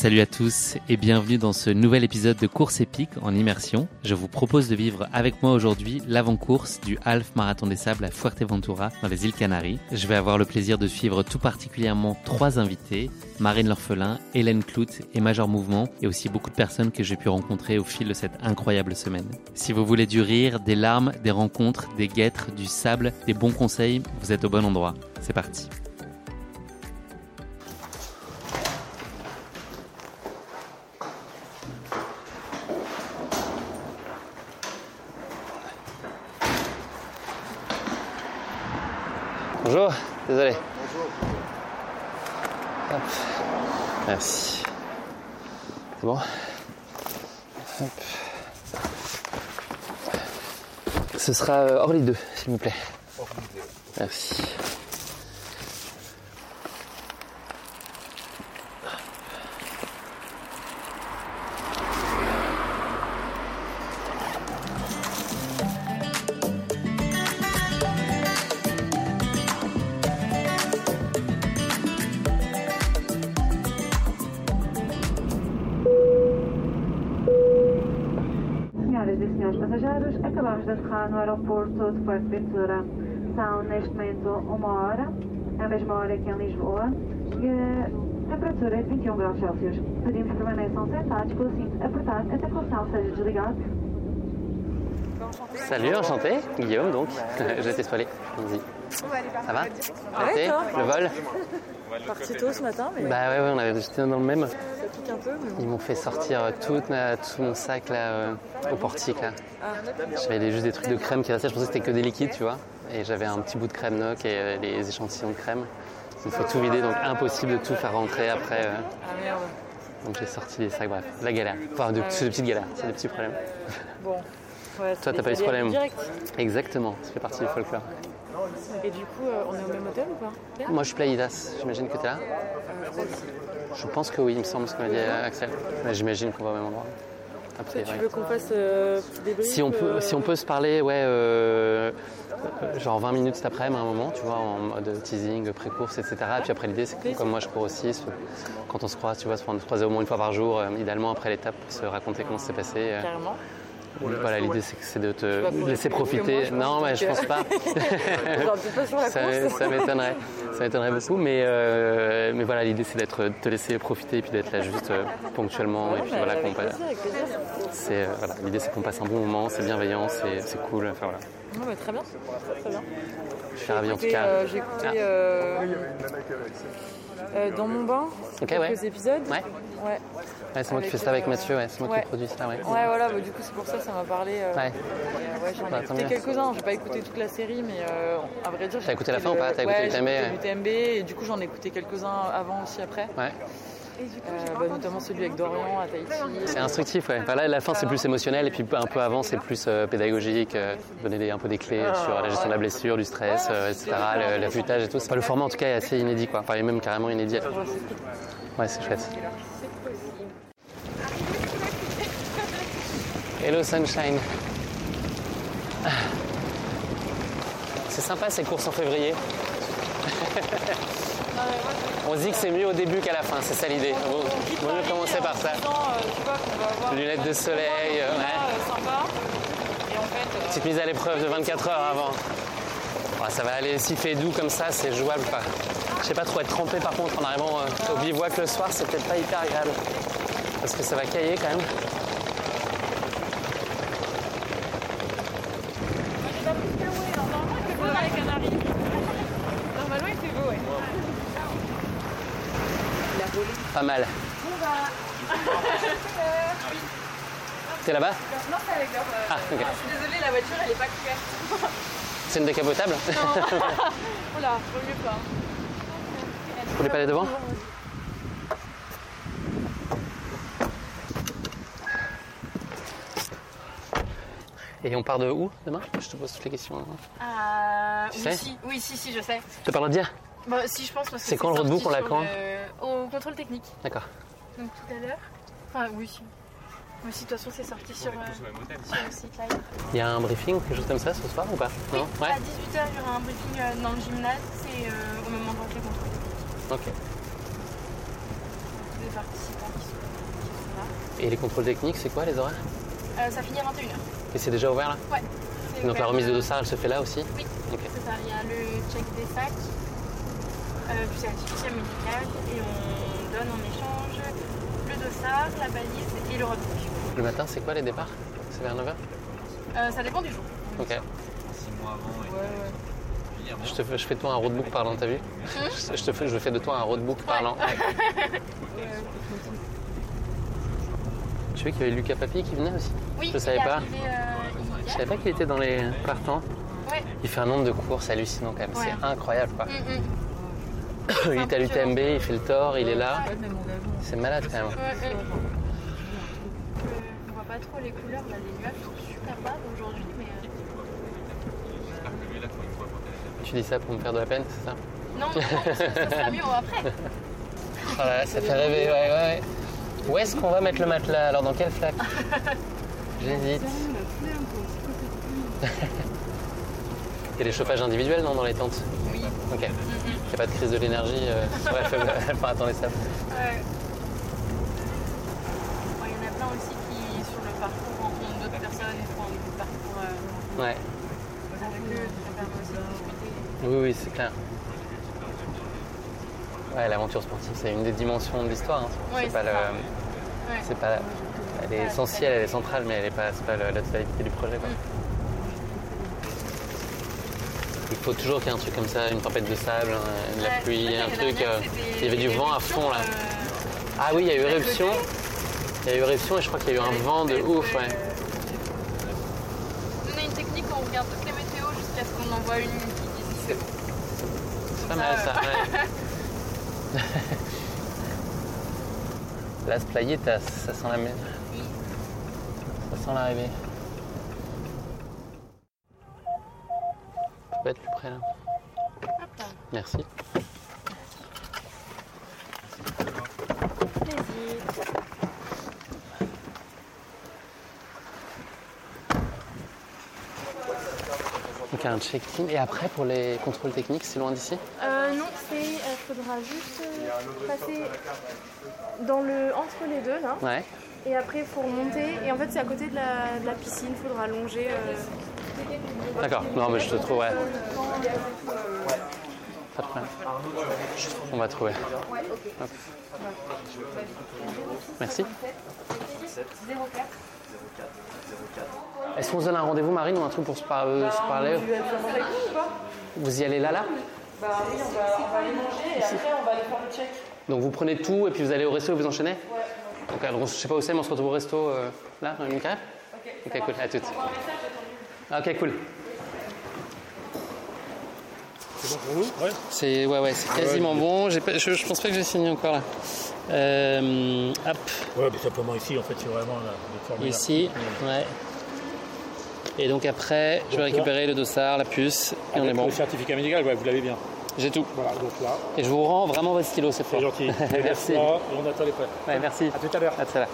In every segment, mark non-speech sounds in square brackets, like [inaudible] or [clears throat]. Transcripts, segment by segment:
Salut à tous et bienvenue dans ce nouvel épisode de Course épique en immersion. Je vous propose de vivre avec moi aujourd'hui l'avant-course du Half Marathon des Sables à Fuerteventura dans les îles Canaries. Je vais avoir le plaisir de suivre tout particulièrement trois invités, Marine L'Orphelin, Hélène Clout et Major Mouvement et aussi beaucoup de personnes que j'ai pu rencontrer au fil de cette incroyable semaine. Si vous voulez du rire, des larmes, des rencontres, des guêtres, du sable, des bons conseils, vous êtes au bon endroit. C'est parti. Bonjour, désolé. Hop. Merci. C'est bon Hop. Ce sera euh, Orly 2, s'il vous plaît. Merci. No aeroporto de Fuerteventura. São neste momento uma hora, a mesma hora que em Lisboa, e a temperatura é de 21 graus Celsius. Pedimos que permaneçam sentados com o cinto apertado até que o sinal seja desligado. Salut, enchanté. Guillaume, donc. [laughs] Je t'ai. Ça va Le vol Parti tôt ce matin, mais Bah ouais, ouais, on avait j'étais dans le même. ça pique un peu. mais. Ils m'ont fait sortir ma- tout mon sac là euh, au portique là. Ah, J'avais juste des trucs de crème qui restaient, je pensais que c'était que des liquides, tu vois. Et j'avais un petit bout de crème noc et euh, les échantillons de crème. Il faut tout vider, donc impossible de tout faire rentrer après. euh. ah merde. donc j'ai sorti les sacs, bref, la galère. Enfin, de, c'est des petites galères, c'est des petits problèmes. Bon. Ouais, Toi, t'as pas eu ce problème Direct. Exactement, ça fait partie du folklore. Et du coup, euh, on est au même hôtel ou pas? Moi je suis Playidas, j'imagine que t'es là Euh, je que pense que oui, il me semble, ce qu'on a dit à Axel. Mais j'imagine qu'on va au même endroit. Tu veux qu'on fasse euh, débrief Si on, peut, euh, si on peut se parler, ouais, euh, euh, genre 20 minutes cet après-midi à un moment, tu vois, en mode teasing, pré-course, etc. Et puis après, l'idée, c'est que comme moi je cours aussi, quand on se croise, tu vois, se croiser au moins une fois par jour, euh, idéalement après l'étape, pour se raconter comment ça s'est passé. euh. Carrément. Voilà, l'idée, c'est de te laisser profiter. non, mais je pense pas. [laughs] Ça m'étonnerait. Ça m'étonnerait beaucoup, mais, euh, mais voilà, l'idée, c'est d'être, de te laisser profiter et puis d'être là juste euh, ponctuellement. et puis voilà, qu'on passe. C'est, euh, voilà, l'idée, c'est qu'on passe un bon moment, c'est bienveillant, c'est, c'est cool. Enfin voilà. Non, mais très bien. Très bien. Je suis ravi en tout cas. J'ai écouté Ah. euh, dans mon bain Ok, quelques ouais. épisodes. Ouais. Ouais. Ouais, c'est moi qui fais ça avec euh, Mathieu, ouais. c'est moi ouais. qui produis ça. Ouais. Ouais, voilà, bah, du coup, c'est pour ça que ça m'a parlé. euh, Ouais. euh, ouais, j'en ai Bah, tant écouté quelques-uns. J'ai pas écouté toute la série, mais euh, à vrai dire. j'ai T'as écouté la fin le- ou pas T'as écouté ouais, l'UTMB, j'ai ouais. l'UTMB et du coup, j'en ai écouté quelques-uns avant aussi après. Ouais. Euh, bah, notamment celui avec Dorian à Tahiti. C'est instructif, ouais. Là, la fin, c'est plus émotionnel, et puis un peu avant, c'est plus euh, pédagogique, euh, donner des- un peu des clés sur la gestion de la blessure, du stress, euh, etc., le- l'affûtage et tout. Le format, en tout cas, est assez inédit, quoi. Enfin, il est même carrément inédit. Ouais, c'est chouette. Hello Sunshine. C'est sympa ces courses en février. [laughs] On se dit que c'est mieux au début qu'à la fin, c'est ça l'idée. Vaut vaut mieux commencer par ça. euh, Lunettes de soleil, euh, ouais. euh, sympa. Et en fait, Petite mise à l'épreuve de 24 heures avant. Ça va aller, s'il fait doux comme ça, c'est jouable quoi. Je sais pas trop être trempé par contre en arrivant euh, au bivouac le soir, c'est peut-être pas hyper agréable. Parce que ça va cailler quand même. normalement, il fait beau dans les Canaries. Normalement, il fait beau, ouais. Il a volé. Pas mal. T'es là-bas Non, c'est avec leur. euh, Ah, ok. Je suis désolée, la voiture, elle est pas couverte. C'est une décapotable Oula, [laughs] vaut mieux pas. Vous voulez pas aller devant Et on part de où demain? Je te pose toutes les questions. Euh, Tu oui, sais si, oui, si, si, je sais. Tu peux pas le dire Bah, si, je pense parce que C'est quand le roadbook, on l'a quand le- Au contrôle technique. D'accord. Donc tout à l'heure. Enfin, oui, si. Mais si, de toute façon, c'est sorti sur, euh, sur le site live. Il y a un briefing, quelque chose comme ça ce soir ou pas Non À 18h, il y aura un briefing euh, dans le gymnase. C'est euh, au même endroit que le contrôle. Ok. Tous les participants qui sont Et les contrôles techniques, c'est quoi les horaires Euh, ça finit à 21h. Et c'est déjà ouvert là Ouais. C'est Donc la remise de dossard, elle se fait là aussi Oui, Ok. c'est ça. Il y a le check des sacs, euh, du certificat médical et on donne en échange le dossard, la balise et le roadbook. Le matin, c'est quoi les départs? C'est vers 9h Euh, ça dépend du jour. Ok. Six mois avant. et- Ouais, ouais. Je, te fais, je fais de toi un roadbook parlant, t'as vu? [laughs] je, je te fais, je fais de toi un roadbook parlant. Tu sais qu'il y avait Lucas Papi qui venait aussi Oui, Je savais pas. arrivé, euh, Je savais pas qu'il était dans les partants. Ouais. Il fait un nombre de courses hallucinant quand même. Ouais. C'est incroyable quoi. Mm, mm. [laughs] il est à l'UTMB, il fait le tort, il est là. Ouais. C'est malade quand même. Ouais, ouais. Euh, on voit pas trop les couleurs, là, les nuages sont super bas aujourd'hui, mais. euh, J'espère que lui, là, pour une fois, quand elle est Tu dis ça pour me faire de la peine, c'est ça Non, non, ça, ça sera mieux [laughs] après. Voilà, ça fait rêver, ouais, ouais. Où est-ce qu'on va mettre le matelas Alors dans quelle flaque [laughs] J'hésite. [laughs] Il y a des chauffages individuels non, dans les tentes Oui. Ok. Il n'y a pas de crise de l'énergie euh, sur la faible attends les sables. Ouais. Bon, Il y en a plein aussi qui, sur le parcours, rencontrent d'autres personnes et font des parcours euh, Ouais. Oui, oui, c'est clair. Ouais, l'aventure sportive, c'est une des dimensions de l'histoire. hein. Ouais, c'est pas le. Ouais. C'est pas. Elle est essentielle, elle est centrale, mais elle est pas, c'est pas le- la totalité du projet. quoi. Il faut toujours qu'il y ait un truc comme ça, une tempête de sable, un- de la pluie, un truc. euh, Il y avait du vent à fond là. euh, Ah oui, il y a eu éruption. Il y a eu éruption et je crois qu'il y a eu un vent de ouf, ouais. Nous, on a une technique où on regarde toutes les météos une qui dit c'est pas mal ça, ouais. [laughs] Las Playitas, ça sent la mer. Ça sent l'arrivée. Tu peux être plus près là. Merci. Un check-in. Et après, pour les contrôles techniques, c'est loin d'ici? Euh, non, c'est. Il faudra juste euh, passer dans le, entre les deux, là. Ouais. Et après, il faut remonter. Et en fait, c'est à côté de la, de la piscine. Il faudra longer. euh, D'accord. Non, mais je te trouve, ouais. Pas de problème. On va trouver. Hop. Merci. Est-ce qu'on se donne un rendez-vous, Marine, ou un truc pour se, par- euh, se parler Vous y allez là, là Bah oui, on va, on va aller manger et après on va aller faire le check. Donc vous prenez tout et puis vous allez au resto et vous enchaînez Ouais. Donc alors, je sais pas où c'est, mais on se retrouve au resto euh, là, dans une Ok, cool, à toutes. Ok, cool. C'est bon pour vous Ouais. C'est ouais, ouais, c'est quasiment bon. J'ai pas- je, je pense pas que j'ai signé encore là. Euh, hop, Ouais, mais simplement ici, en fait, c'est vraiment la, le formulaire. ici, ouais. Et donc après, je vais là- récupérer le dossard, la puce, et on est bon. Le certificat médical, ouais, vous l'avez bien. J'ai tout. Voilà, donc là, Et je vous rends vraiment votre stylo, c'est c'est fort. gentil. [laughs] Merci. Et on attend les prêts. Ouais, merci. À tout à l'heure. À tout à l'heure.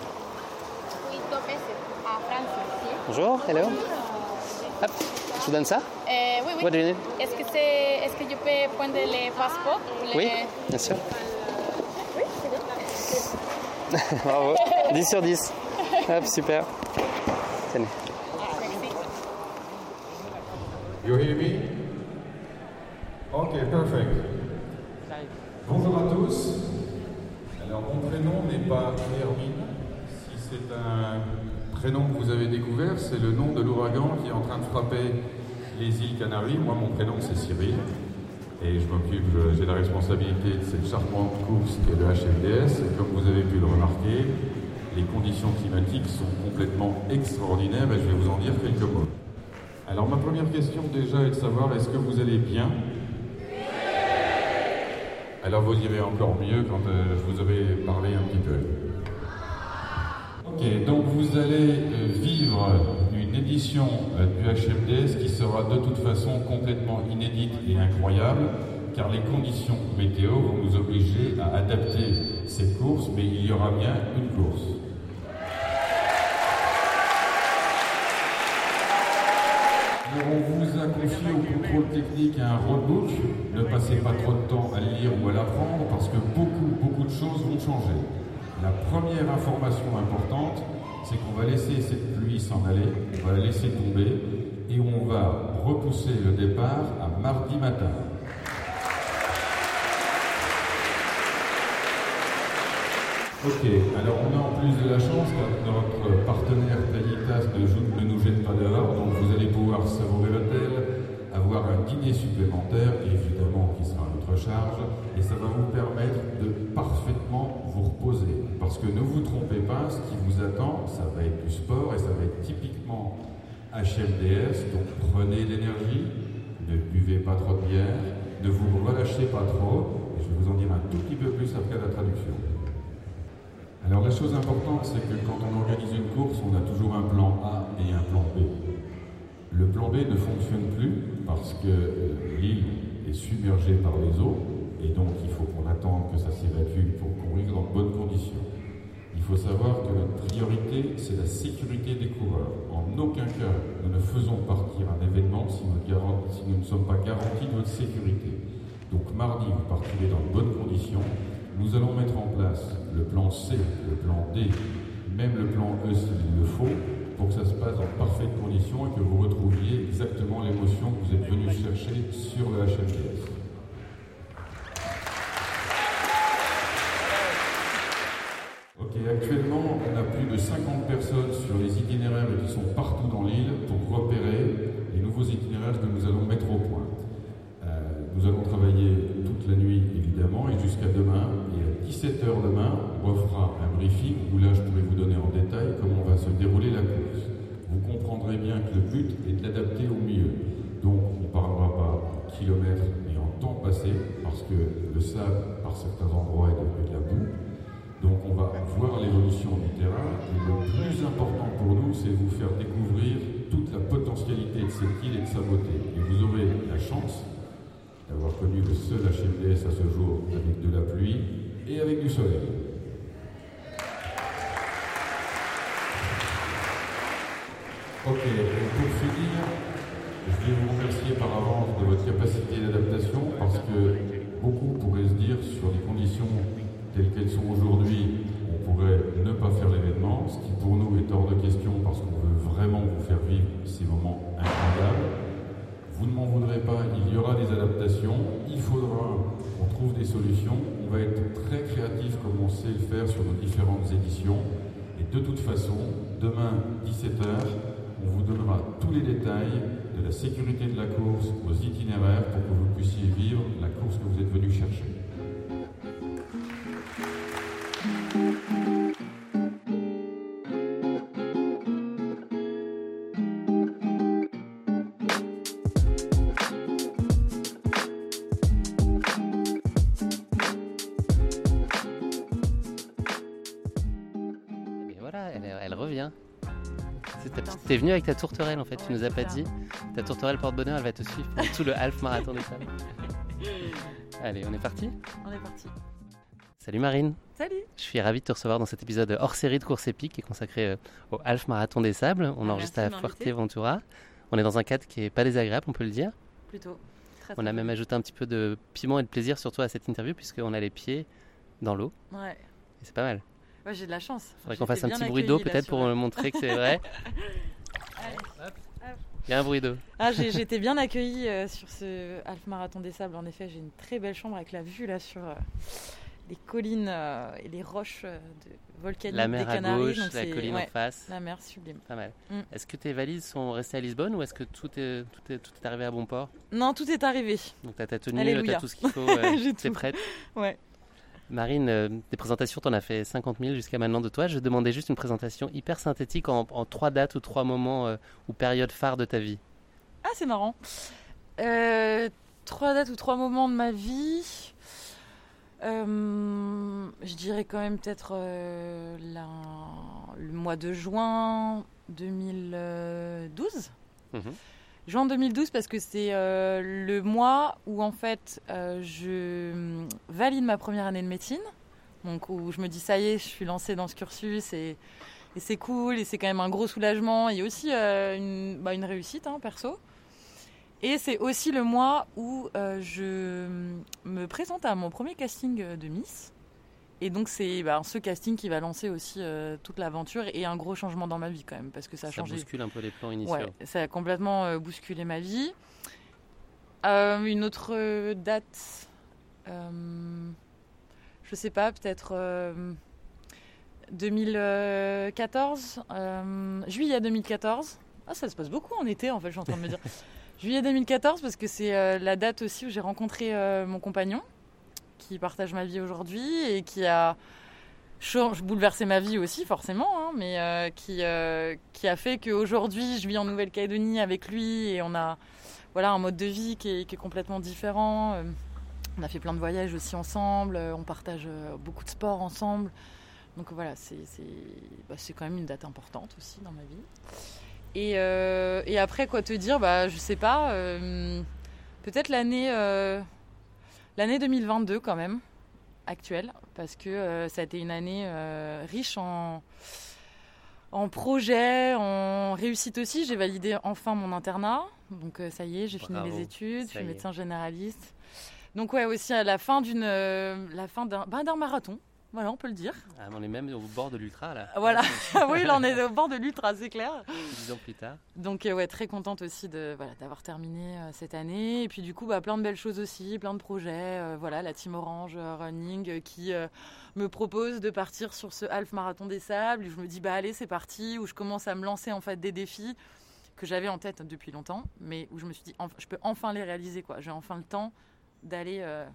Bonjour, hello. Hop, je vous donne ça Eh, oui, oui. What do you need? Es que, c'est- est-ce que je peux prendre le passeport le- Oui, bien sûr. [laughs] Bravo. 10 sur 10. Hop, super. Tenez. You hear? Ok, perfect. Bonjour à tous. Alors, mon prénom n'est pas Hermine. Si c'est un prénom que vous avez découvert, c'est le nom de l'ouragan qui est en train de frapper les îles Canaries. Moi, mon prénom, c'est Cyril. Et je m'occupe, j'ai la responsabilité de cette charmante course qui est le HFDS. Et comme vous avez pu le remarquer, les conditions climatiques sont complètement extraordinaires et je vais vous en dire quelques mots. Alors ma première question déjà est de savoir est-ce que vous allez bien? Alors vous irez encore mieux quand euh, je vous aurai parlé un petit peu. Ok, donc vous allez euh, vivre une édition euh, du HMDS qui sera de toute façon complètement inédite et incroyable car les conditions météo vont nous obliger à adapter cette course, mais il y aura bien une course. Alors, on vous a confié au technique un roadbook. Ne passez pas trop de temps à le lire ou à l'apprendre parce que beaucoup, beaucoup de choses vont changer. La première information importante, c'est qu'on va laisser cette pluie s'en aller, on va la laisser tomber et on va repousser le départ à mardi matin. Ok, alors on a en plus de la chance notre partenaire Tayitas ne, ne nous jette pas dehors, donc vous allez pouvoir savourer l'hôtel, avoir un dîner supplémentaire, évidemment qui sera à notre charge, et ça va vous permettre de parfaitement vous reposer. Parce que ne vous trompez pas, ce qui vous attend, ça va être du sport et ça va être typiquement HMDS, donc prenez l'énergie, ne buvez pas trop de bière, ne vous relâchez pas trop, et je vais vous en dire un tout petit peu plus après la traduction. Alors la chose importante, c'est que quand on organise une course, on a toujours un plan A et un plan B. Le plan B ne fonctionne plus parce que euh, l'île est submergée par les eaux et donc il faut qu'on attende que ça s'évacue pour courir dans de bonnes conditions. Il faut savoir que notre priorité, c'est la sécurité des coureurs. En aucun cas, nous ne faisons partir un événement si nous, ne sommes pas garantis de votre sécurité. Donc mardi, vous partirez dans de bonnes conditions. Nous allons mettre en place le plan C, le plan D, même le plan E s'il le faut, pour que ça se passe dans de parfaites conditions et que vous retrouviez exactement l'émotion que vous êtes venu chercher sur le HMDS. Ok, actuellement, on a plus de 50 personnes sur les itinéraires qui sont partout dans l'île pour repérer les nouveaux itinéraires que nous allons mettre au point. Euh, nous allons travailler toute la nuit, évidemment, et jusqu'à demain. Et à 17h demain, refera un briefing où là, je pourrai vous donner en détail comment va se dérouler la course. Vous comprendrez bien que le but est de l'adapter au milieu. Donc, on ne parlera pas en kilomètres et en temps passé, parce que le sable, par certains endroits, est devenu de la boue. Donc, on va voir l'évolution du terrain. Et le plus important pour nous, c'est vous faire découvrir toute la potentialité de cette île et de sa beauté. Et vous aurez la chance d'avoir connu le seul HMDS à ce jour avec de la pluie et avec du soleil. Ok, pour finir, je vais vous remercier par avance de votre capacité d'adaptation parce que beaucoup pourraient se dire sur les conditions telles qu'elles sont aujourd'hui, on pourrait ne pas faire l'événement, ce qui pour nous est hors de question parce qu'on veut vraiment vous faire vivre ces moments incroyables. Vous ne m'en voudrez pas, il y aura des adaptations, il faudra qu'on trouve des solutions, on va être très créatif comme on sait le faire sur nos différentes éditions. Et de toute façon, demain, 17h, on vous donnera tous les détails de la sécurité de la course aux itinéraires pour que vous puissiez vivre la course que vous êtes venu chercher. T'es venu avec ta tourterelle en fait, tu nous as pas dit. Ta tourterelle porte-bonheur, elle va te suivre pendant tout le half marathon des sables. [laughs] Allez, on est parti? On est parti. Salut Marine Salut Je suis ravi de te recevoir dans cet épisode hors série de course épique qui est consacré euh, au half marathon des sables. On Ah, enregistre à. Fuerteventura. On est dans un cadre qui est pas désagréable, on peut le dire. Plutôt. Très, On a même ajouté un petit peu de piment et de plaisir surtout à cette interview puisqu'on a les pieds dans l'eau. Ouais. Et c'est pas mal. Ouais, j'ai de la chance. Faudrait J'ai qu'on fasse un petit bruit d'eau peut-être pour montrer que c'est vrai. [laughs] Il y a un bruit d'eau. Ah, j'ai été bien accueillie euh, sur ce Half Marathon des Sables. En effet, j'ai une très belle chambre avec la vue là sur euh, les collines euh, et les roches de volcaniques La mer des à Canaries. gauche, donc la colline ouais, en face. La mer sublime. Pas mal. Mm. Est-ce que tes valises sont restées à Lisbonne ou est-ce que tout est, tout est, tout est arrivé à bon port? Non, tout est arrivé. Donc t'as ta tenue, Alléluia. t'as tout ce qu'il faut, [laughs] t'es prête? Ouais. Marine, euh, des présentations, t'en as fait 50 000 jusqu'à maintenant de toi. Je demandais juste une présentation hyper synthétique en, en trois dates ou trois moments euh, ou périodes phares de ta vie. Ah, c'est marrant. Euh, trois dates ou trois moments de ma vie. Je dirais quand même peut-être le mois de juin 2012. Mhm. Juin 2012 parce que c'est euh, le mois où en fait euh, je hum, valide ma première année de médecine. Donc où je me dis ça y est, je suis lancée dans ce cursus et, c'est cool et c'est quand même un gros soulagement et aussi euh, une, bah, une réussite hein, perso. Et c'est aussi le mois où je me présente à mon premier casting de Miss. Et donc c'est bah, ce casting qui va lancer aussi euh, toute l'aventure et un gros changement dans ma vie quand même parce que ça a Ça changé. bouscule un peu les plans initiaux. Ouais, ça a complètement euh, bousculé ma vie. Euh, une autre date, je sais pas, peut-être euh, 2014, euh, juillet 2014. Ah, ça se passe beaucoup en été en fait, je suis en train de me dire. [laughs] juillet 2014 parce que c'est la date aussi où j'ai rencontré mon compagnon qui partage ma vie aujourd'hui et qui a bouleversé ma vie aussi forcément, hein, mais euh, qui, euh, qui a fait qu'aujourd'hui je vis en Nouvelle-Calédonie avec lui et on a voilà, un mode de vie qui est, complètement différent. Euh, On a fait plein de voyages aussi ensemble, on partage beaucoup de sports ensemble. Donc voilà, c'est bah, quand même une date importante aussi dans ma vie. Et, et après, quoi te dire? Bah, Je sais pas, peut-être l'année l'année 2022 quand même, actuelle, parce que euh, ça a été une année euh, riche en, en projets, en réussite aussi. J'ai validé enfin mon internat, donc euh, ça y est, j'ai fini les études, je suis est. médecin généraliste. Donc ouais, aussi à la fin d'une, la fin d'un, ben, d'un marathon. Voilà, on peut le dire. Ah, on est même au bord de l'ultra là. Voilà. [laughs] [laughs] oui, là on est au bord de l'ultra, c'est clair. Dix ans plus tard. Donc euh, ouais, très contente aussi de voilà d'avoir terminé euh, cette année et puis du coup bah, plein de belles choses aussi, plein de projets. euh, voilà la Team Orange euh, Running euh, qui euh, me propose de partir sur ce half marathon des sables. Je me dis bah allez c'est parti où je commence à me lancer en fait des défis que j'avais en tête depuis longtemps, mais où je me suis dit je peux enfin les réaliser quoi. J'ai enfin le temps d'aller euh,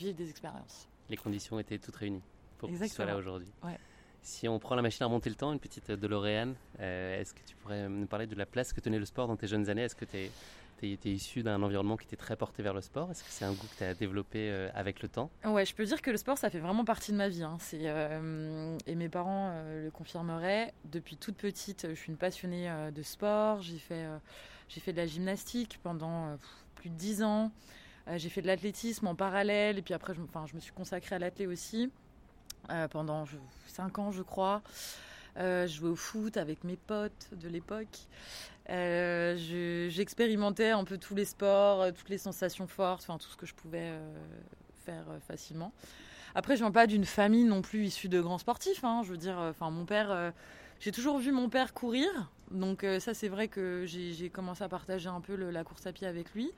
vivre des expériences. Les conditions étaient toutes réunies pour que tu sois Exactement. là aujourd'hui. Ouais. Si on prend la machine à remonter le temps, une petite DeLorean, euh, est-ce que tu pourrais nous parler de la place que tenait le sport dans tes jeunes années? Est-ce que tu es, issu d'un environnement qui était très porté vers le sport? Est-ce que c'est un goût que tu as développé euh, avec le temps? Ouais, je peux dire que le sport, ça fait vraiment partie de ma vie. hein. C'est, euh, et mes parents euh, le confirmeraient. Depuis toute petite, je suis une passionnée euh, de sport. J'ai fait, euh, j'ai fait de la gymnastique pendant euh, plus de 10 ans. Euh, j'ai fait de l'athlétisme en parallèle. Et puis après, je, je me suis consacrée à l'athlé aussi euh, pendant 5 ans, je crois. Euh, je jouais au foot avec mes potes de l'époque. Euh, je- J'expérimentais un peu tous les sports, euh, toutes les sensations fortes, enfin tout ce que je pouvais euh, faire euh, facilement. Après, je viens pas d'une famille non plus issue de grands sportifs. hein. Je veux dire, euh, enfin mon père, euh, j'ai toujours vu mon père courir, donc euh, ça c'est vrai que j'ai commencé à partager un peu la course à pied avec lui.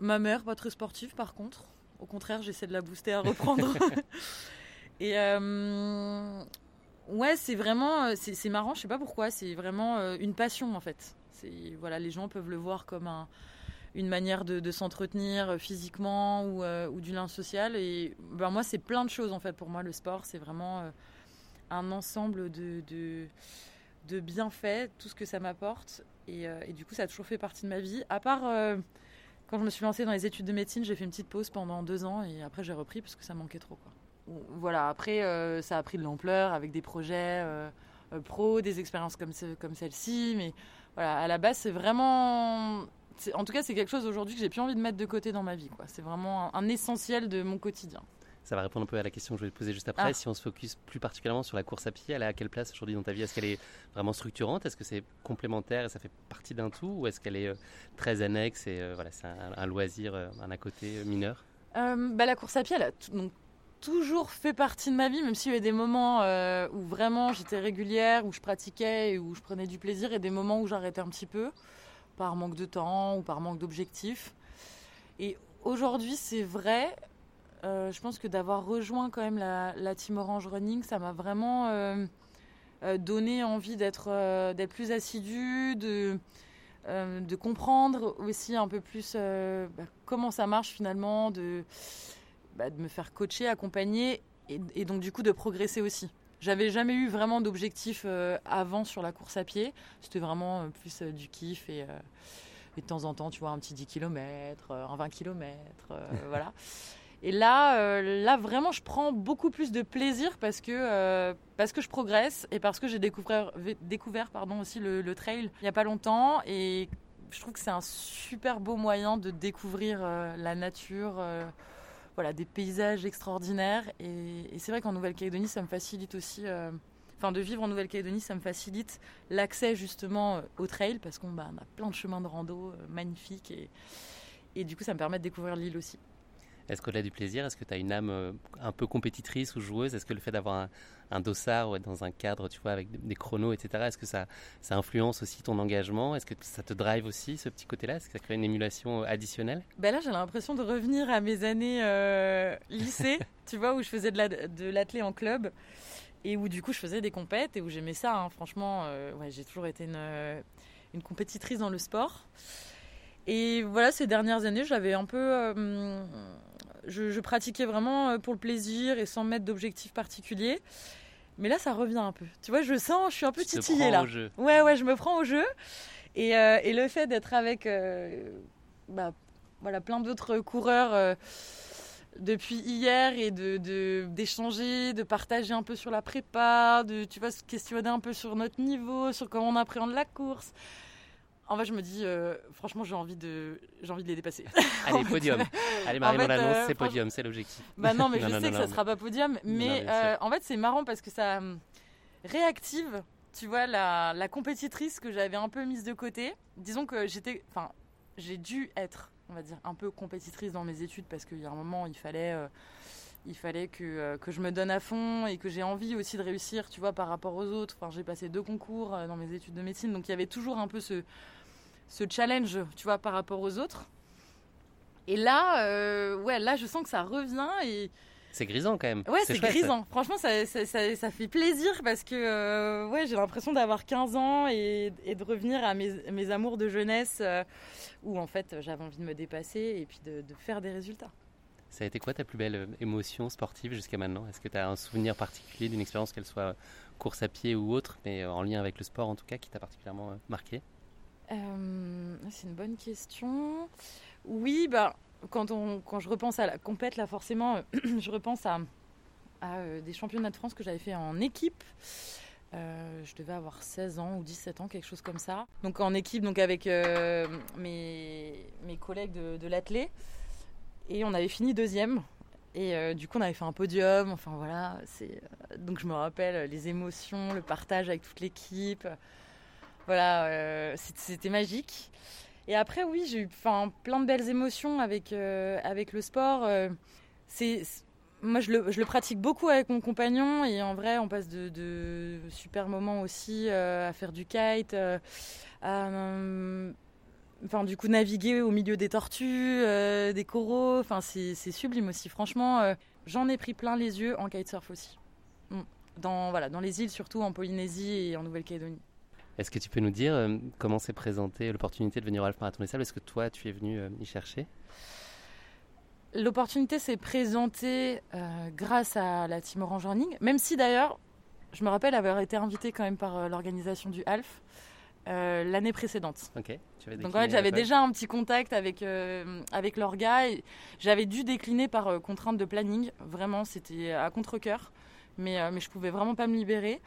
Ma mère, pas très sportive par contre. Au contraire, j'essaie de la booster à reprendre. [laughs] Et euh, ouais, c'est vraiment, euh, c'est marrant, je sais pas pourquoi, c'est vraiment euh, une passion en fait. Voilà, les gens peuvent le voir comme un, une manière de, s'entretenir physiquement ou, du lien social. Et ben moi, c'est plein de choses en fait pour moi. Le sport, c'est vraiment un ensemble de, bienfaits, tout ce que ça m'apporte. Et, et du coup, ça a toujours fait partie de ma vie. À part quand je me suis lancée dans les études de médecine, j'ai fait une petite pause pendant deux ans et après j'ai repris parce que ça manquait trop. Quoi. Voilà, après euh, ça a pris de l'ampleur avec des projets euh, euh, pro, des expériences comme, ce- comme celle-ci. Mais voilà, à la base, c'est vraiment. En tout cas, c'est quelque chose aujourd'hui que j'ai plus envie de mettre de côté dans ma vie. quoi. C'est vraiment un, un essentiel de mon quotidien. Ça va répondre un peu à la question que je vais te poser juste après. Ah. Si on se focus plus particulièrement sur la course à pied, elle est à quelle place aujourd'hui dans ta vie? Est-ce qu'elle est vraiment structurante? Est-ce que c'est complémentaire et ça fait partie d'un tout? Ou est-ce qu'elle est très annexe et euh, voilà, c'est un, un loisir, un à côté mineur? Bah, la course à pied, elle a donc, toujours fait partie de ma vie, même s'il y a eu des moments euh, où vraiment j'étais régulière, où je pratiquais et où je prenais du plaisir, et des moments où j'arrêtais un petit peu, par manque de temps ou par manque d'objectifs. Et aujourd'hui, c'est vrai, euh, je pense que d'avoir rejoint quand même la, Team Orange Running, ça m'a vraiment euh, donné envie d'être d'être plus assidue, de, comprendre aussi un peu plus bah, comment ça marche finalement, bah, de me faire coacher, accompagner et, et donc du coup de progresser aussi. J'avais jamais eu vraiment d'objectif euh, avant sur la course à pied. C'était vraiment euh, plus euh, du kiff et, et de temps en temps, tu vois, un petit 10 km, un 20 km, [laughs] voilà. Et là, là vraiment, je prends beaucoup plus de plaisir parce que, parce que je progresse et parce que j'ai découvert, découvert pardon, aussi le, le trail il n'y a pas longtemps. Et je trouve que c'est un super beau moyen de découvrir la nature, voilà, des paysages extraordinaires. Et, c'est vrai qu'en Nouvelle-Calédonie, ça me facilite aussi. euh, Enfin, de vivre en Nouvelle-Calédonie, ça me facilite l'accès justement euh, au trail parce qu'on bah, a plein de chemins de rando euh, magnifiques et du coup, ça me permet de découvrir l'île aussi. Est-ce qu'au-delà du plaisir, est-ce que tu as une âme euh, un peu compétitrice ou joueuse? Est-ce que le fait d'avoir un, un, dossard ou être dans un cadre, tu vois, avec des chronos, etc., est-ce que ça, influence aussi ton engagement? Est-ce que ça te drive aussi, ce petit côté-là? Est-ce que ça crée une émulation additionnelle? Ben Là, j'ai l'impression de revenir à mes années euh, lycée, [laughs] tu vois, où je faisais de l'athlé en club et où du coup je faisais des compètes et où j'aimais ça. Hein. Franchement, euh, j'ai toujours été une, compétitrice dans le sport. Et voilà, ces dernières années, j'avais un peu. Euh, je, pratiquais vraiment euh, pour le plaisir et sans mettre d'objectif particulier. Mais là, ça revient un peu. Tu vois, je sens, je suis un peu titillée là. Au jeu. Ouais, ouais, je me prends au jeu. Et, euh, et le fait d'être avec bah, voilà, plein d'autres coureurs depuis hier et de d'échanger, de, partager un peu sur la prépa, de tu vois, se questionner un peu sur notre niveau, sur comment on appréhende la course. En fait, je me dis, euh, franchement, j'ai envie de, j'ai envie de les dépasser. Allez, [laughs] podium. Allez, Marie, on l'annonce, c'est podium, c'est l'objectif. Bah non, mais [laughs] je sais que ça sera pas podium. Mais, euh, en fait, c'est marrant parce que ça hum, réactive, tu vois, la, la compétitrice que j'avais un peu mise de côté. Disons que j'étais, enfin, j'ai dû être, on va dire, un peu compétitrice dans mes études parce qu'il y a un moment, il fallait. Euh, il fallait que, que, je me donne à fond et que j'ai envie aussi de réussir, tu vois, par rapport aux autres. Enfin, j'ai passé deux concours dans mes études de médecine, donc il y avait toujours un peu ce, ce challenge, tu vois, par rapport aux autres. Et là, euh, ouais, là, je sens que ça revient et. C'est grisant quand même. Ouais, c'est grisant. Franchement, ça, ça, ça, fait plaisir parce que euh, ouais, j'ai l'impression d'avoir 15 ans et, et, de revenir à mes, mes amours de jeunesse euh, où en fait j'avais envie de me dépasser et puis de, de, faire des résultats. Ça a été quoi ta plus belle émotion sportive jusqu'à maintenant? Est-ce que tu as un souvenir particulier d'une expérience, qu'elle soit course à pied ou autre, mais en lien avec le sport en tout cas, qui t'a particulièrement marqué? Euh, c'est une bonne question. Oui, bah, quand, on, quand je repense à la compète, là, forcément, [clears throat] je repense à, euh, des championnats de France que j'avais fait en équipe. Euh, je devais avoir 16 ans ou 17 ans, quelque chose comme ça. Donc en équipe, donc avec mes, mes collègues de, de. Et on avait fini deuxième. Et du coup, on avait fait un podium. Enfin voilà. C'est donc je me rappelle les émotions, le partage avec toute l'équipe. Voilà, euh, c'était magique. Et après, oui, j'ai eu plein de belles émotions avec, euh, avec le sport. Euh, moi, je le, pratique beaucoup avec mon compagnon et en vrai, on passe de, super moments aussi à faire du kite, à, du coup, naviguer au milieu des tortues, des coraux. C'est sublime aussi. Franchement, j'en ai pris plein les yeux en kitesurf aussi. Mm. Dans, voilà, dans les îles, surtout en Polynésie et en Nouvelle-Calédonie. Est-ce que tu peux nous dire euh, comment s'est présentée l'opportunité de venir au Half Marathon des Sables? Est-ce que toi, tu es venu euh, y chercher? L'opportunité s'est présentée euh, grâce à la Team Orange Running, même si d'ailleurs, je me rappelle avoir été invitée quand même par l'organisation du Half l'année précédente. Ok. Donc en fait, j'avais déjà un petit contact avec, avec leur gars et j'avais dû décliner par contrainte de planning. Vraiment, c'était à contre-coeur, mais, mais je pouvais vraiment pas me libérer.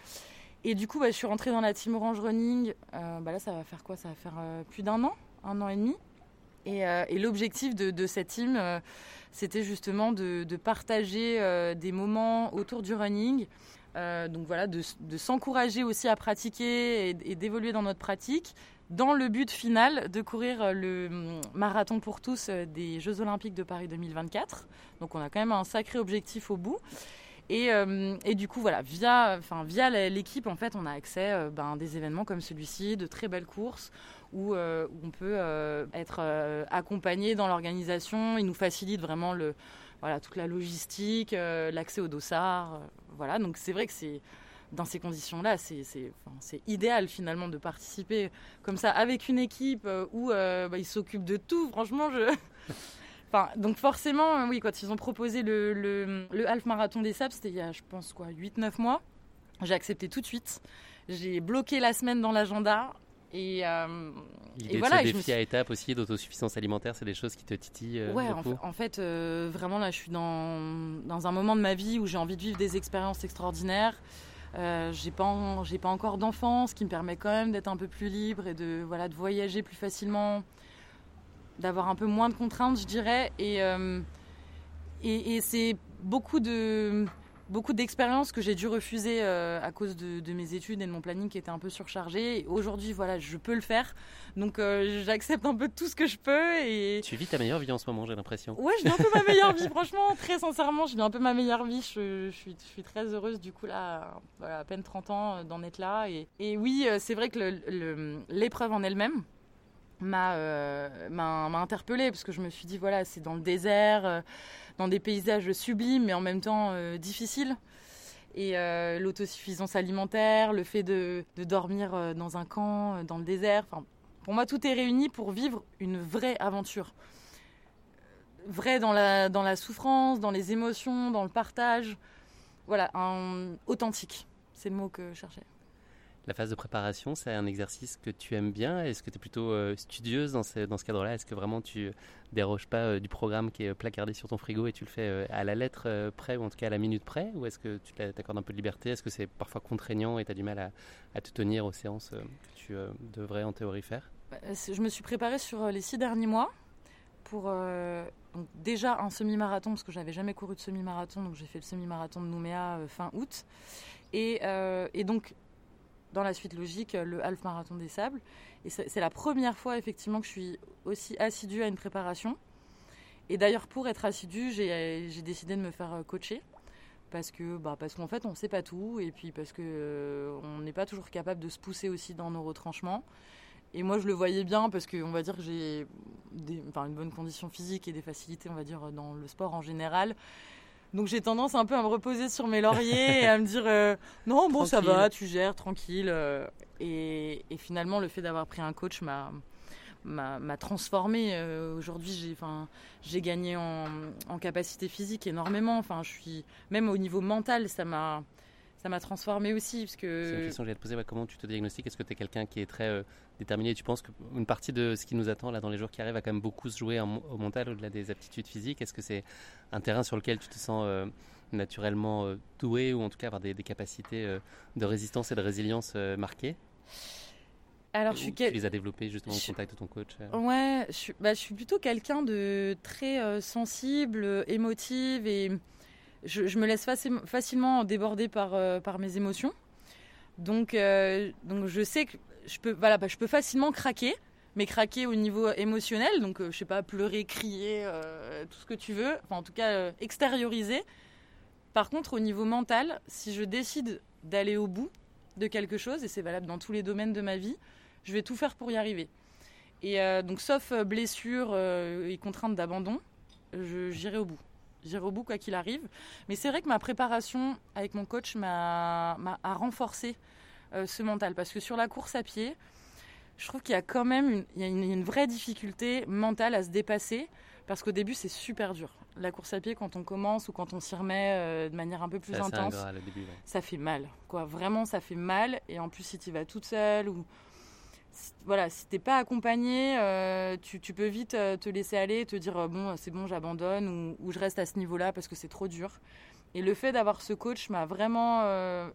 Et du coup, bah, je suis rentrée dans la team Orange Running. Euh, bah là, ça va faire quoi? Ça va faire euh, plus d'un an, un an et demi. Et, euh, l'objectif de, cette team, c'était justement de, partager des moments autour du running. donc voilà, de, s'encourager aussi à pratiquer et, d'évoluer dans notre pratique, dans le but final de courir le hum, marathon pour tous des Jeux Olympiques de Paris 2024. Donc on a quand même un sacré objectif au bout. Et, euh, et, du coup, voilà, via, enfin, via l'équipe, en fait, on a accès à euh, ben, des événements comme celui-ci, de très belles courses, où, euh, on peut être accompagné dans l'organisation. Il nous facilite vraiment le, voilà, toute la logistique, l'accès au dossard. voilà, donc c'est vrai que c'est dans ces conditions-là, c'est enfin, idéal finalement de participer comme ça avec une équipe où bah, ils s'occupent de tout. Franchement, je. Donc forcément, oui, quand ils ont proposé le, le, half marathon des sables, c'était il y a, je pense, quoi, 8-9 mois. J'ai accepté tout de suite. J'ai bloqué la semaine dans l'agenda. Et, euh, et voilà. De défi à étape aussi d'autosuffisance alimentaire, c'est des choses qui te titillent. Euh, ouais, en, fait, euh, vraiment là, je suis dans, dans un moment de ma vie où j'ai envie de vivre des expériences extraordinaires. Euh, j'ai pas, j'ai pas encore d'enfants, ce qui me permet quand même d'être un peu plus libre et de, voilà, de voyager plus facilement d'avoir un peu moins de contraintes, je dirais. Et, euh, et, c'est beaucoup de, beaucoup d'expériences que j'ai dû refuser euh, à cause de, de mes études et de mon planning qui était un peu surchargé. Et Aujourd'hui, voilà, je peux le faire. Donc euh, j'accepte un peu tout ce que je peux et Tu vis ta meilleure vie en ce moment, j'ai l'impression. Ouais, je vis un peu ma meilleure vie, [laughs] franchement, très sincèrement, je vis un peu ma meilleure vie. Je, je suis, je suis très heureuse, du coup, là, voilà, à peine 30 ans, d'en être là. Et, et oui, c'est vrai que l'épreuve en elle-même m'a euh, interpellée, parce que je me suis dit, voilà, c'est dans le désert, euh, dans des paysages sublimes, mais en même temps euh, difficiles. Et euh, l'autosuffisance alimentaire, le fait de, de dormir dans un camp, dans le désert, pour moi, tout est réuni pour vivre une vraie aventure vrai dans la, dans la souffrance, dans les émotions, dans le partage. Voilà, un, authentique. C'est le mot que je cherchais. La phase de préparation, c'est un exercice que tu aimes bien. Est-ce que tu es plutôt euh, studieuse dans ce, cadre-là? Est-ce que vraiment tu déroges pas euh, du programme qui est placardé sur ton frigo et tu le fais euh, à la lettre euh, près ou en tout cas à la minute près? Ou est-ce que tu t'a- t'accordes un peu de liberté? Est-ce que c'est parfois contraignant et tu as du mal à, te tenir aux séances euh, que tu euh, devrais en théorie faire? Bah, Je me suis préparée sur euh, les six derniers mois pour euh, déjà un semi-marathon, parce que j'avais jamais couru de semi-marathon, donc j'ai fait le semi-marathon de Nouméa euh, fin août. Euh, et donc, dans la suite logique, euh, le half marathon des sables. Et c'est la première fois effectivement que je suis aussi assidue à une préparation. Et d'ailleurs, pour être assidue, j'ai décidé de me faire euh, coacher. Parce que, bah, parce qu'en fait, on ne sait pas tout, et puis parce que euh, on n'est pas toujours capable de se pousser aussi dans nos retranchements. Et moi, je le voyais bien parce qu'on va dire que j'ai une bonne condition physique et des facilités, on va dire, dans le sport en général. Donc j'ai tendance un peu à me reposer sur mes lauriers et à me dire euh, [laughs] non, bon, ça va, tu gères, tranquille. euh. Et, et finalement, le fait d'avoir pris un coach m'a m'a transformée. Euh, Aujourd'hui, j'ai enfin, j'ai gagné en, en capacité physique énormément. Enfin, je suis même au niveau mental, ça m'a ça m'a transformée aussi parce C'est une que question que j'allais te poser. ouais, comment tu te diagnostiques Est-ce que tu es quelqu'un qui est très euh, déterminé? Tu penses qu'une partie de ce qui nous attend là dans les jours qui arrivent va quand même beaucoup se jouer en- au mental au-delà des aptitudes physiques? Est-ce que c'est un terrain sur lequel tu te sens euh, naturellement euh, doué ou en tout cas avoir des, des capacités de résistance et de résilience marquées? Alors je suis Tu les as développées justement au contact de ton coach Ouais, je suis, bah, je suis plutôt quelqu'un de très sensible, émotive et je, me laisse faci- facilement déborder par, euh, par mes émotions. Donc, euh, je sais que je peux, voilà, bah, je peux facilement craquer, mais craquer au niveau émotionnel, donc euh, je sais pas, pleurer, crier, tout ce que tu veux, enfin en tout cas extérioriser. Par contre, au niveau mental, si je décide d'aller au bout de quelque chose, et c'est valable dans tous les domaines de ma vie, je vais tout faire pour y arriver. Et donc, sauf blessure et contrainte d'abandon, j'irai au bout. J'irai au bout quoi qu'il arrive. Mais c'est vrai que ma préparation avec mon coach m'a a renforcé euh, ce mental. Parce que sur la course à pied, je trouve qu'il y a quand même une, il y a une, vraie difficulté mentale à se dépasser. Parce qu'au début, c'est super dur. La course à pied, quand on commence ou quand on s'y remet euh, de manière un peu plus intense, début. ouais. ça fait mal. Quoi. Vraiment, ça fait mal. Et en plus, si tu vas toute seule ou. Voilà, si t'es pas accompagnée, euh, tu, peux vite euh, te laisser aller, te dire euh, bon, c'est bon, j'abandonne ou, je reste à ce niveau-là parce que c'est trop dur. Et le fait d'avoir ce coach m'a vraiment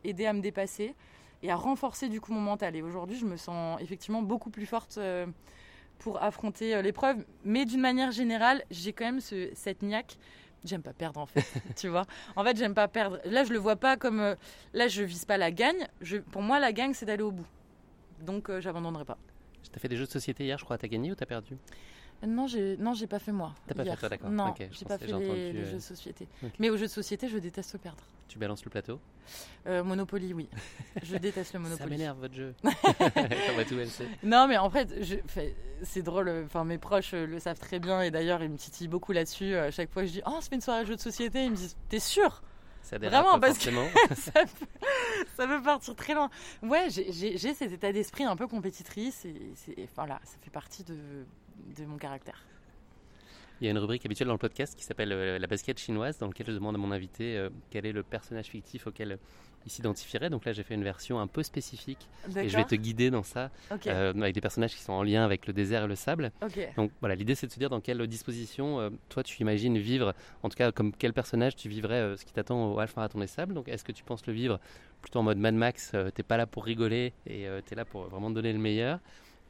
aidé à me dépasser et à renforcer du coup mon mental. Et aujourd'hui, je me sens effectivement beaucoup plus forte pour affronter l'épreuve. Mais d'une manière générale, j'ai quand même ce, cette niaque. J'aime pas perdre en fait, [laughs] tu vois. En fait, j'aime pas perdre. Là, je le vois pas comme. là, je vise pas la gagne. Pour moi, la gagne, c'est d'aller au bout. Donc, euh, j'abandonnerai pas. T'as fait des jeux de société hier, je crois. T'as gagné ou t'as perdu? Non, j'ai non, j'ai pas fait moi. T'as pas fait toi, d'accord. Non, Ok, je j'ai pas fait les, euh, jeux de société. Mais aux jeux de société, je déteste perdre. Tu balances le plateau? Euh, Monopoly, oui. [laughs] Je déteste le Ça Monopoly. m'énerve votre jeu. [laughs] À tout. Non, mais en fait, c'est drôle. Enfin, mes proches le savent très bien et d'ailleurs, ils me titillent beaucoup là-dessus. À chaque fois que je dis, oh, c'est une soirée de jeux de société, ils me disent, t'es sûr? Ça dérape Vraiment, parce que [laughs] ça, peut, ça peut partir très loin. Ouais, j'ai- cet état d'esprit un peu compétitrice et voilà, ça fait partie de, de mon caractère. Il y a une rubrique habituelle dans le podcast qui s'appelle euh, La basket chinoise, dans laquelle je demande à mon invité euh, quel est le personnage fictif auquel euh, il s'identifierait. Donc là, j'ai fait une version un peu spécifique et je vais te guider dans ça, euh, avec des personnages qui sont en lien avec le désert et le sable. Donc voilà, l'idée c'est de se dire dans quelle disposition euh, toi tu imagines vivre, en tout cas comme quel personnage tu vivrais euh, ce qui t'attend au Half Marathon des Sables. Donc est-ce que tu penses le vivre plutôt en mode Mad Max, t'es pas là pour rigoler et t'es là pour vraiment donner le meilleur?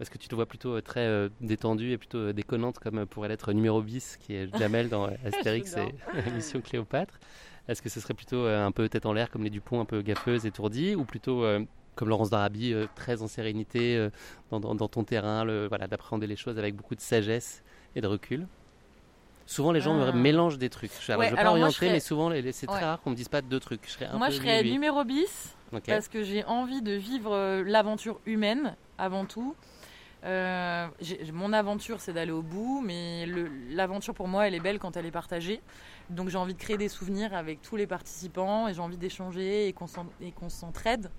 Est-ce que tu te vois plutôt très euh, détendue et plutôt déconnante comme pourrait l'être numéro bis qui est Jamel dans [laughs] Astérix et. [laughs] Mission Cléopâtre? Est-ce que ce serait plutôt euh, un peu tête en l'air comme les Dupont, un peu gaffeuse, étourdie, ou plutôt euh, comme Laurence d'Arabie, euh, très en sérénité dans, dans- dans ton terrain, le, voilà, d'appréhender les choses avec beaucoup de sagesse et de recul? Souvent, les gens Ah. mélangent des trucs. Je ne Ouais, veux pas orienter, serais- mais souvent, c'est très Ouais. rare qu'on me dise pas deux trucs. Je serais un Moi, peu je serais lui. numéro bis Ok. parce que j'ai envie de vivre l'aventure humaine avant tout. Euh, mon aventure, c'est d'aller au bout, mais l'aventure pour moi, elle est belle quand elle est partagée. Donc j'ai envie de créer des souvenirs avec tous les participants et j'ai envie d'échanger et qu'on s'entraide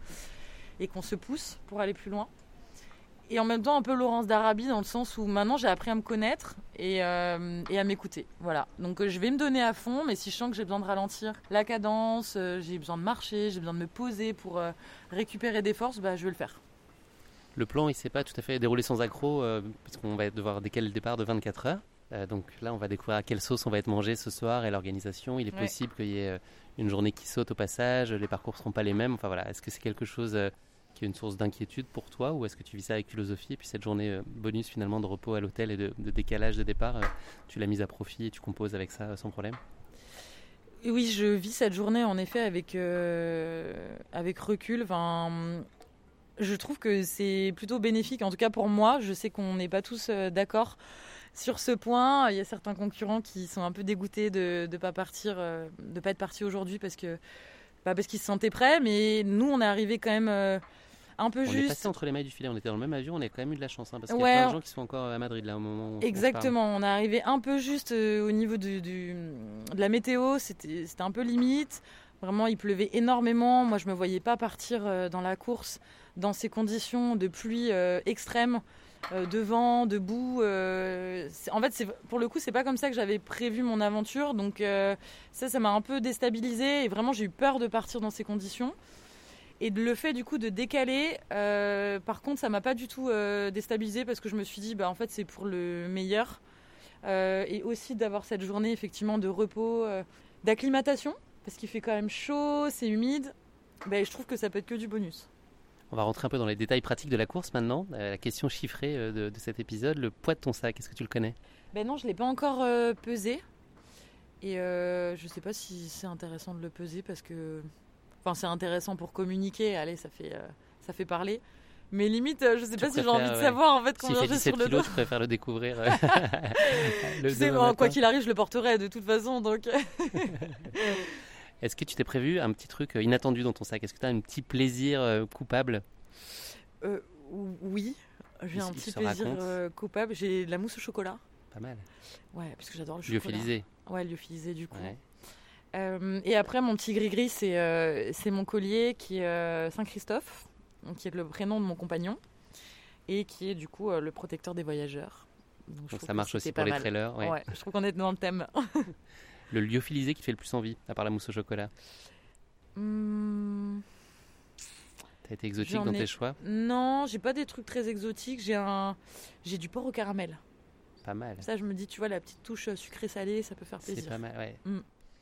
et qu'on se pousse pour aller plus loin. Et en même temps, un peu Laurence d'Arabie dans le sens où maintenant j'ai appris à me connaître et, euh, à m'écouter. Voilà. Donc euh, je vais me donner à fond, mais si je sens que j'ai besoin de ralentir la cadence, euh, j'ai besoin de marcher, j'ai besoin de me poser pour récupérer des forces, bah, je vais le faire. Le plan, il s'est pas tout à fait déroulé sans accroc, euh, puisqu'on va devoir décaler le départ de 24 heures. Euh, donc là, on va découvrir à quelle sauce on va être mangé ce soir et l'organisation. Il est Ouais. possible qu'il y ait euh, une journée qui saute au passage, les parcours seront pas les mêmes. Enfin voilà, est-ce que c'est quelque chose euh, qui est une source d'inquiétude pour toi ou est-ce que tu vis ça avec philosophie et puis cette journée bonus finalement de repos à l'hôtel et de, de décalage de départ, tu l'as mise à profit et tu composes avec ça sans problème? Oui, je vis cette journée en effet avec, euh, avec recul. Enfin, je trouve que c'est plutôt bénéfique, en tout cas pour moi. Je sais qu'on n'est pas tous d'accord sur ce point. Il y a certains concurrents qui sont un peu dégoûtés de ne pas partir, euh, de pas être partis aujourd'hui parce que bah, parce qu'ils se sentaient prêts. Mais nous, on est arrivé quand même euh, un peu On est juste. passé entre les mailles du filet, on était dans le même avion, on a quand même eu de la chance hein, parce qu'il y a plein de gens qui sont encore à Madrid là au moment où on. Exactement, on est arrivé un peu juste euh, au niveau du, du- de la météo, c'était un peu limite. Vraiment, il pleuvait énormément. Moi, je me voyais pas partir euh, dans la course dans ces conditions de pluie euh, extrême, euh, de vent, de boue. euh, en fait, pour le coup, c'est pas comme ça que j'avais prévu mon aventure. Donc euh, ça, ça m'a un peu déstabilisé et vraiment, j'ai eu peur de partir dans ces conditions. Et le fait du coup de décaler, par contre, ça m'a pas du tout euh, déstabilisé parce que je me suis dit, bah en fait, c'est pour le meilleur. Et aussi d'avoir cette journée effectivement de repos, d'acclimatation, parce qu'il fait quand même chaud, c'est humide. Ben, je trouve que ça peut être que du bonus. On va rentrer un peu dans les détails pratiques de la course maintenant. Euh, la question chiffrée euh, de, de cet épisode, le poids de ton sac, est-ce que tu le connais? Ben non, je l'ai pas encore euh, pesé. Et euh, je sais pas si c'est intéressant de le peser parce que. Enfin, c'est intéressant pour communiquer. Allez, ça fait, ça fait parler. Mais limite, je sais Tu pas si j'ai envie de savoir en fait combien fait j'ai 17 sur le dos. tu préfères le découvrir [laughs] le Tu sais, bon, quoi matin. qu'il arrive, je le porterai de toute façon. Donc. [laughs] Est-ce que tu t'es prévu un petit truc euh, inattendu dans ton sac? Est-ce que tu as un petit plaisir euh, coupable? Euh, oui, j'ai un petit plaisir raconte? coupable. J'ai de la mousse au chocolat. Pas mal. Ouais, parce que j'adore le chocolat. Lyophilisé. Ouais, lyophilisé du coup. Ouais. Euh, et après, mon petit gris-gris, c'est euh, mon collier qui est euh, Saint-Christophe, qui est le prénom de mon compagnon, et qui est du coup le protecteur des voyageurs. Donc ça marche aussi pour les mal. trailers. ouais. Ouais, je trouve qu'on est dans le thème. [laughs] Le lyophilisé qui te fait le plus envie, à part la mousse au chocolat. Hum, T'as été exotique dans ai- tes choix non, j'ai pas des trucs très exotiques. J'ai un, j'ai du porc au caramel. Pas mal. Ça, je me dis, tu vois, la petite touche sucré-salé, ça peut faire C'est plaisir. pas mal, ouais. Mm.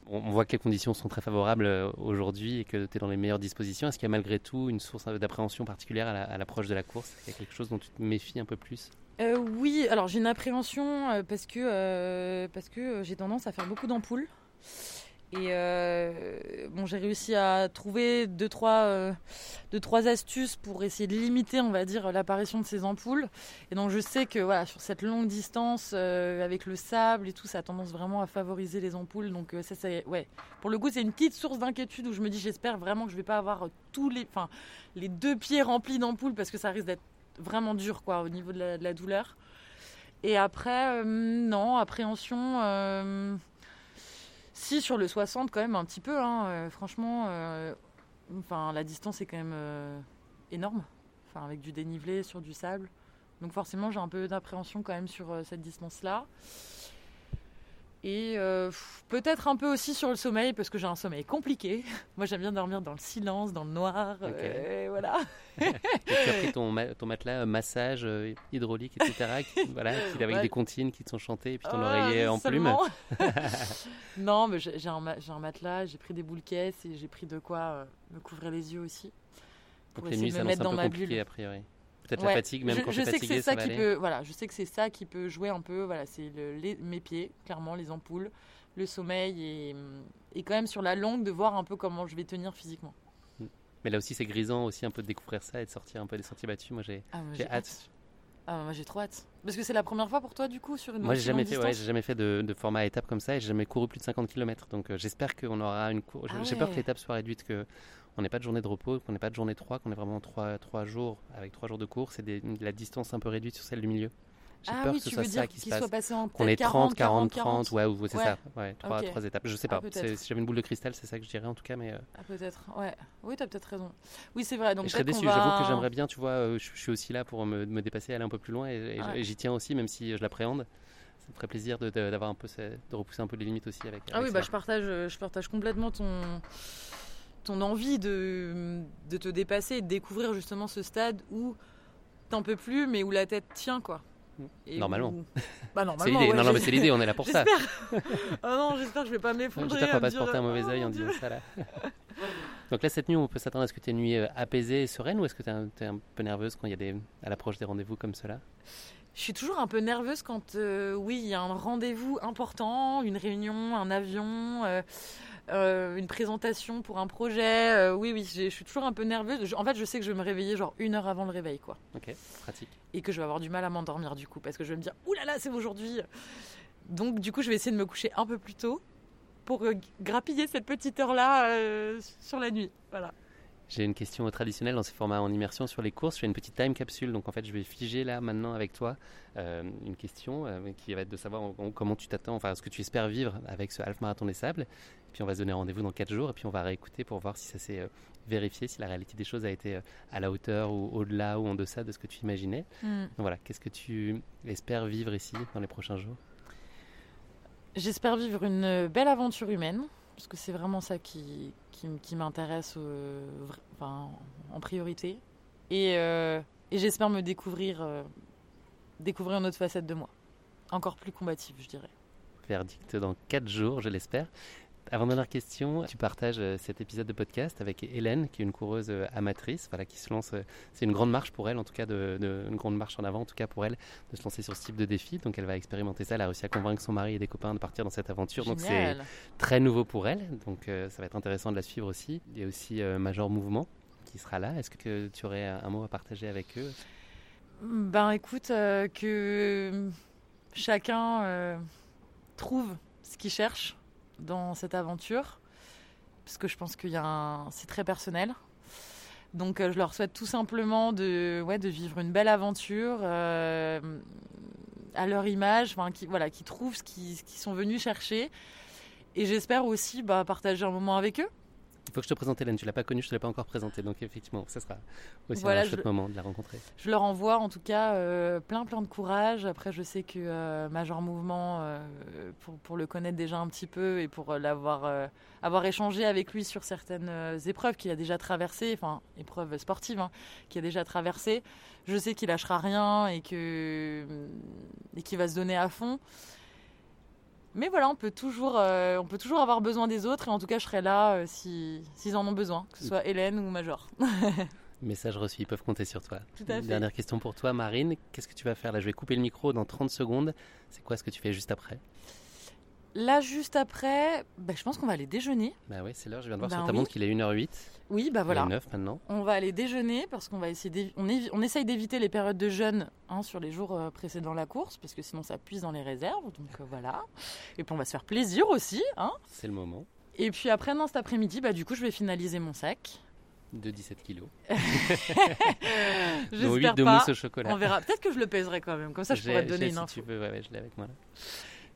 On, on voit que les conditions sont très favorables euh, aujourd'hui et que tu es dans les meilleures dispositions. Est-ce qu'il y a malgré tout une source d'appréhension particulière à la- à l'approche de la course? Il y a quelque chose dont tu te méfies un peu plus? Euh, oui, alors j'ai une appréhension euh, parce que, euh, que j'ai tendance à faire beaucoup d'ampoules. Et bon, j'ai réussi à trouver deux trois, euh, deux, trois astuces pour essayer de limiter, on va dire, l'apparition de ces ampoules. Et donc je sais que voilà, sur cette longue distance, avec le sable et tout, ça a tendance vraiment à favoriser les ampoules. Donc ça, c'est ouais. Pour le coup, c'est une petite source d'inquiétude où je me dis, j'espère vraiment que je vais pas avoir tous les, les deux pieds remplis d'ampoules parce que ça risque d'être vraiment dur quoi au niveau de la, douleur. Et après, euh, non, appréhension. euh, si sur le 60 quand même un petit peu. hein, euh, franchement, enfin la distance est quand même énorme. Enfin avec du dénivelé sur du sable. Donc forcément j'ai un peu d'appréhension quand même sur cette distance-là. Et euh, peut-être un peu aussi sur le sommeil parce que j'ai un sommeil compliqué. [laughs] Moi j'aime bien dormir dans le silence, dans le noir. Euh, voilà. [laughs] Tu as pris ton, ma- ton matelas euh, massage euh, hydraulique, etc. qui- [laughs] voilà, avec Ouais. des comptines qui te sont chantées et puis ton Ah, oreiller en plume. non, mais j'ai un, ma- un matelas, j'ai pris des boules caisses et j'ai pris de quoi me couvrir les yeux aussi. Pour Donc les essayer nuits de me mettre dans ma bulle. a priori. Peut-être Ouais, la fatigue, même je, quand je sais que fatigué, c'est ça, va qui aller. peut, voilà, je sais que c'est ça qui peut jouer un peu. Voilà, c'est le- les- mes pieds, clairement, les ampoules, le sommeil et, et quand même sur la longue de voir un peu comment je vais tenir physiquement. Mais là aussi, c'est grisant aussi un peu de découvrir ça et de sortir un peu des sentiers battus. Moi, j'ai Ah, j'ai hâte. Ah, moi j'ai trop hâte. Parce que c'est la première fois pour toi du coup sur une Moi, j'ai jamais fait, ouais, jamais fait de, de format à étape comme ça et j'ai jamais couru plus de 50 km. Donc, euh, j'espère qu'on aura une course. Ah j'ai peur que l'étape soit réduite, que on n'ait pas de journée de repos, qu'on n'ait pas de journée 3, qu'on ait vraiment 3, trois jours avec 3 jours de course et des- la distance un peu réduite sur celle du milieu. J'ai Ah peur oui, que ce tu soit ça dire qui se qu'il passe. soit passé en Qu'on ait peut-être 30, 40, 40, 30, ouais, ou c'est Ouais. ça, ouais, 3, Ok. trois étapes. Je sais Ah, pas. C'est- si j'avais une boule de cristal, c'est ça que je dirais en tout cas, mais euh, Ah peut-être, ouais. Oui, t'as peut-être raison. Oui, c'est vrai. Donc je serais déçu. J'avoue que j'aimerais bien, tu vois, euh, je, je suis aussi là pour me, me dépasser, aller un peu plus loin et, et- Ouais. et j'y tiens aussi, même si je l'appréhende. Ça me ferait plaisir de, de- d'avoir un peu, de repousser un peu les limites aussi avec. Ah avec oui, bah, je partage, je partage complètement ton, ton envie de, de te dépasser et de découvrir justement ce stade où t'en peux plus, mais où la tête tient, quoi. Et Normalement. où- [laughs] Bah, normalement. C'est l'idée. ouais, non, non, mais j'ai- c'est l'idée. On est là pour ça. [laughs] J'espère. [laughs] oh non, j'espère que je vais pas m'effondrer. J'espère qu'on va pas me se porter un mauvais oh, œil mon en disant ça là. Donc là, cette nuit, on peut s'attendre à ce que tu aies une nuit euh, apaisée et sereine ou est-ce que tu es, un peu nerveuse quand il y a des, à l'approche des rendez-vous comme cela? Je suis toujours un peu nerveuse quand, euh, oui, il y a un rendez-vous important, une réunion, un avion, euh, euh, une présentation pour un projet. oui, oui, je suis toujours un peu nerveuse. Je- en fait, je sais que je vais me réveiller genre une heure avant le réveil, quoi. Ok, pratique. Et que je vais avoir du mal à m'endormir, du coup, parce que je vais me dire, là là, c'est aujourd'hui. Donc, du coup, je vais essayer de me coucher un peu plus tôt pour grappiller cette petite heure-là sur la nuit. Voilà. J'ai une question traditionnelle dans ces formats en immersion sur les courses. Je fais une petite time capsule. Donc en fait, je vais figer là maintenant avec toi euh, une question euh, qui va être de savoir en- en- comment tu t'attends, enfin ce que tu espères vivre avec ce half marathon des sables. Et puis on va se donner rendez-vous dans 4 jours et puis on va réécouter pour voir si ça s'est euh, vérifié, si la réalité des choses a été à la hauteur ou au-delà ou en deçà de ce que tu imaginais. Mm. Donc voilà, qu'est-ce que tu espères vivre ici dans les prochains jours? J'espère vivre une belle aventure humaine, parce que c'est vraiment ça qui, m'intéresse euh, en priorité. Et, euh, et j'espère me découvrir, euh, découvrir une autre facette de moi, encore plus combative, je dirais. verdict dans 4 jours, je l'espère. Avant dernière question, tu partages euh, cet épisode de podcast avec Hélène, qui est une coureuse euh, amatrice, voilà, qui se lance. euh, C'est une grande marche pour elle, en tout cas, de, de- une grande marche en avant, en tout cas pour elle, de se lancer sur ce type de défi. Donc, elle va expérimenter ça. Elle a réussi à convaincre son mari et des copains de partir dans cette aventure. Donc, c'est très nouveau pour elle. Donc, euh, ça va être intéressant de la suivre aussi. Il y a aussi euh, Major Mouvement qui sera là. Est-ce que tu aurais un mot à partager avec eux? Ben écoute, euh, que chacun trouve ce qu'il cherche dans cette aventure, parce que je pense qu'il y a un... c'est très personnel. Donc euh, je leur souhaite tout simplement de, ouais, de vivre une belle aventure euh, à leur image, enfin, qui, voilà, qui trouvent ce qu'ils sont venus chercher. Et j'espère aussi bah, partager un moment avec eux. Il faut que je te présente Hélène. Tu l'as pas connue, je te l'ai pas encore présentée. Donc, effectivement, ça sera aussi Voilà, un je- chouette moment de la rencontrer. Je leur envoie en tout cas euh, plein plein de courage. Après, je sais que euh, Major Mouvement, euh, pour, pour le connaître déjà un petit peu et pour l'avoir avoir échangé avec lui sur certaines épreuves qu'il a déjà traversées, enfin épreuves sportives hein, qu'il a déjà traversées, je sais qu'il lâchera rien et que et qu'il va se donner à fond. Mais voilà, on peut toujours, euh, on peut toujours avoir besoin des autres et en tout cas, je serai là euh, si s'ils en ont besoin, que ce soit Hélène ou Major. [laughs] Message reçu, ils peuvent compter sur toi. Tout à fait. Dernière question pour toi, Marine. Qu'est-ce que tu vas faire? Là Je vais couper le micro dans 30 secondes. C'est quoi ce que tu fais juste après? Là, juste après, bah, je pense qu'on va aller déjeuner. Bah oui, c'est l'heure. Je viens de voir Ben sur ta oui. montre qu'il est 1h08. Oui, bah voilà. Il est 9 maintenant. On va aller déjeuner parce qu'on va essayer on, essaye d'éviter les périodes de jeûne hein, sur les jours euh, précédant la course parce que sinon ça puise dans les réserves. Donc euh, voilà. Et puis on va se faire plaisir aussi. Hein. C'est le moment Et puis après, non, cet après-midi, bah, du coup, je vais finaliser mon sac. de 17 kilos. [laughs] J'espère 8 de pas. mousse au chocolat. On verra. Peut-être que je le pèserai quand même. Comme ça, je pourrais te donner une si info. tu veux, ouais, ouais, je l'ai avec moi là.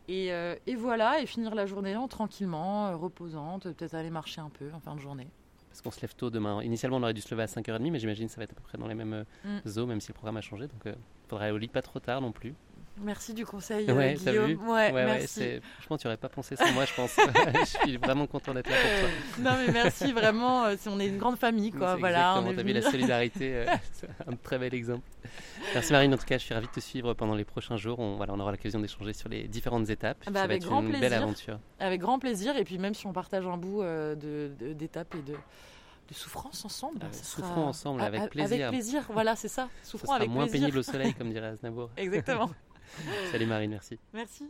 Et, euh, et voilà, et finir la journée en tranquillement, euh, reposante, peut-être aller marcher un peu en fin de journée. Parce qu'on se lève tôt demain. Initialement, on aurait dû se lever à 5h30, mais j'imagine que ça va être à peu près dans les mêmes euh, Mm. eaux, même si le programme a changé. Donc, il faudra aller au lit pas trop tard non plus. Merci du conseil, euh, Ouais, Guillaume. vu Ouais, ouais, merci. c'est... Franchement, tu aurais pas pensé sans moi, je pense. [laughs] je suis vraiment content d'être là pour toi. Non mais merci vraiment, euh, on est une grande famille quoi, voilà. On exactement, est t'as vu la solidarité, euh, [laughs] c'est un très bel exemple. Merci Marine, en tout cas, je suis ravi de te suivre pendant les prochains jours. On, voilà, on aura l'occasion d'échanger sur les différentes étapes. Bah, Ça va avec être grand une belle plaisir. aventure. Avec grand plaisir et puis même si on partage un bout euh, de, de- d'étape et de, de souffrance ensemble. Ça souffrons sera- ensemble, a- avec a- plaisir. Avec plaisir, voilà c'est ça. Souffrons sera avec moins plaisir. pénible au soleil, comme [laughs] dirait Aznavour. Exactement. [laughs] Salut Marine, merci. Merci.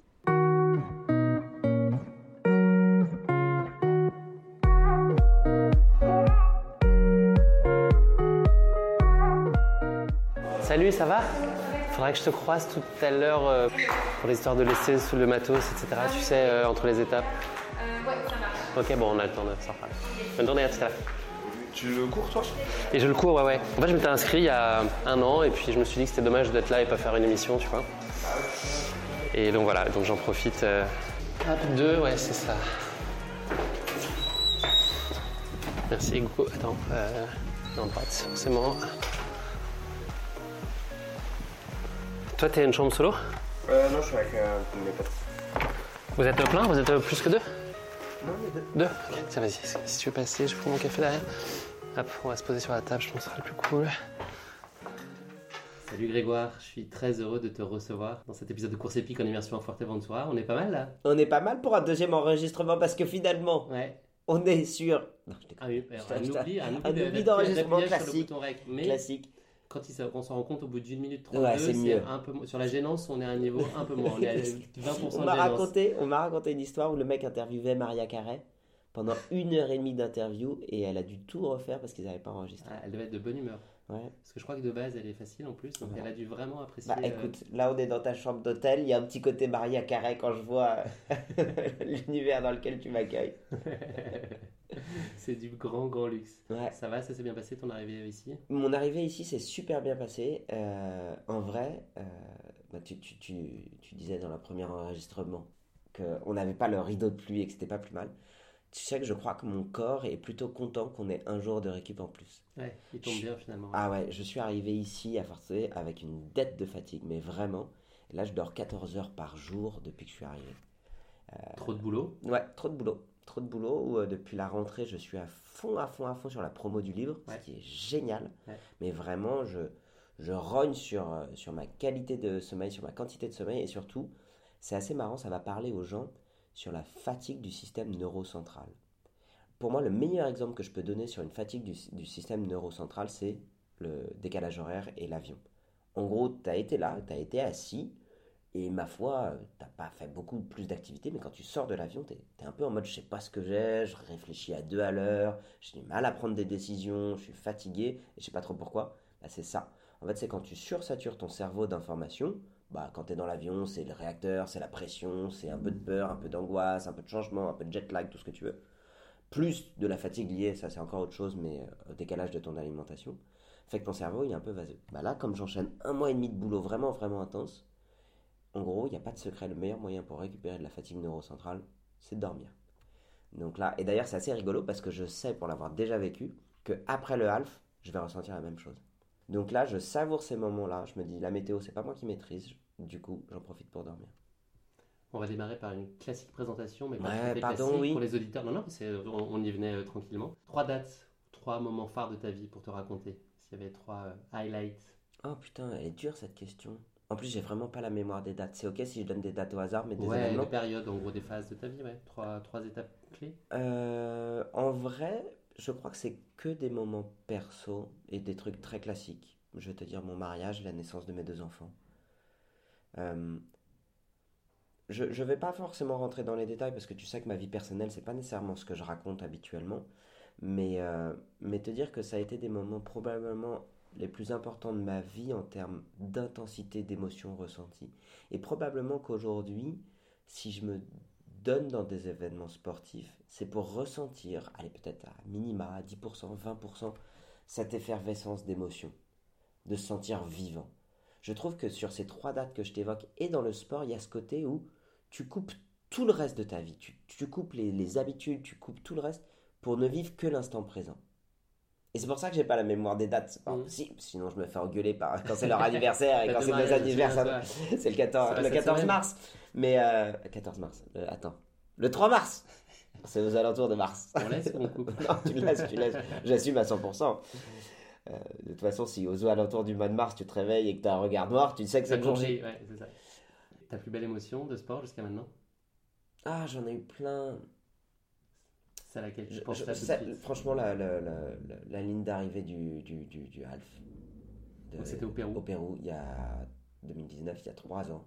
Salut, ça va? Faudrait que je te croise tout à l'heure euh, pour l'histoire de laisser sous le matos, etc. tu sais, euh, entre les étapes. Euh, ouais, ça marche. Ok, bon, on a le temps de s'en parler. Bonne journée, à tout à l'heure. Tu le cours, toi? Et je le cours, ouais, ouais. En fait, je m'étais inscrit il y a un an et puis je me suis dit que c'était dommage d'être là et pas faire une émission, tu vois. Et donc voilà, donc j'en profite. euh, Hop, deux, ouais, c'est ça. Merci, Hugo. Attends, euh, en droite, forcément. Toi, t'es une chambre solo? Euh, non, je suis avec euh, mes potes. Vous êtes plein? Vous êtes plus que deux? Non, mais deux. Deux? Ok, tiens, vas-y. Si tu veux passer, je prends mon café derrière. Hop, on va se poser sur la table, je pense que ce sera le plus cool. Salut Grégoire, je suis très heureux de te recevoir dans cet épisode de course épique en immersion à Fuerteventura. On est pas mal là On est pas mal pour un deuxième enregistrement parce que finalement, Ouais. on est sur. Non, je déconne. Ah oui, un oubli, un d'enregistrement classique. bouton rec. Mais Classique. quand on s'en rend compte au bout d'une minute 32, Ouais, c'est mieux. un peu, sur la gênance, on est à un niveau un peu moins. On est à [laughs] 20% On de m'a gênance. raconté, on m'a raconté une histoire où le mec interviewait Maria Carey pendant une heure et demie d'interview et elle a dû tout refaire parce qu'ils n'avaient pas enregistré. Ah, elle devait être de bonne humeur. Ouais. Parce que je crois que de base, elle est facile en plus, donc Ouais. elle a dû vraiment apprécier. Bah euh, écoute, là on est dans ta chambre d'hôtel, il y a un petit côté Maria Carey quand je vois [laughs] l'univers dans lequel tu m'accueilles. [laughs] c'est du grand, grand luxe. Ouais. Ça va, ça s'est bien passé ton arrivée ici? Mon arrivée ici s'est super bien passée. Euh, en vrai, euh, bah, tu, tu, tu, tu disais dans le premier enregistrement qu'on n'avait pas le rideau de pluie et que c'était pas plus mal. Tu sais que je crois que mon corps est plutôt content qu'on ait un jour de récup en plus. Ouais, il tombe Je- bien finalement. Ah ouais, je suis arrivé ici à Force avec une dette de fatigue, mais vraiment. Là, je dors 14 heures par jour depuis que je suis arrivé. Trop de boulot? Ouais, trop de boulot. Trop de boulot. Où, euh, depuis la rentrée, je suis à fond, à fond, à fond sur la promo du livre, Ouais. ce qui est génial. Ouais. Mais vraiment, je, je rogne sur, euh, sur ma qualité de sommeil, sur ma quantité de sommeil et surtout, c'est assez marrant, ça va parler aux gens sur la fatigue du système neurocentral. Pour moi, le meilleur exemple que je peux donner sur une fatigue du, système neurocentral, c'est le décalage horaire et l'avion. En gros, tu as été là, tu as été assis, et ma foi, t'as pas fait beaucoup plus d'activités, mais quand tu sors de l'avion, tu es, un peu en mode je sais pas ce que j'ai, je réfléchis à deux à l'heure, j'ai du mal à prendre des décisions, je suis fatigué, et je sais pas trop pourquoi. Bah, c'est ça. En fait, c'est quand tu sursatures ton cerveau d'informations, bah, quand tu es dans l'avion, c'est le réacteur, c'est la pression, c'est un peu de peur, un peu d'angoisse, un peu de changement, un peu de jet lag, tout ce que tu veux. Plus de la fatigue liée, ça c'est encore autre chose, mais euh, au décalage de ton alimentation, fait que ton cerveau il est un peu vaseux. Bah là, comme j'enchaîne un mois et demi de boulot vraiment, vraiment intense, en gros, il n'y a pas de secret. Le meilleur moyen pour récupérer de la fatigue neurocentrale, c'est de dormir. Donc là, et d'ailleurs, c'est assez rigolo parce que je sais, pour l'avoir déjà vécu, que après le half, je vais ressentir la même chose. Donc là, je savoure ces moments-là. Je me dis, la météo, c'est pas moi qui maîtrise. Du coup, j'en profite pour dormir. On va démarrer par une classique présentation, mais pas Ouais, tout pardon, classique oui. pour les auditeurs. Non, non, c'est- on, on y venait euh, tranquillement. Trois dates, trois moments phares de ta vie pour te raconter. S'il y avait trois euh, highlights. Oh putain, elle est dure cette question. En plus, j'ai vraiment pas la mémoire des dates. C'est ok si je donne des dates au hasard, mais des ouais, événements. des périodes, en gros, des phases de ta vie, ouais. Trois, trois étapes clés. Euh, en vrai, je crois que c'est que des moments perso et des trucs très classiques. Je vais te dire mon mariage, la naissance de mes deux enfants. Euh, je ne vais pas forcément rentrer dans les détails parce que tu sais que ma vie personnelle, c'est pas nécessairement ce que je raconte habituellement. Mais, euh, mais te dire que ça a été des moments probablement les plus importants de ma vie en termes d'intensité d'émotions ressenties. Et probablement qu'aujourd'hui, si je me donne dans des événements sportifs, c'est pour ressentir, allez peut-être à minima, à 10%, 20%, cette effervescence d'émotions, de se sentir vivant. Je trouve que sur ces trois dates que je t'évoque, et dans le sport, il y a ce côté où tu coupes tout le reste de ta vie, tu, coupes les habitudes, tu coupes tout le reste pour ne vivre que l'instant présent. Et c'est pour ça que j'ai pas la mémoire des dates. Pas possible, sinon je me fais engueuler par quand c'est leur [laughs] anniversaire et quand c'est nos anniversaires. [laughs] C'est le Ça 14, va le cette 14 semaine mars. Mais euh, 14 mars. Le- attends. Le 3 mars. C'est aux alentours de mars. On laisse ou on coupe? [laughs] Non, tu laisses, tu laisses. J'assume à 100%. Euh, de toute façon, si aux alentours du mois de mars, tu te réveilles et que tu as un regard noir, tu sais que c'est le jour J. Ouais, c'est ça. Ta plus belle émotion de sport jusqu'à maintenant? Ah, j'en ai eu plein. C'est à laquelle tu Je- penses ça- franchement, la, la, la, ligne d'arrivée du, du, du, du half. c'était au Pérou Au Pérou, il y a 2019, il y a 3 ans.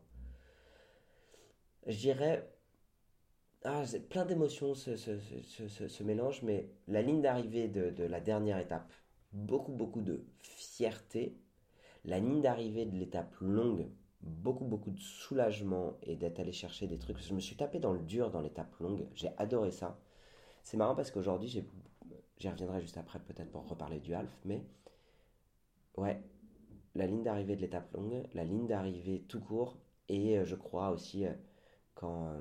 Je dirais. Ah, plein d'émotions ce, ce, ce, ce, ce mélange, mais la ligne d'arrivée de, de la dernière étape, beaucoup, beaucoup de fierté. La ligne d'arrivée de l'étape longue, beaucoup, beaucoup de soulagement et d'être allé chercher des trucs. Je me suis tapé dans le dur dans l'étape longue. J'ai adoré ça. C'est marrant parce qu'aujourd'hui, j'y reviendrai juste après peut-être pour reparler du half, mais ouais, la ligne d'arrivée de l'étape longue, la ligne d'arrivée tout court, et euh, je crois aussi euh, quand...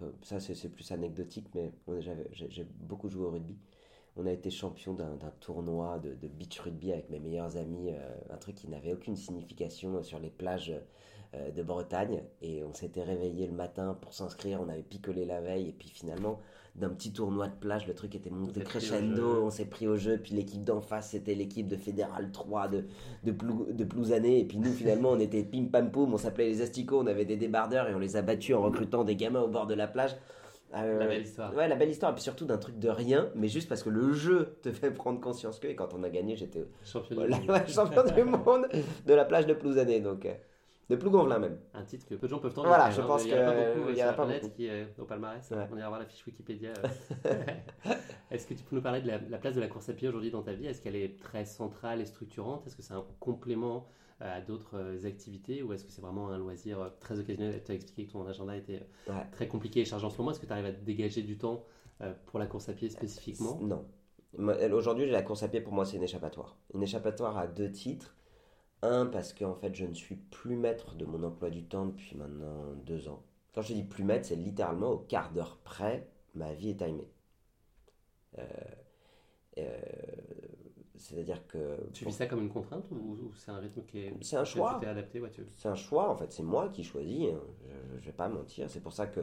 euh, ça c'est plus anecdotique, mais j'ai beaucoup joué au rugby. On a été champion d'un tournoi de, beach rugby avec mes meilleurs amis, un truc qui n'avait aucune signification sur les plages de Bretagne. Et on s'était réveillé le matin pour s'inscrire, on avait picolé la veille, et puis finalement, d'un petit tournoi de plage, le truc était monté crescendo, on s'est pris au jeu, puis l'équipe d'en face, c'était l'équipe de Fédéral 3 de, de, Plou- de Plouzané, et puis nous, finalement, on était pim pam poum, on s'appelait les asticots, on avait des débardeurs, et on les a battus en recrutant des gamins au bord de la plage. Euh, La belle histoire. Ouais, la belle histoire, et puis surtout d'un truc de rien, mais juste parce que le jeu te fait prendre conscience que, et quand on a gagné, j'étais Champion du voilà, monde. ouais, champion du monde de la plage de Plouzané, donc euh, de Plougonvelin même. Un titre que peu de gens peuvent tenter. Voilà, je pense il y en a pas beaucoup, il y sur en a pas Internet beaucoup. qui est au palmarès. Ouais. On ira voir la fiche Wikipédia. euh. [laughs] Est-ce que tu peux nous parler de la, la place de la course à pied aujourd'hui dans ta vie? Est-ce qu'elle est très centrale et structurante? Est-ce que c'est un complément euh, à d'autres euh, activités ou est-ce que c'est vraiment un loisir euh, très occasionnel? Tu as expliqué que ton agenda était euh, Ouais. très compliqué et chargé en ce moment. Est-ce que tu arrives à te dégager du temps euh, pour la course à pied spécifiquement? Non. Aujourd'hui, la course à pied, pour moi, c'est une échappatoire. Une échappatoire à deux titres. Un, parce qu'en fait, je ne suis plus maître de mon emploi du temps depuis maintenant deux ans. Quand je dis plus maître, c'est littéralement au quart d'heure près, ma vie est timée. Euh, euh, C'est-à dire que... Tu vis ça comme une contrainte ou, ou c'est un rythme qui est. C'est un choix. Adapté ouais, tu- C'est un choix, en fait, c'est moi qui choisis, hein. je, je vais pas mentir. C'est pour ça que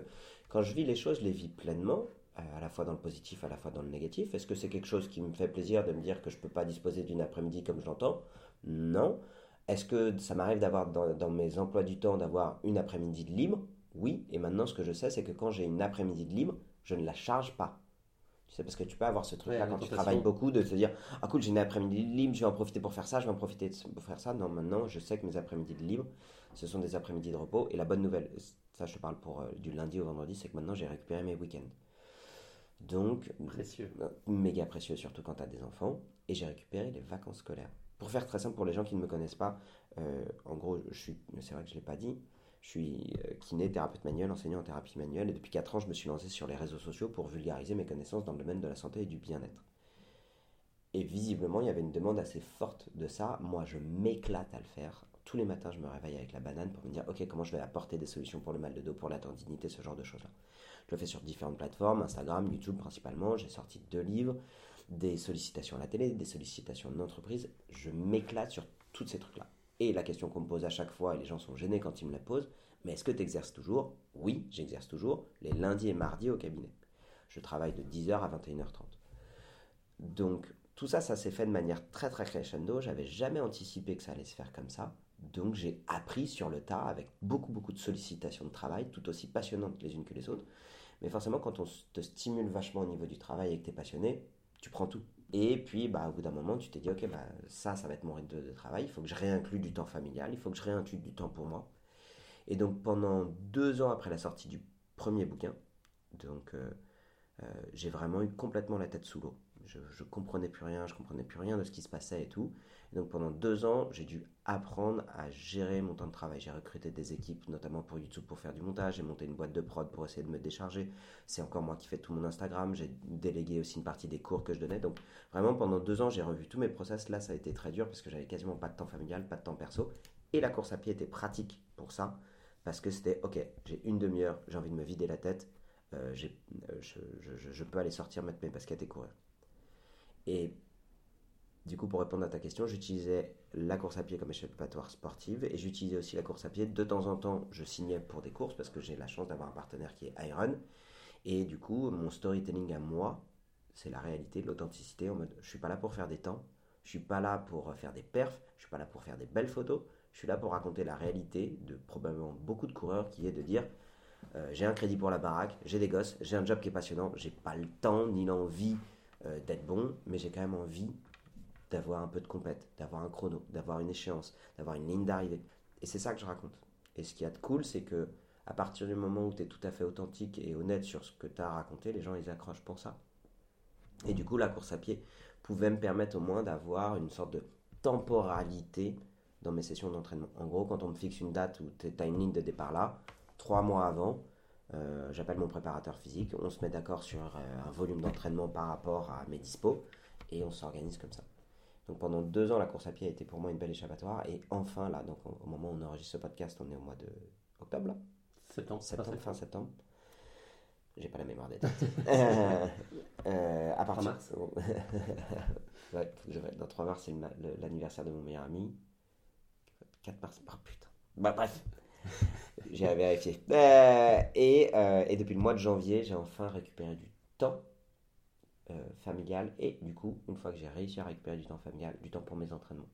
quand je vis les choses, je les vis pleinement, euh, à la fois dans le positif, à la fois dans le négatif. Est-ce que c'est quelque chose qui me fait plaisir de me dire que je peux pas disposer d'une après-midi comme je l'entends? Non. Est-ce que ça m'arrive d'avoir dans, dans mes emplois du temps d'avoir une après-midi de libre? Oui. Et maintenant, ce que je sais, c'est que quand j'ai une après-midi de libre, je ne la charge pas. Tu sais, parce que tu peux avoir ce truc-là Ouais, quand tu travailles beaucoup, de te dire Ah, cool, j'ai une après-midi de libre, je vais en profiter pour faire ça, je vais en profiter pour faire ça. Non, maintenant, je sais que mes après-midi de libre, ce sont des après-midi de repos. Et la bonne nouvelle, ça, je te parle pour euh, du lundi au vendredi, c'est que maintenant, j'ai récupéré mes week-ends. Donc, Précieux. euh, méga précieux, surtout quand tu as des enfants. Et j'ai récupéré les vacances scolaires. Pour faire très simple, pour les gens qui ne me connaissent pas, euh, en gros, je suis, c'est vrai que je ne l'ai pas dit, je suis euh, kiné, thérapeute manuel, enseignant en thérapie manuelle, et depuis 4 ans, je me suis lancé sur les réseaux sociaux pour vulgariser mes connaissances dans le domaine de la santé et du bien-être. Et visiblement, il y avait une demande assez forte de ça. Moi, je m'éclate à le faire. Tous les matins, je me réveille avec la banane pour me dire, ok, comment je vais apporter des solutions pour le mal de dos, pour la tendinité, ce genre de choses-là. Je le fais sur différentes plateformes, Instagram, YouTube principalement. J'ai sorti deux livres, des sollicitations à la télé, des sollicitations d'entreprise. Je m'éclate sur tous ces trucs-là. Et la question qu'on me pose à chaque fois, et les gens sont gênés quand ils me la posent, mais est-ce que tu exerces toujours? Oui, j'exerce toujours, les lundis et mardis au cabinet. Je travaille de 10h à 21h30. Donc, tout ça, ça s'est fait de manière très très crescendo. J'avais jamais anticipé que ça allait se faire comme ça. Donc, j'ai appris sur le tas avec beaucoup beaucoup de sollicitations de travail, tout aussi passionnantes les unes que les autres. Mais forcément, quand on te stimule vachement au niveau du travail et que tu es passionné, tu prends tout. Et puis, bah, au bout d'un moment, tu t'es dit, ok, bah, ça, ça va être mon rythme de, travail. Il faut que je réinclue du temps familial, il faut que je réinclue du temps pour moi. Et donc, pendant deux ans après la sortie du premier bouquin, donc, euh, euh, j'ai vraiment eu complètement la tête sous l'eau. Je, je comprenais plus rien, je comprenais plus rien de ce qui se passait et tout. Et donc pendant deux ans, j'ai dû apprendre à gérer mon temps de travail. J'ai recruté des équipes, notamment pour YouTube, pour faire du montage. J'ai monté une boîte de prod pour essayer de me décharger. C'est encore moi qui fais tout mon Instagram. J'ai délégué aussi une partie des cours que je donnais. Donc vraiment pendant deux ans, j'ai revu tous mes process. Là, ça a été très dur parce que j'avais quasiment pas de temps familial, pas de temps perso. Et la course à pied était pratique pour ça parce que c'était ok, j'ai une demi-heure, j'ai envie de me vider la tête. Euh, euh, je, je- je peux aller sortir, mettre mes baskets et courir. Et du coup, pour répondre à ta question, j'utilisais la course à pied comme échappatoire sportive et j'utilisais aussi la course à pied. De temps en temps, je signais pour des courses parce que j'ai la chance d'avoir un partenaire qui est Iron. Et du coup, mon storytelling à moi, c'est la réalité, l'authenticité en mode je suis pas là pour faire des temps, je suis pas là pour faire des perfs, je suis pas là pour faire des belles photos, je suis là pour raconter la réalité de probablement beaucoup de coureurs qui est de dire euh, j'ai un crédit pour la baraque, j'ai des gosses, j'ai un job qui est passionnant, j'ai pas le temps ni l'envie euh, d'être bon, mais j'ai quand même envie d'avoir un peu de compète, d'avoir un chrono, d'avoir une échéance, d'avoir une ligne d'arrivée. Et c'est ça que je raconte. Et ce qu'il y a de cool, c'est que à partir du moment où tu es tout à fait authentique et honnête sur ce que tu as raconté, les gens ils accrochent pour ça. Et du coup, la course à pied pouvait me permettre au moins d'avoir une sorte de temporalité dans mes sessions d'entraînement. En gros, quand on me fixe une date où tu as une ligne de départ là, trois mois avant, euh, j'appelle mon préparateur physique, on se met d'accord sur euh, un volume d'entraînement par rapport à mes dispos et on s'organise comme ça. Donc pendant deux ans, la course à pied a été pour moi une belle échappatoire et enfin là, donc au moment où on enregistre ce podcast, on est au mois de octobre là Septembre. Septembre, fin septembre. J'ai pas la mémoire des dates. [laughs] euh, euh, à partir. mars. [laughs] ouais, dans 3 mars, c'est l'anniversaire de mon meilleur ami. 4 mars. Oh putain. Bah, bref. [laughs] J'ai à vérifier. Euh, et, et depuis le mois de janvier, j'ai enfin récupéré du temps familial. Et du coup, une fois que j'ai réussi à récupérer du temps familial, du temps pour mes entraînements.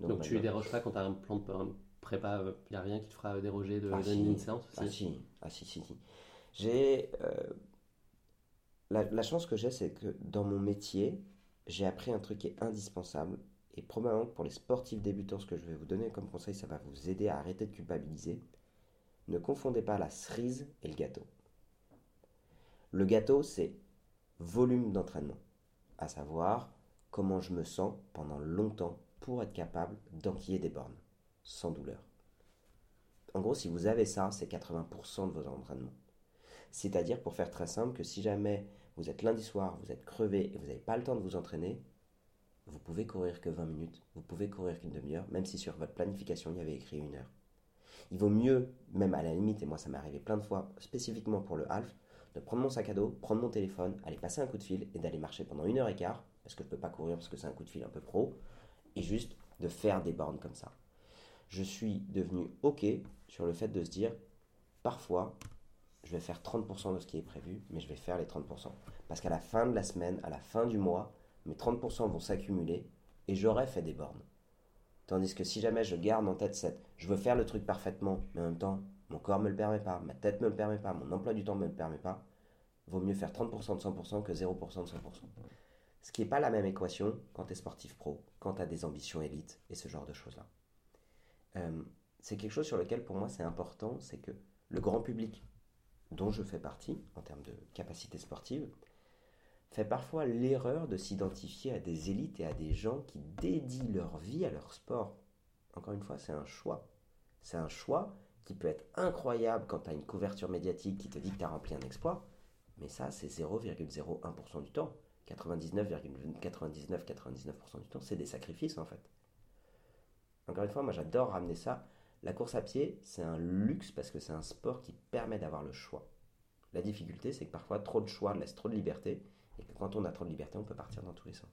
Donc, tu déroges pas quand tu as un plan de un prépa, il n'y a rien qui te fera déroger de, Ah, de si. une séance Ah si, ah si, si, si. J'ai... euh, la, la chance que j'ai, c'est que dans mon métier, j'ai appris un truc qui est indispensable. Et probablement que pour les sportifs débutants, ce que je vais vous donner comme conseil, ça va vous aider à arrêter de culpabiliser. Ne confondez pas la cerise et le gâteau. Le gâteau, c'est volume d'entraînement. À savoir comment je me sens pendant longtemps pour être capable d'enquiller des bornes, sans douleur. En gros, si vous avez ça, c'est 80% de vos entraînements. C'est-à-dire, pour faire très simple, que si jamais vous êtes lundi soir, vous êtes crevé et vous n'avez pas le temps de vous entraîner, vous pouvez courir que 20 minutes, vous pouvez courir qu'une demi-heure, même si sur votre planification, il y avait écrit une heure. Il vaut mieux, même à la limite, et moi ça m'est arrivé plein de fois, spécifiquement pour le half, de prendre mon sac à dos, prendre mon téléphone, aller passer un coup de fil et d'aller marcher pendant une heure et quart, parce que je ne peux pas courir parce que c'est un coup de fil un peu pro, et juste de faire des bornes comme ça. Je suis devenu OK sur le fait de se dire, parfois, je vais faire 30% de ce qui est prévu, mais je vais faire les 30%. Parce qu'à la fin de la semaine, à la fin du mois, mes 30% vont s'accumuler et j'aurai fait des bornes. Tandis que si jamais je garde en tête cette, je veux faire le truc parfaitement, mais en même temps, mon corps me le permet pas, ma tête me le permet pas, mon emploi du temps me le permet pas, vaut mieux faire 30% de 100% que 0% de 100%. Ce qui n'est pas la même équation quand tu es sportif pro, quand tu as des ambitions élites et ce genre de choses-là. Euh, c'est quelque chose sur lequel pour moi c'est important, c'est que le grand public dont je fais partie en termes de capacité sportive fait parfois l'erreur de s'identifier à des élites et à des gens qui dédient leur vie à leur sport. Encore une fois, c'est un choix. C'est un choix qui peut être incroyable quand tu as une couverture médiatique qui te dit que tu as rempli un exploit, mais ça, c'est 0,01% du temps. 99,9999% du temps, c'est des sacrifices en fait. Encore une fois, moi j'adore ramener ça. La course à pied, c'est un luxe parce que c'est un sport qui permet d'avoir le choix. La difficulté, c'est que parfois trop de choix laisse trop de liberté et que quand on a trop de liberté, on peut partir dans tous les sens.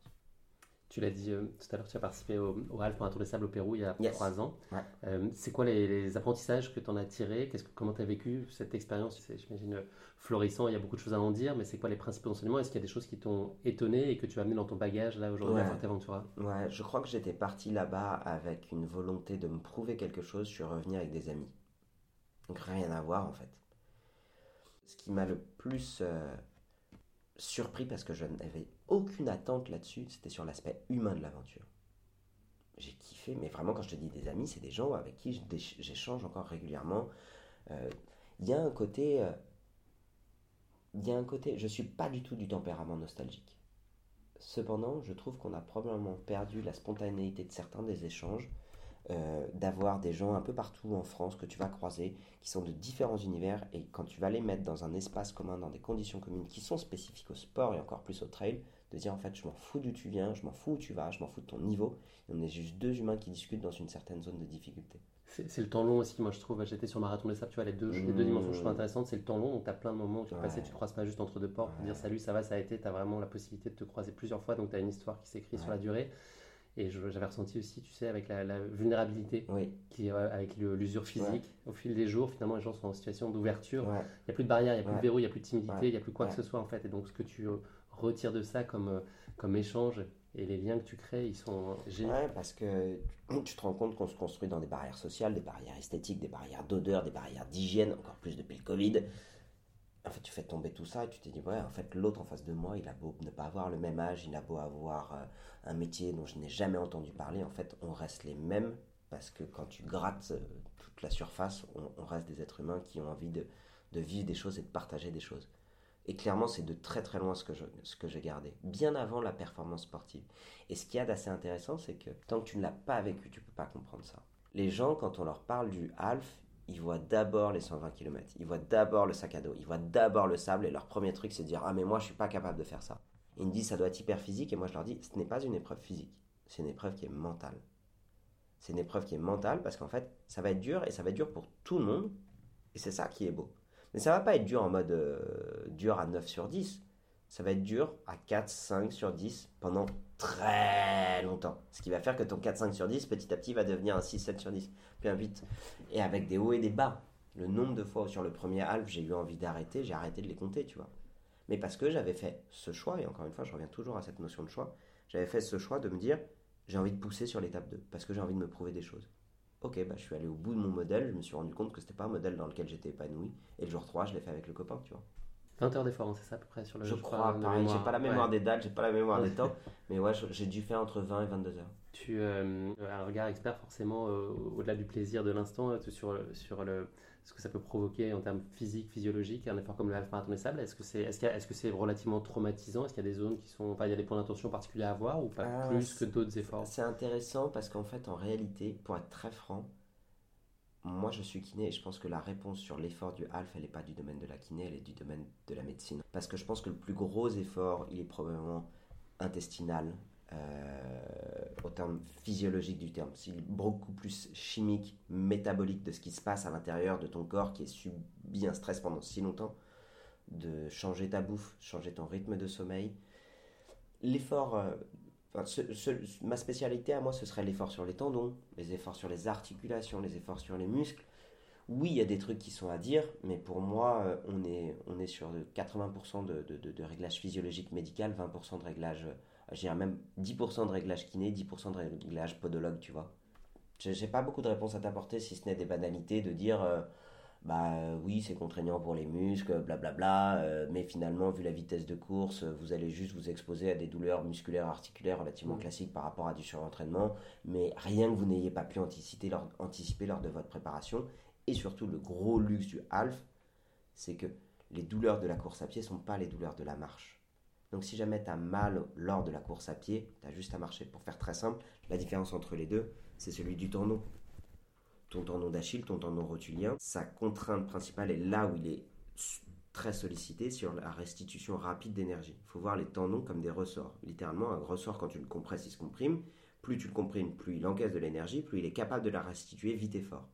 Tu l'as dit euh, tout à l'heure, tu as participé au, au Half Marathon des Sables au Pérou il y a Yes. trois ans. Ouais. Euh, c'est quoi les, les apprentissages que tu en as tirés? Que, Comment tu as vécu cette expérience? C'est, j'imagine, florissant, il y a beaucoup de choses à en dire, mais c'est quoi les principaux enseignements? Est-ce qu'il y a des choses qui t'ont étonné et que tu as amené dans ton bagage là aujourd'hui à Ouais. Fuerteventura? Ouais, je crois que j'étais parti là-bas avec une volonté de me prouver quelque chose. Je suis revenu avec des amis. Donc rien à voir en fait. Ce qui m'a le plus euh, surpris parce que je n'avais aucune attente là-dessus, c'était sur l'aspect humain de l'aventure. J'ai kiffé, mais vraiment quand je te dis des amis, c'est des gens avec qui j'échange encore régulièrement. Euh, Il y a un côté... euh, Il y a un côté... Je suis pas du tout du tempérament nostalgique. Cependant, je trouve qu'on a probablement perdu la spontanéité de certains des échanges, euh, d'avoir des gens un peu partout en France que tu vas croiser, qui sont de différents univers, et quand tu vas les mettre dans un espace commun, dans des conditions communes qui sont spécifiques au sport et encore plus au trail, de dire en fait je m'en fous d'où tu viens, je m'en fous où tu vas, je m'en fous de ton niveau, et on est juste deux humains qui discutent dans une certaine zone de difficulté. C'est, le temps long aussi, moi je trouve. J'étais sur Marathon des Sables, tu vois, les deux, les deux Mmh. dimensions que je trouve intéressantes, c'est le temps long, donc tu as plein de moments où tu Ouais. passer, tu te croises pas juste entre deux portes pour dire salut, ça va, ça a été, tu as vraiment la possibilité de te croiser plusieurs fois, donc tu as une histoire qui s'écrit sur la durée. Et j'avais ressenti aussi, tu sais, avec la, la vulnérabilité, Oui. qui, euh, avec l'usure physique, au fil des jours, finalement, les gens sont en situation d'ouverture. Ouais. Il n'y a plus de barrière, il n'y a plus Ouais. de verrou, il n'y a plus de timidité, il n'y a plus quoi que ce soit en fait. Et donc, ce que tu euh, retires de ça comme, euh, comme échange et les liens que tu crées, ils sont géniaux. Parce que tu te rends compte qu'on se construit dans des barrières sociales, des barrières esthétiques, des barrières d'odeur, des barrières d'hygiène, encore plus depuis le Covid. En fait, tu fais tomber tout ça et tu te dis, ouais, en fait, l'autre en face de moi, il a beau ne pas avoir le même âge, il a beau avoir euh, un métier dont je n'ai jamais entendu parler, en fait, on reste les mêmes parce que quand tu grattes euh, toute la surface, on, reste des êtres humains qui ont envie de, vivre des choses et de partager des choses. Et clairement, c'est de très très loin ce que, ce que j'ai gardé, bien avant la performance sportive. Et ce qu'il y a d'assez intéressant, c'est que tant que tu ne l'as pas vécu, tu peux pas comprendre ça. Les gens, quand on leur parle du half, ils voient d'abord les 120 km, ils voient d'abord le sac à dos, ils voient d'abord le sable, et leur premier truc, c'est de dire Ah, mais moi, je suis pas capable de faire ça. Ils me disent Ça doit être hyper physique, et moi, je leur dis Ce n'est pas une épreuve physique, c'est une épreuve qui est mentale. C'est une épreuve qui est mentale parce qu'en fait, ça va être dur, et ça va être dur pour tout le monde, et c'est ça qui est beau. Mais ça va pas être dur en mode euh, dur à 9 sur 10. Ça va être dur à 4, 5 sur 10 pendant très longtemps. Ce qui va faire que ton 4, 5 sur 10, petit à petit, va devenir un 6, 7 sur 10. Puis un 8. Et avec des hauts et des bas. Le nombre de fois sur le premier half, j'ai eu envie d'arrêter, j'ai arrêté de les compter, tu vois. Mais parce que j'avais fait ce choix, et encore une fois, je reviens toujours à cette notion de choix, j'avais fait ce choix de me dire, j'ai envie de pousser sur l'étape 2, parce que j'ai envie de me prouver des choses. Ok, bah, je suis allé au bout de mon modèle, je me suis rendu compte que c'était pas un modèle dans lequel j'étais épanoui, et le jour 3, je l'ai fait avec le copain, tu vois. 20 heures d'effort, hein, c'est ça à peu près sur le Je crois, de pareil, j'ai pas la mémoire Ouais. des dates, j'ai pas la mémoire des temps, [laughs] mais ouais, je- j'ai dû faire entre 20 et 22 heures. Tu euh, as un regard expert forcément euh, au-delà du plaisir de l'instant euh, sur, sur le, ce que ça peut provoquer en termes physiques, physiologiques, un effort comme le half marathon des sables. Est-ce que c'est est-ce qu'il y a- est-ce que c'est relativement traumatisant? Est-ce qu'il y a des zones qui sont, enfin, il y a des points d'intention particuliers à avoir ou pas Ah, plus que d'autres efforts? C'est intéressant parce qu'en fait, en réalité, pour être très franc, moi je suis kiné et je pense que la réponse sur l'effort du half, elle n'est pas du domaine de la kiné, elle est du domaine de la médecine. Parce que je pense que le plus gros effort, il est probablement intestinal, euh, au terme physiologique du terme. C'est beaucoup plus chimique, métabolique de ce qui se passe à l'intérieur de ton corps qui est subi un stress pendant si longtemps, de changer ta bouffe, changer ton rythme de sommeil. L'effort, euh, ma spécialité à moi, ce serait l'effort sur les tendons, les efforts sur les articulations, les efforts sur les muscles. Oui, il y a des trucs qui sont à dire, mais pour moi, euh, on est, on est sur de 80% de, de, de- réglage physiologique médical, 20% de réglage, euh, je dirais même 10% de réglage kiné, 10% de réglage podologue, tu vois. J'ai j'ai pas beaucoup de réponses à t'apporter, si ce n'est des banalités, de dire, euh, bah euh, oui, c'est contraignant pour les muscles, blablabla, euh, mais finalement, vu la vitesse de course, euh, vous allez juste vous exposer à des douleurs musculaires, articulaires relativement Mhm. classiques par rapport à du surentraînement, mais rien que vous n'ayez pas pu anticiper lors, anticiper lors de votre préparation. Et surtout, le gros luxe du half, c'est que les douleurs de la course à pied sont pas les douleurs de la marche. Donc si jamais tu as mal lors de la course à pied, tu as juste à marcher. Pour faire très simple, la différence entre les deux, c'est celui du tendon. Ton tendon d'Achille, ton tendon rotulien, sa contrainte principale est là où il est très sollicité sur la restitution rapide d'énergie. Il faut voir les tendons comme des ressorts. Littéralement, un ressort, quand tu le compresses, il se comprime. Plus tu le comprimes, plus il encaisse de l'énergie, plus il est capable de la restituer vite et fort.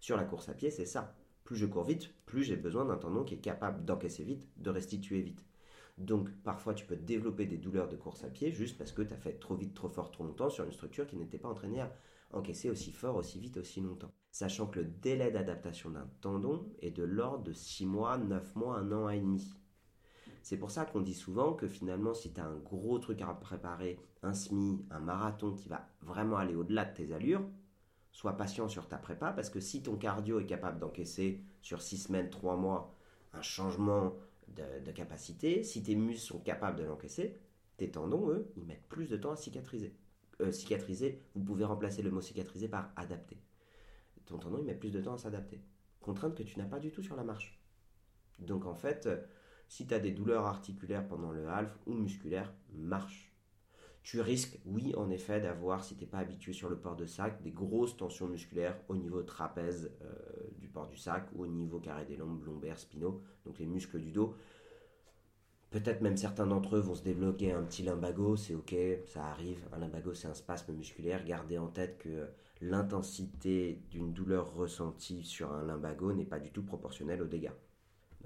Sur la course à pied, c'est ça. Plus je cours vite, plus j'ai besoin d'un tendon qui est capable d'encaisser vite, de restituer vite. Donc parfois tu peux développer des douleurs de course à pied juste parce que tu as fait trop vite, trop fort, trop longtemps sur une structure qui n'était pas entraînée à encaisser aussi fort, aussi vite, aussi longtemps. Sachant que le délai d'adaptation d'un tendon est de l'ordre de 6 mois, 9 mois, 1 an et demi. C'est pour ça qu'on dit souvent que finalement, si tu as un gros truc à préparer, un SMI, un marathon qui va vraiment aller au-delà de tes allures, sois patient sur ta prépa parce que si ton cardio est capable d'encaisser sur 6 semaines, 3 mois, un changement de, de capacité, si tes muscles sont capables de l'encaisser, tes tendons, eux, ils mettent plus de temps à cicatriser. Euh, cicatriser, vous pouvez remplacer le mot cicatriser par adapter. Ton tendon, il met plus de temps à s'adapter. Contrainte que tu n'as pas du tout sur la marche. Donc en fait, euh, si tu as des douleurs articulaires pendant le half ou musculaires, marche. Tu risques, oui, en effet, d'avoir, si tu n'es pas habitué sur le port de sac, des grosses tensions musculaires au niveau trapèze euh, du port du sac ou au niveau carré des lombes, lombaires, spinaux, donc les muscles du dos. Peut-être même certains d'entre eux vont se débloquer un petit lumbago, c'est ok, ça arrive. Un lumbago, c'est un spasme musculaire. Gardez en tête que l'intensité d'une douleur ressentie sur un lumbago n'est pas du tout proportionnelle aux dégâts.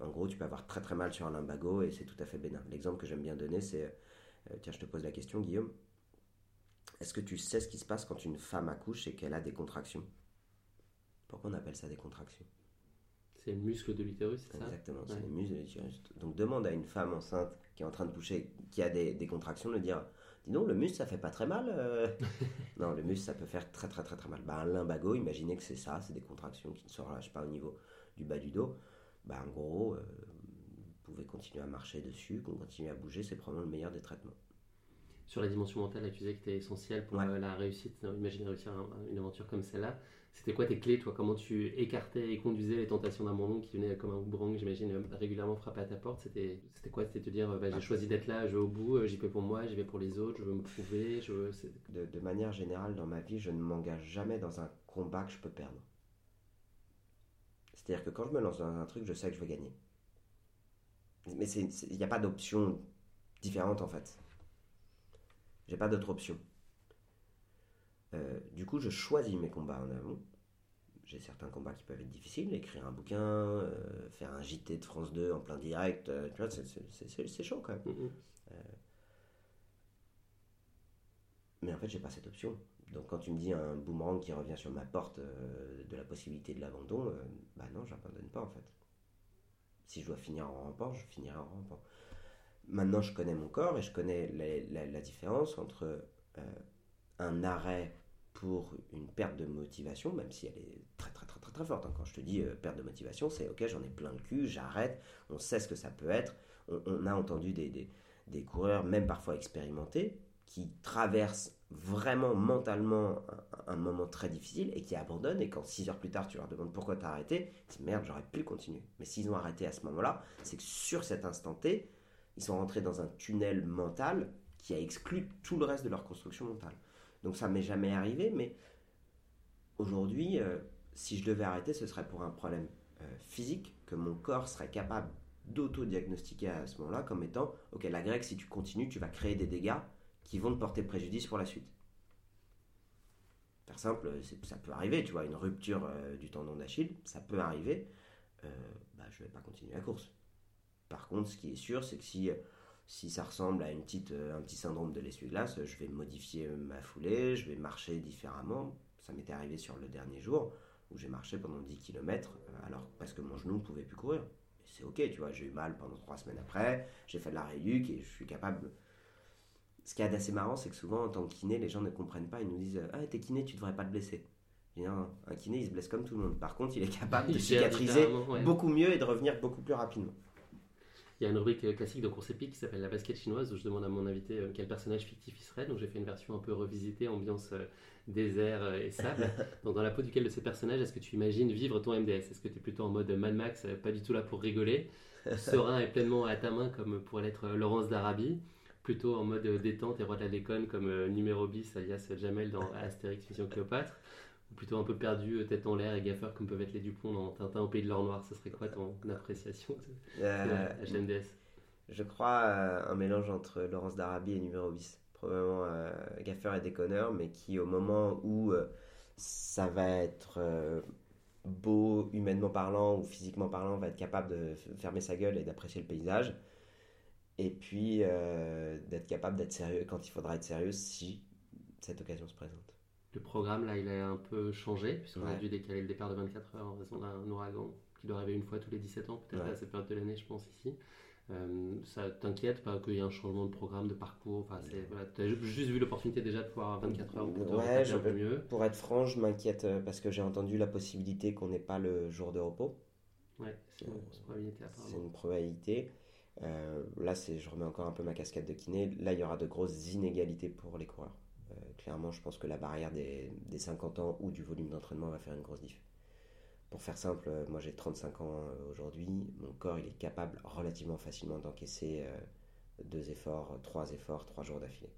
En gros, tu peux avoir très très mal sur un lumbago et c'est tout à fait bénin. L'exemple que j'aime bien donner, c'est euh, tiens, je te pose la question, Guillaume. Est-ce que tu sais ce qui se passe quand une femme accouche et qu'elle a des contractions? Pourquoi on appelle ça des contractions? C'est le muscle de l'utérus, c'est ça Exactement, c'est Ouais. les muscles de l'utérus. Donc demande à une femme enceinte qui est en train de coucher, qui a des, des contractions, de dire Dis donc, le muscle ça fait pas très mal euh [laughs] Non, le muscle ça peut faire très très très très mal. Bah, un lumbago, imaginez que c'est ça, c'est des contractions qui ne se relâchent pas au niveau du bas du dos. Bah, en gros, euh, vous pouvez continuer à marcher dessus, continuer à bouger, c'est probablement le meilleur des traitements. Sur la dimension mentale, là, tu disais que c'était essentiel pour euh, la réussite. euh, Imagine réussir un- une aventure comme celle-là. C'était quoi tes clés, toi? Comment tu écartais et conduisais les tentations d'abandon qui venaient comme un boomerang, j'imagine, euh, régulièrement frapper à ta porte? C'était c'était quoi? C'était te dire, euh, bah, j'ai choisi d'être là, je vais au bout, euh, j'y vais pour moi, j'y vais pour les autres, je veux me prouver. Je veux... De, de manière générale, dans ma vie, je ne m'engage jamais dans un combat que je peux perdre. C'est-à-dire que quand je me lance dans un truc, je sais que je vais gagner. Mais il n'y a pas d'option différente en fait. J'ai pas d'autre option. Euh, du coup, je choisis mes combats en amont. J'ai certains combats qui peuvent être difficiles, écrire un bouquin, euh, faire un JT de France 2 en plein direct, euh, tu vois, c'est- chaud quand même. Mhm. Euh, mais en fait, j'ai pas cette option. Donc quand tu me dis un boomerang qui revient sur ma porte de la possibilité de l'abandon, bah non, j'abandonne pas en fait. Si je dois finir en rampant, je finirai en rampant. Maintenant, je connais mon corps et je connais la, la- la différence entre un arrêt pour une perte de motivation, même si elle est très très très très très forte. hein. Quand je te dis euh, perte de motivation, c'est ok, j'en ai plein le cul, j'arrête, on sait ce que ça peut être. On, a entendu des, des, coureurs, même parfois expérimentés, qui traversent vraiment mentalement un, moment très difficile et qui abandonnent. Et quand 6 heures plus tard, tu leur demandes pourquoi tu as arrêté, ils disent merde, j'aurais pu continuer. Mais s'ils ont arrêté à ce moment-là, c'est que sur cet instant T, ils sont rentrés dans un tunnel mental qui a exclu tout le reste de leur construction mentale. Donc ça m'est jamais arrivé, mais aujourd'hui, euh, si je devais arrêter, ce serait pour un problème euh, physique que mon corps serait capable d'auto-diagnostiquer à ce moment-là comme étant ok la grecque si tu continues tu vas créer des dégâts qui vont te porter préjudice pour la suite. Faire simple ça peut arriver tu vois une rupture euh, du tendon d'Achille ça peut arriver bah, je vais pas continuer la course. Par contre ce qui est sûr c'est que si si ça ressemble à une petite, euh, un petit syndrome de l'essuie-glace, je vais modifier euh, ma foulée, je vais marcher différemment. Ça m'était arrivé sur le dernier jour où j'ai marché pendant 10 km alors parce que mon genou ne pouvait plus courir. C'est ok, tu vois, j'ai eu mal pendant 3 semaines après, j'ai fait de la rééduque et je suis capable. Ce qui est assez marrant, c'est que souvent en tant que kiné, les gens ne comprennent pas, ils nous disent Ah, t'es kiné, tu devrais pas te blesser. Non, un kiné, il se blesse comme tout le monde. Par contre, il est capable [laughs] de cicatriser ouais. beaucoup mieux et de revenir beaucoup plus rapidement. Il y a une rubrique euh, classique de course épique qui s'appelle la basket chinoise où je demande à mon invité euh, quel personnage fictif il serait. Donc j'ai fait une version un peu revisitée, ambiance euh, désert et sable. [laughs] Donc dans la peau duquel de ces personnages, est-ce que tu imagines vivre ton MDS Est-ce que tu es plutôt en mode Mad Max, pas du tout là pour rigoler, [laughs] serein et pleinement à ta main comme pourrait l'être Laurence d'Arabie Plutôt en mode détente et roi de la déconne comme numéro bis alias Jamel dans Astérix Mission Cléopâtre ou plutôt un peu perdu, euh, tête en l'air et gaffeur comme peuvent être les Dupont dans Tintin au pays de l'or noir Ce serait quoi ton appréciation de Euh, la HMDS Je crois euh, un mélange entre Laurence d'Arabie et numéro 10. Probablement euh, gaffeur et déconneur, mais qui au moment où euh, ça va être euh, beau, humainement parlant ou physiquement parlant, va être capable de fermer sa gueule et d'apprécier le paysage. Et puis euh, d'être capable d'être sérieux quand il faudra être sérieux si cette occasion se présente. Le programme, là, il a un peu changé, puisqu'on a Ouais. dû décaler le départ de 24 heures en raison d'un ouragan qui doit arriver une fois tous les 17 ans, peut-être Ouais. à cette période de l'année, je pense, ici. Euh, ça t'inquiète pas qu'il y ait un changement de programme, de parcours? Enfin, c'est, voilà, Tu as ju- juste vu l'opportunité déjà de pouvoir avoir 24 heures te Ouais, je- un peu mieux. pour être franc, je m'inquiète euh, parce que j'ai entendu la possibilité qu'on n'ait pas le jour de repos. Ouais, c'est une grosse probabilité C'est une probabilité. Euh, là, je remets encore un peu ma casquette de kiné. Là, il y aura de grosses inégalités pour les coureurs. Euh, clairement, je pense que la barrière des, des 50 ans ou du volume d'entraînement va faire une grosse diff. Pour faire simple, euh, moi j'ai 35 ans euh, aujourd'hui. Mon corps, il est capable relativement facilement d'encaisser euh, deux efforts, trois efforts, trois jours d'affilée.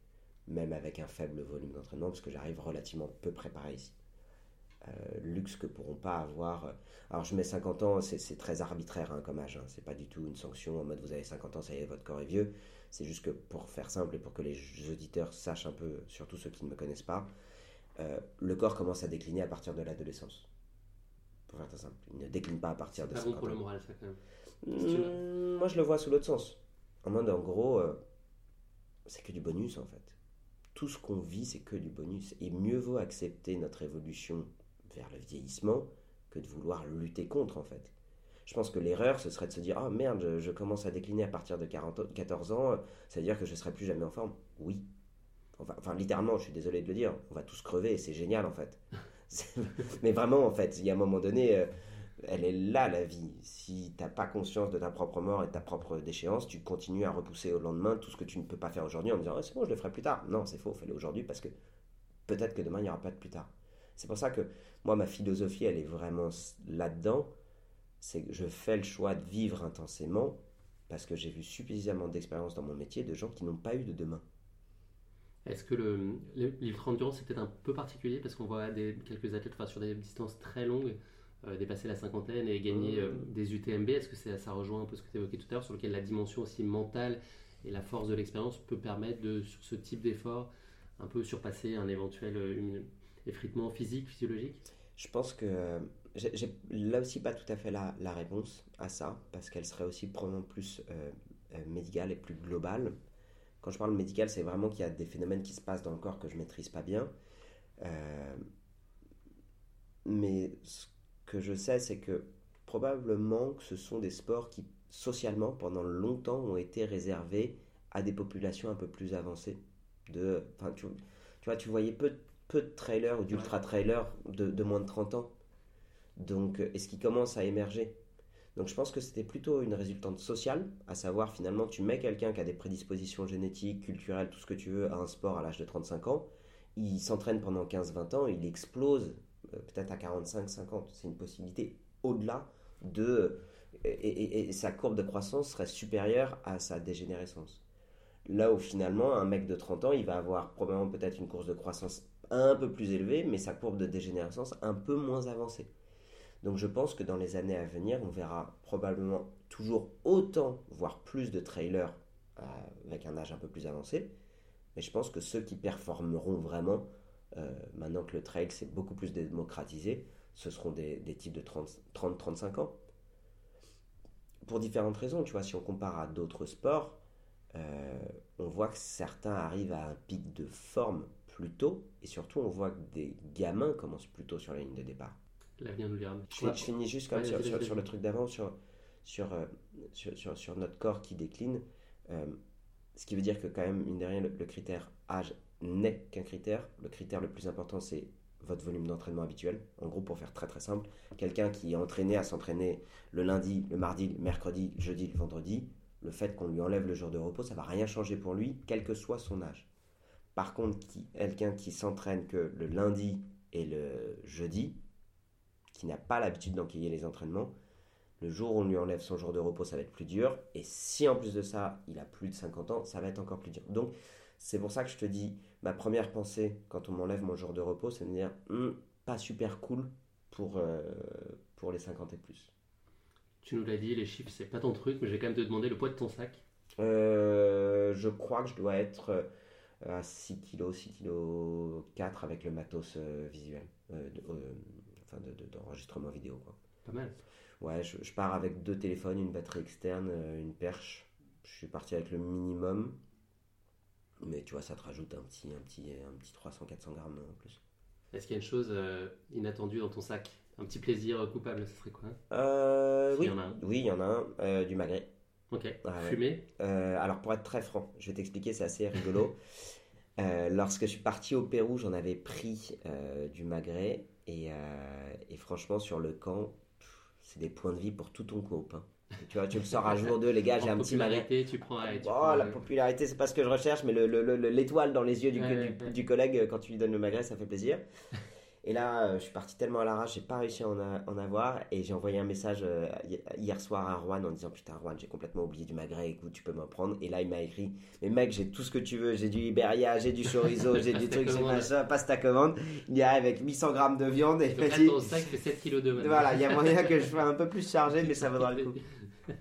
Même avec un faible volume d'entraînement, parce que j'arrive relativement peu préparé ici. Luxe que pourront pas avoir. Alors je mets 50 ans, c'est c'est très arbitraire hein, comme âge. Hein. C'est pas du tout une sanction en mode vous avez 50 ans, ça y est, votre corps est vieux. C'est juste que pour faire simple et pour que les auditeurs sachent un peu, surtout ceux qui ne me connaissent pas, euh, le corps commence à décliner à partir de l'adolescence. Pour faire très simple, il ne décline pas à partir de Pas 50 bon pour ans. le moral, ça, quand même. Mmh, moi, je le vois sous l'autre sens. En mode, en gros, euh, c'est que du bonus, en fait. Tout ce qu'on vit, c'est que du bonus. Et mieux vaut accepter notre évolution vers le vieillissement que de vouloir lutter contre, en fait. Je pense que l'erreur, ce serait de se dire Ah merde, je, commence à décliner à partir de 40, ans- 14 ans, euh, ça veut dire que je serai plus jamais en forme. Oui. Enfin, littéralement, je suis désolé de le dire, on va tous crever c'est génial, en fait. [laughs] Mais vraiment, en fait, il y a un moment donné, euh, elle est là la vie. Si t'as pas conscience de ta propre mort et de ta propre déchéance, tu continues à repousser au lendemain tout ce que tu ne peux pas faire aujourd'hui en disant Ah, c'est bon, je le ferai plus tard. Non, c'est faux, fais-le aujourd'hui parce que peut-être que demain il n'y aura pas de plus tard. C'est pour ça que moi, ma philosophie, elle est vraiment là-dedans. C'est que je fais le choix de vivre intensément parce que j'ai vu suffisamment d'expérience dans mon métier de gens qui n'ont pas eu de demain. Est-ce que le, l'ultra-endurance c'est peut-être un peu particulier parce qu'on voit des, quelques athlètes enfin, sur des distances très longues euh, dépasser la cinquantaine et gagner euh, des UTMB Est-ce que ça rejoint un peu ce que tu évoquais tout à l'heure sur lequel la dimension aussi mentale et la force de l'expérience peut permettre de, sur ce type d'effort, un peu surpasser un éventuel euh, effritement physique, physiologique? Je pense que j'ai là aussi pas tout à fait la, réponse à ça, parce qu'elle serait aussi probablement plus médicale et plus globale. Quand je parle médical, c'est vraiment qu'il y a des phénomènes qui se passent dans le corps que je maîtrise pas bien. Euh, mais ce que je sais, c'est que probablement que ce sont des sports qui, socialement, pendant longtemps, ont été réservés à des populations un peu plus avancées. De, tu, tu vois, tu voyais peu, peu de trailers ou d'ultra-trailers de, moins de 30 ans. Donc, est-ce qu'ils commencent à émerger? Donc je pense que c'était plutôt une résultante sociale, à savoir finalement tu mets quelqu'un qui a des prédispositions génétiques, culturelles, tout ce que tu veux à un sport à l'âge de 35 ans, il s'entraîne pendant 15-20 ans, il explose euh, peut-être à 45-50. C'est une possibilité au-delà de... Et, et, sa courbe de croissance serait supérieure à sa dégénérescence. Là où finalement un mec de 30 ans, il va avoir probablement peut-être une courbe de croissance un peu plus élevée, mais sa courbe de dégénérescence un peu moins avancée. Donc je pense que dans les années à venir, on verra probablement toujours autant, voire plus de trailers euh, avec un âge un peu plus avancé. Mais je pense que ceux qui performeront vraiment, euh, maintenant que le trail s'est beaucoup plus démocratisé, ce seront des, types de 30-35 ans. Pour différentes raisons, tu vois, si on compare à d'autres sports, euh, on voit que certains arrivent à un pic de forme plus tôt, et surtout on voit que des gamins commencent plus tôt sur la ligne de départ. L'avenir nous dira. Je, finis juste comme sur, sur, le truc d'avant, sur, sur, euh, sur, sur, notre corps qui décline. Euh, ce qui veut dire que quand même, mine de rien, le, critère âge n'est qu'un critère. Le critère le plus important, c'est votre volume d'entraînement habituel. En gros, pour faire très très simple, quelqu'un qui est entraîné à s'entraîner le lundi, le mardi, le mercredi, le jeudi, le vendredi, le fait qu'on lui enlève le jour de repos, ça va rien changer pour lui, quel que soit son âge. Par contre, quelqu'un qui s'entraîne que le lundi et le jeudi, qui n'a pas l'habitude d'enquiller les entraînements, le jour où on lui enlève son jour de repos, ça va être plus dur. Et si en plus de ça, il a plus de 50 ans, ça va être encore plus dur. Donc, c'est pour ça que je te dis, ma première pensée quand on m'enlève mon jour de repos, c'est de me dire, hum, pas super cool pour, euh, pour les 50 et plus. Tu nous l'as dit, les chiffres, c'est pas ton truc, mais j'ai quand même te demander le poids de ton sac. Euh, je crois que je dois être euh, à 6 kg, 6 kg 4 avec le matos visuel enfin d'enregistrement vidéo. Quoi. Pas mal. Ouais, je, pars avec deux téléphones, une batterie externe, euh, une perche. Je suis parti avec le minimum. Mais tu vois, ça te rajoute un petit, un petit, un petit 300-400 grammes en plus. Est-ce qu'il y a une chose euh, inattendue dans ton sac? Un petit plaisir coupable, ce serait quoi? Euh, oui. oui, il y en a un. du magret. Ok. Fumé? Alors, pour être très franc, je vais t'expliquer, c'est assez rigolo. [laughs] lorsque je suis parti au Pérou, j'en avais pris du magret. Euh, et, franchement, sur le camp, c'est des points de vie pour tout ton groupe. Hein. Tu vois, tu le sors à jour 2, les gars, [laughs] j'ai un petit magret. tu prends. oh, la popularité, c'est pas ce que je recherche, mais l'étoile le, dans les yeux du, du, collègue quand tu lui donnes le magret, ça fait plaisir. Et là, euh, je suis parti tellement à l'arrache, j'ai pas réussi à en, avoir. Et j'ai envoyé un message euh, hier soir à Rouen en disant Putain, Rouen, j'ai complètement oublié du magret, écoute, tu peux m'en prendre. Et là, il m'a écrit Mais mec, j'ai tout ce que tu veux. J'ai du Iberia, j'ai du chorizo, [laughs] j'ai du truc, j'ai machin, passe ta commande. Il y a avec 800 grammes de viande. Et Donc là, ton sac fait 7 kg de [laughs] Voilà, il y a moyen que je sois un peu plus chargé, mais ça vaudra le coup. [laughs]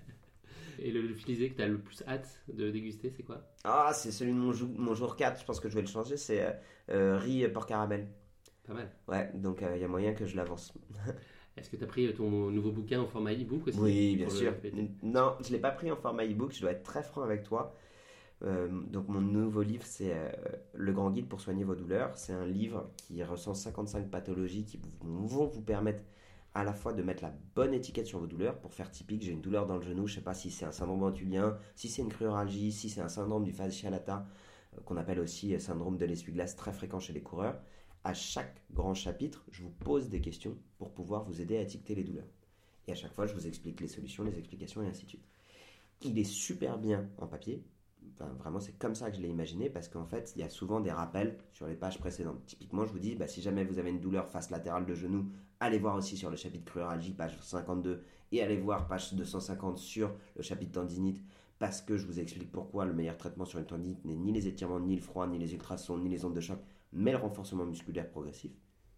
Et le, filisé que tu as le plus hâte de déguster, c'est quoi? Ah, c'est celui de mon, mon, jour 4, je pense que je vais le changer, c'est euh riz porc caramel. Pas mal. Ouais, donc il euh, y a moyen que je l'avance. [laughs] Est-ce que tu as pris ton nouveau bouquin en format e-book aussi Oui, bien sûr. Non, je ne l'ai pas pris en format e-book, je dois être très franc avec toi. Euh, donc mon nouveau livre, c'est euh, Le Grand Guide pour soigner vos douleurs. C'est un livre qui recense 55 pathologies qui vont vous permettre à la fois de mettre la bonne étiquette sur vos douleurs. Pour faire typique, j'ai une douleur dans le genou, je ne sais pas si c'est un syndrome antulien, si c'est une cruralgie, si c'est un syndrome du fascia lata, qu'on appelle aussi syndrome de l'essuie-glace, très fréquent chez les coureurs à chaque grand chapitre, je vous pose des questions pour pouvoir vous aider à étiqueter les douleurs. Et à chaque fois, je vous explique les solutions, les explications et ainsi de suite. Il est super bien en papier. enfin, vraiment, c'est comme ça que je l'ai imaginé parce qu'en fait, il y a souvent des rappels sur les pages précédentes. Typiquement, je vous dis, bah, si jamais vous avez une douleur face latérale de genou, allez voir aussi sur le chapitre cruralgie, page 52, et allez voir page 250 sur le chapitre tendinite parce que je vous explique pourquoi le meilleur traitement sur une tendinite n'est ni les étirements, ni le froid, ni les ultrasons, ni les ondes de choc, mais le renforcement musculaire progressif.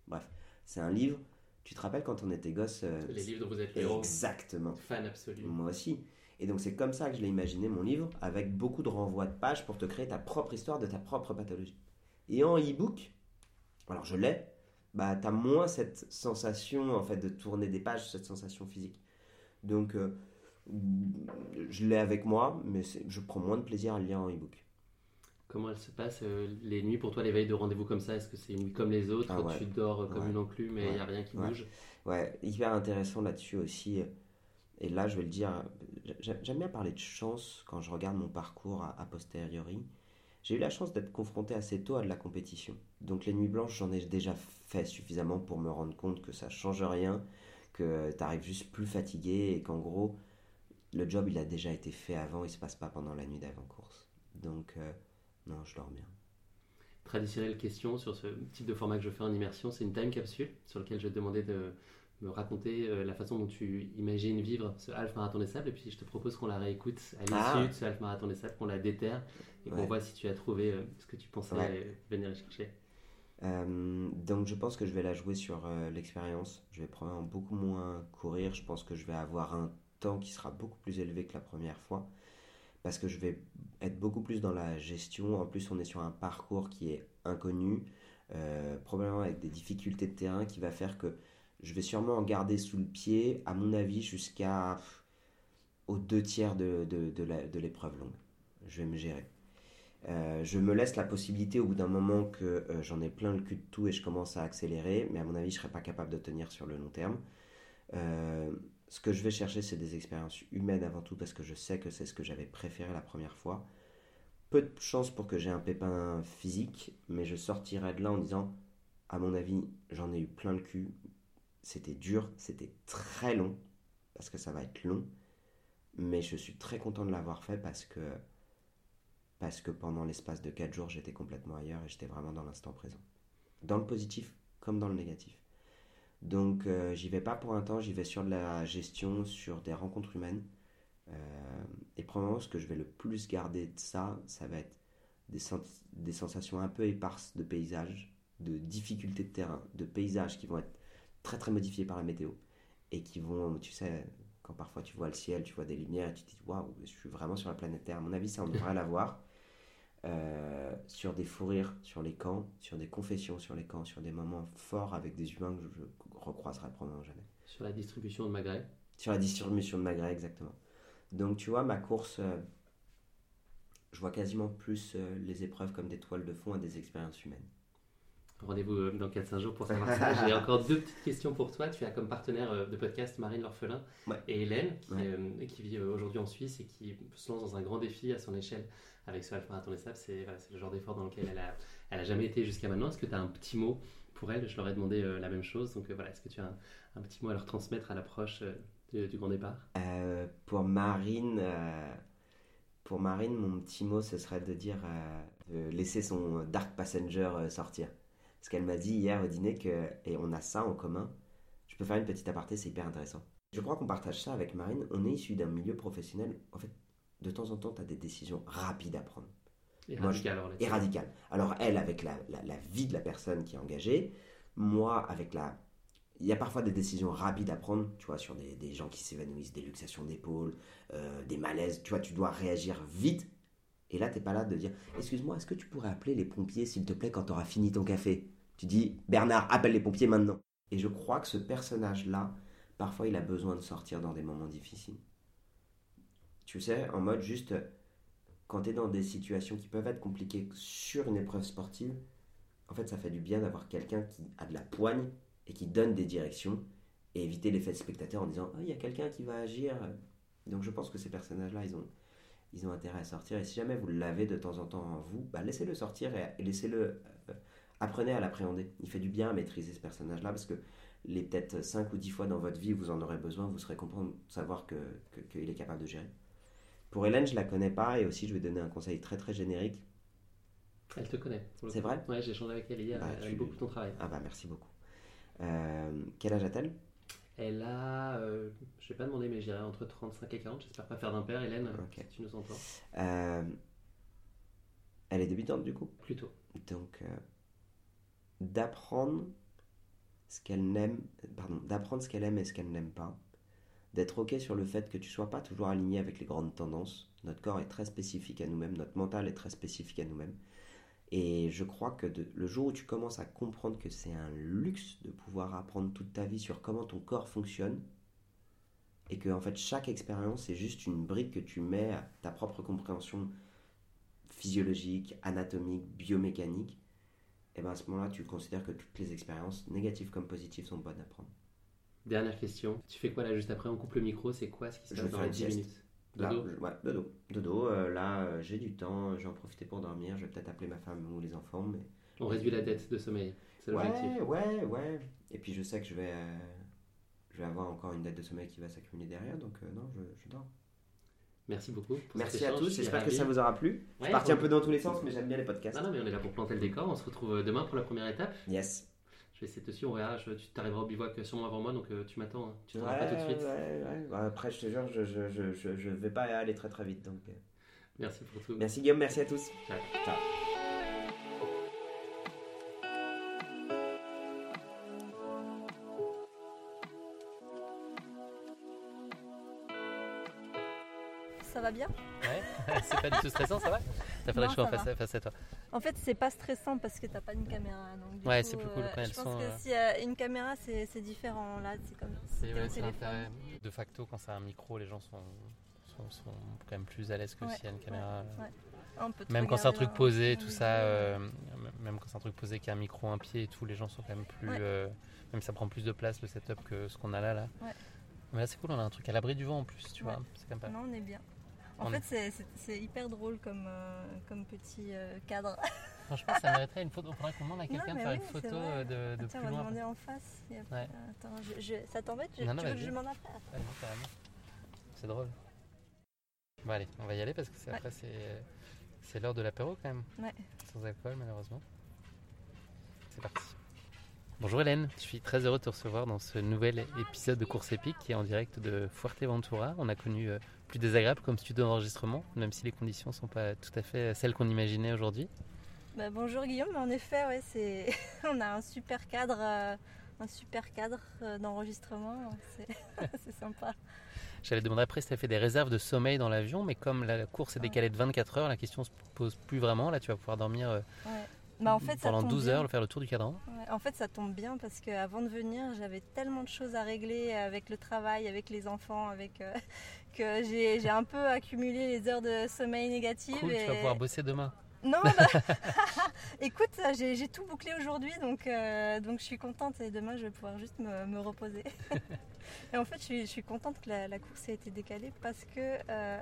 Bref, c'est un livre. Tu te rappelles quand on était gosse euh, Les livres dont vous êtes le. Exactement. Fan absolu. Moi aussi. Et donc c'est comme ça que je l'ai imaginé mon livre, avec beaucoup de renvois de pages pour te créer ta propre histoire de ta propre pathologie. Et en e-book, alors je l'ai, bah t'as moins cette sensation en fait de tourner des pages, cette sensation physique. Donc euh, je l'ai avec moi, mais je prends moins de plaisir à le lire en e-book. Comment elle se passe euh, les nuits pour toi, les veilles de rendez-vous comme ça Est-ce que c'est une nuit comme les autres Ah ouais. Tu dors euh, comme Ouais. une enclume mais il n'y a Ouais. rien qui Ouais. bouge? Ouais, hyper intéressant là-dessus aussi. Et là, je vais le dire, j'a- j'aime bien parler de chance quand je regarde mon parcours a, a posteriori. J'ai eu la chance d'être confronté assez tôt à de la compétition. Donc les nuits blanches, j'en ai déjà fait suffisamment pour me rendre compte que ça change rien, que tu arrives juste plus fatigué et qu'en gros, le job, il a déjà été fait avant, il se passe pas pendant la nuit d'avant-course. Donc, euh, non, je dors bien. Traditionnelle question sur ce type de format que je fais en immersion, c'est une time capsule sur lequel je vais te demander de me raconter euh, la façon dont tu imagines vivre ce half marathon des sables et puis je te propose qu'on la réécoute à l'issue Ah. de ce half marathon des sables, qu'on la déterre et qu'on Ouais. voit si tu as trouvé euh, ce que tu pensais Ouais. euh, venir chercher. Euh, donc je pense que je vais la jouer sur euh, l'expérience. Je vais probablement beaucoup moins courir. Je pense que je vais avoir un temps qui sera beaucoup plus élevé que la première fois. Parce que je vais être beaucoup plus dans la gestion. En plus, on est sur un parcours qui est inconnu. euh, probablement avec des difficultés de terrain qui va faire que je vais sûrement en garder sous le pied, à mon avis, jusqu'à aux deux tiers de, de l'épreuve longue. Je vais me gérer. Euh, je me laisse la possibilité au bout d'un moment que euh, j'en ai plein le cul de tout et je commence à accélérer, mais à mon avis, je ne serai pas capable de tenir sur le long terme. Ce que je vais chercher, c'est des expériences humaines avant tout, parce que je sais que c'est ce que j'avais préféré la première fois. Peu de chance pour que j'ai un pépin physique, mais je sortirai de là en disant, à mon avis, j'en ai eu plein le cul. C'était dur, c'était très long, parce que ça va être long, mais je suis très content de l'avoir fait parce que parce que pendant l'espace de 4 jours, j'étais complètement ailleurs et j'étais vraiment dans l'instant présent. Dans le positif comme dans le négatif. Donc euh, j'y vais pas pour un temps, j'y vais sur de la gestion, sur des rencontres humaines. Euh, et probablement ce que je vais le plus garder de ça, ça va être des, sens- des sensations un peu éparses de paysages, de difficultés de terrain, de paysages qui vont être très très modifiés par la météo et qui vont, tu sais, quand parfois tu vois le ciel, tu vois des lumières et tu te dis waouh, je suis vraiment sur la planète Terre. À mon avis, ça on devrait l'avoir. Euh, sur des fous rires sur les camps, sur des confessions sur les camps, sur des moments forts avec des humains que je, je recroiserai probablement jamais. Sur la distribution de magret? Sur la distribution de magret, exactement. Donc tu vois, ma course, euh, je vois quasiment plus euh, les épreuves comme des toiles de fond et des expériences humaines. Rendez-vous dans 4-5 jours pour savoir ça. J'ai encore deux petites questions pour toi. Tu as comme partenaire de podcast Marine L'Orphelin Ouais. et Hélène, qui, Ouais. euh, qui vit aujourd'hui en Suisse et qui se lance dans un grand défi à son échelle avec ce Half Marathon des Sables. C'est le genre d'effort dans lequel elle a, jamais été jusqu'à maintenant. Est-ce que tu as un petit mot pour elle? Je leur ai demandé euh, la même chose. Donc euh, voilà, est-ce que tu as un, petit mot à leur transmettre à l'approche euh, du, grand départ? Pour Marine, pour Marine, mon petit mot, ce serait de dire de laisser son Dark Passenger sortir. Parce qu'elle m'a dit hier au dîner que, et on a ça en commun. Je peux faire une petite aparté, c'est hyper intéressant. Je crois qu'on partage ça avec Marine. On est issu d'un milieu professionnel. En fait, de temps en temps, tu as des décisions rapides à prendre. Et Moi, radical, je- alors. Et elle, avec la, la- la vie de la personne qui est engagée, moi, avec la. Il y a parfois des décisions rapides à prendre, tu vois, sur des, des gens qui s'évanouissent, des luxations d'épaule, euh, des malaises. Tu vois, tu dois réagir vite. Et là, t'es pas là de dire Excuse-moi, est-ce que tu pourrais appeler les pompiers, s'il te plaît, quand tu auras fini ton café? Tu dis Bernard, appelle les pompiers maintenant. Et je crois que ce personnage-là, parfois, il a besoin de sortir dans des moments difficiles. Tu sais, en mode juste quand tu es dans des situations qui peuvent être compliquées sur une épreuve sportive, en fait, ça fait du bien d'avoir quelqu'un qui a de la poigne et qui donne des directions et éviter l'effet de spectateur en disant Ah, il y a quelqu'un qui va agir. Donc, je pense que ces personnages-là, ils ont, ils ont intérêt à sortir. Et si jamais vous l'avez de temps en temps en vous, bah, laissez-le sortir et, laissez-le. euh, apprenez à l'appréhender. Il fait du bien à maîtriser ce personnage-là parce que les peut-être 5 ou 10 fois dans votre vie, vous en aurez besoin, vous serez content de savoir que, que- qu'il est capable de gérer. Pour Hélène, je la connais pas et aussi je vais donner un conseil très très générique. Elle te connaît. C'est vrai? Ouais, j'ai échangé avec elle hier. Bah, elle tu- aime beaucoup ton travail. Ah bah merci beaucoup. Euh, quel âge a-t-elle? Elle a, euh, je vais pas demander, mais je dirais entre 35 et 40. J'espère pas faire d'impair, Hélène, Ok. si tu nous entends. Euh, Elle est débutante du coup? Plutôt. Donc, euh, d'apprendre ce qu'elle n'aime, pardon, d'apprendre ce qu'elle aime et ce qu'elle n'aime pas, d'être ok sur le fait que tu sois pas toujours aligné avec les grandes tendances. Notre corps est très spécifique à nous-mêmes, notre mental est très spécifique à nous-mêmes. Et je crois que le jour où tu commences à comprendre que c'est un luxe de pouvoir apprendre toute ta vie sur comment ton corps fonctionne, et que en fait chaque expérience est juste une brique que tu mets à ta propre compréhension physiologique, anatomique, biomécanique, et ben à ce moment-là, tu considères que toutes les expériences, négatives comme positives, sont bonnes à prendre. Dernière question. Tu fais quoi là juste après? On coupe le micro. C'est quoi ce qui se Je passe dans faire les une 10 sieste. minutes? Là, Dodo? je- ouais, dodo. Dodo, euh, là, euh, j'ai du temps, je vais en profiter pour dormir, je vais peut-être appeler ma femme ou les enfants, mais... On réduit la dette de sommeil. C'est l'objectif. Ouais, ouais, ouais. Et puis je sais que je vais, euh, je vais avoir encore une dette de sommeil qui va s'accumuler derrière, donc non, je, je dors. Merci beaucoup. pour Merci à tous, je j'espère que ça vous aura plu. Je Ouais, suis parti un peu dans tous les sens, mais j'aime bien les podcasts. Non, mais on est là pour planter le décor. On se retrouve demain pour la première étape. Yes. Je vais essayer dessus, on verra. Je- tu t'arriveras au bivouac sûrement avant moi, donc euh, tu m'attends. hein. Tu ne Ouais, pas tout de suite. ouais, ouais. Bah, après, je te jure, je, je, je, je, je vais pas aller très très vite. Donc, euh. Merci pour tout. Merci Guillaume, merci à tous. Ciao. Ciao. Ça va bien? Ouais, [laughs] c'est pas du tout stressant, ça va T'as fait Non, le choix ça face face à toi. En fait, c'est pas stressant parce que t'as pas une caméra. Donc du Ouais, c'est plus cool euh, quand elles Je pense sont, que euh, s'il y a une caméra, c'est différent. Là, c'est comme C'est ouais, l'intérêt. De facto, quand c'est un micro, les gens sont, sont, sont quand même plus à l'aise que Ouais, s'il y a une caméra. On peut Même quand c'est un truc posé, tout ça, euh, même quand c'est un truc posé qui a un micro, un pied et tout, les gens sont quand même plus. Euh, même ça prend plus de place le setup que ce qu'on a là. là. Ouais. Mais là, c'est cool, on a un truc à l'abri du vent en plus, tu vois. C'est quand même pas. Non, on est bien. En On fait, est- c'est- hyper drôle comme, euh, comme petit euh, cadre. [laughs] Franchement, ça mériterait une photo. Il faudrait qu'on demande à quelqu'un de faire oui, une photo euh, de, de Attends, plus on va loin. demander en face. Ouais. Attends, je- je- ça t'embête je, Non, non, Tu veux que je demande après carrément. C'est drôle. Bon, allez, on va y aller parce que Ouais. après, c'est l'heure de l'apéro quand même. Ouais. Sans alcool, malheureusement. C'est parti. Bonjour Hélène, je suis très heureux de te recevoir dans ce nouvel épisode de Course épique qui est en direct de Fuerteventura. On a connu euh, plus désagréable comme studio d'enregistrement, même si les conditions ne sont pas tout à fait celles qu'on imaginait aujourd'hui. Bah, bonjour Guillaume, en effet, ouais, c'est... [laughs] on a un super cadre, euh, un super cadre euh, d'enregistrement, c'est... [laughs] c'est sympa. J'allais demander après si tu as fait des réserves de sommeil dans l'avion, mais comme la course est décalée de 24 heures, la question se pose plus vraiment. Là, tu vas pouvoir dormir euh, Ouais. Bah, en fait, ça pendant tombe 12 bien. heures, faire le tour du cadran. Ouais, en fait, ça tombe bien parce qu'avant de venir, j'avais tellement de choses à régler avec le travail, avec les enfants, avec euh, [laughs] que j'ai, j'ai un peu accumulé les heures de sommeil négatives. Cool, et... tu vas pouvoir bosser demain. Non, bah, [laughs] écoute, j'ai, tout bouclé aujourd'hui, donc, euh, donc je suis contente et demain je vais pouvoir juste me, me reposer. [laughs] et en fait, je suis, je suis contente que la, la course ait été décalée parce que euh,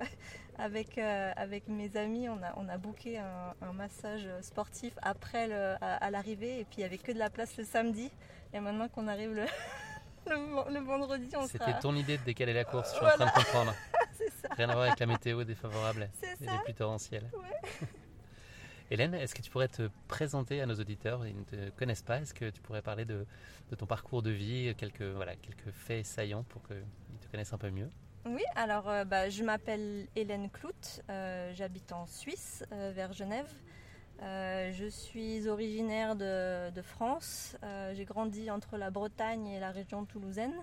avec, euh, avec mes amis, on a, on a booké un, un massage sportif après le, à, à l'arrivée et puis il n'y avait que de la place le samedi. Et maintenant qu'on arrive le, [laughs] le, le vendredi, on C'était sera... ton idée de décaler la course, je suis Voilà. en train de comprendre. C'est ça. Rien à voir avec la météo défavorable C'est et ça. les pluies torrentielles. Ouais. Hélène, est-ce que tu pourrais te présenter à nos auditeurs Ils ne te connaissent pas. Est-ce que tu pourrais parler de, ton parcours de vie, quelques, voilà, quelques faits saillants pour qu'ils te connaissent un peu mieux? Oui, alors euh, bah, je m'appelle Hélène Clout, euh, j'habite en Suisse, euh, vers Genève. Je suis originaire de, France. J'ai grandi entre la Bretagne et la région toulousaine.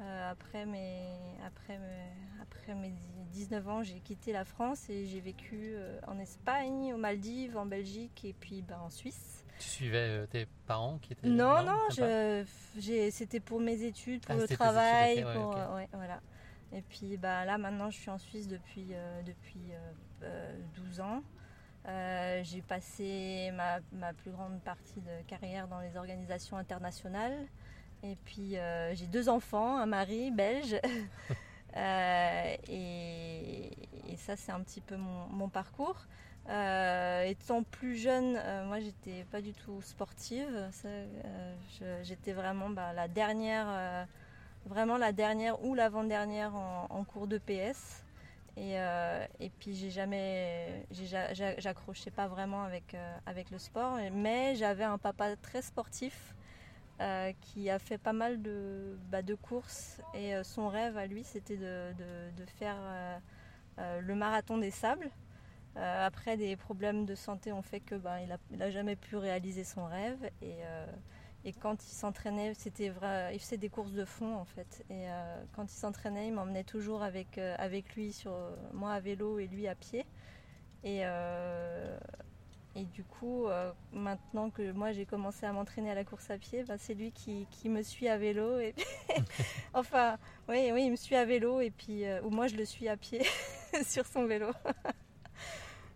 Euh, après, mes, après, mes, après mes 19 ans, j'ai quitté la France et j'ai vécu euh, en Espagne, aux Maldives, en Belgique et puis bah, en Suisse. Tu suivais euh, tes parents qui étaient Non, non, j'ai- c'était pour mes études, pour Ah, le travail, études, pour, ouais, voilà. Et puis bah, là, maintenant, je suis en Suisse depuis, euh, depuis euh, euh, 12 ans. Euh, j'ai passé ma, ma plus grande partie de carrière dans les organisations internationales. Et puis euh, j'ai deux enfants, un mari belge. [laughs] Euh, et, ça, c'est un petit peu mon, parcours. Euh, étant plus jeune, moi j'étais pas du tout sportive. J'étais vraiment bah, la dernière, vraiment la dernière ou l'avant-dernière en, cours de PS. Et, et puis j'ai jamais, j'accrochais pas vraiment avec, avec le sport, mais j'avais un papa très sportif euh, qui a fait pas mal de, bah, courses et euh, son rêve à lui c'était de, faire euh, le marathon des sables. Après des problèmes de santé ont fait que bah, il, a, il a jamais pu réaliser son rêve et, et quand il s'entraînait, c'était vrai, il faisait des courses de fond en fait. Et quand il s'entraînait, il m'emmenait toujours avec, avec lui sur moi à vélo et lui à pied. Et, et du coup, euh, maintenant que moi j'ai commencé à m'entraîner à la course à pied, bah, c'est lui qui, qui me suit à vélo. Et [laughs] enfin, oui, oui, il me suit à vélo et puis euh, ou moi je le suis à pied [laughs] sur son vélo.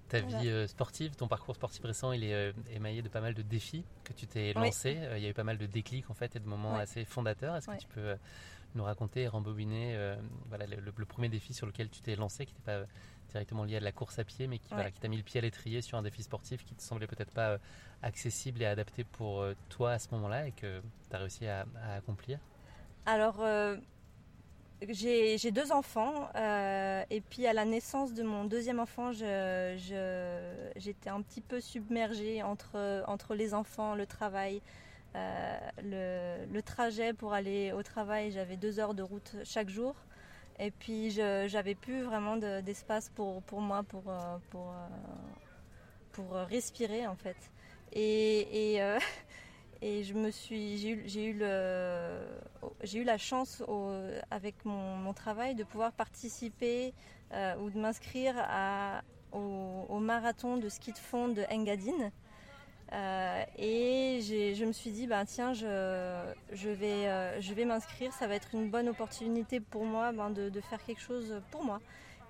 Ta Voilà. vie euh, sportive, ton parcours sportif récent, il est émaillé de pas mal de défis que tu t'es lancé. Il y a eu pas mal de déclics en fait et de moments assez fondateurs. Est-ce que tu peux nous raconter, rembobiner voilà, le, le- le premier défi sur lequel tu t'es lancé, qui n'était pas directement lié à de la course à pied, mais qui Ouais. voilà, qui t'a mis le pied à l'étrier sur un défi sportif qui te semblait peut-être pas euh, accessible et adapté pour euh, toi à ce moment-là et que tu as réussi à, à accomplir? Alors, euh, j'ai j'ai deux enfants euh, et puis à la naissance de mon deuxième enfant, je- je- j'étais un petit peu submergée entre, entre les enfants, le travail, euh, le, le trajet pour aller au travail. J'avais deux heures de route chaque jour et puis j'avais plus vraiment de- d'espace pour, moi, pour, euh, pour, euh, euh, respirer en fait. Et, et, [laughs] et j'ai eu, eu la chance avec mon, travail de pouvoir participer ou de m'inscrire au, au marathon de ski de fond de Engadine. Euh, et je me suis dit, ben, tiens, je, je vais, euh, je vais m'inscrire, ça va être une bonne opportunité pour moi ben, de, de faire quelque chose pour moi.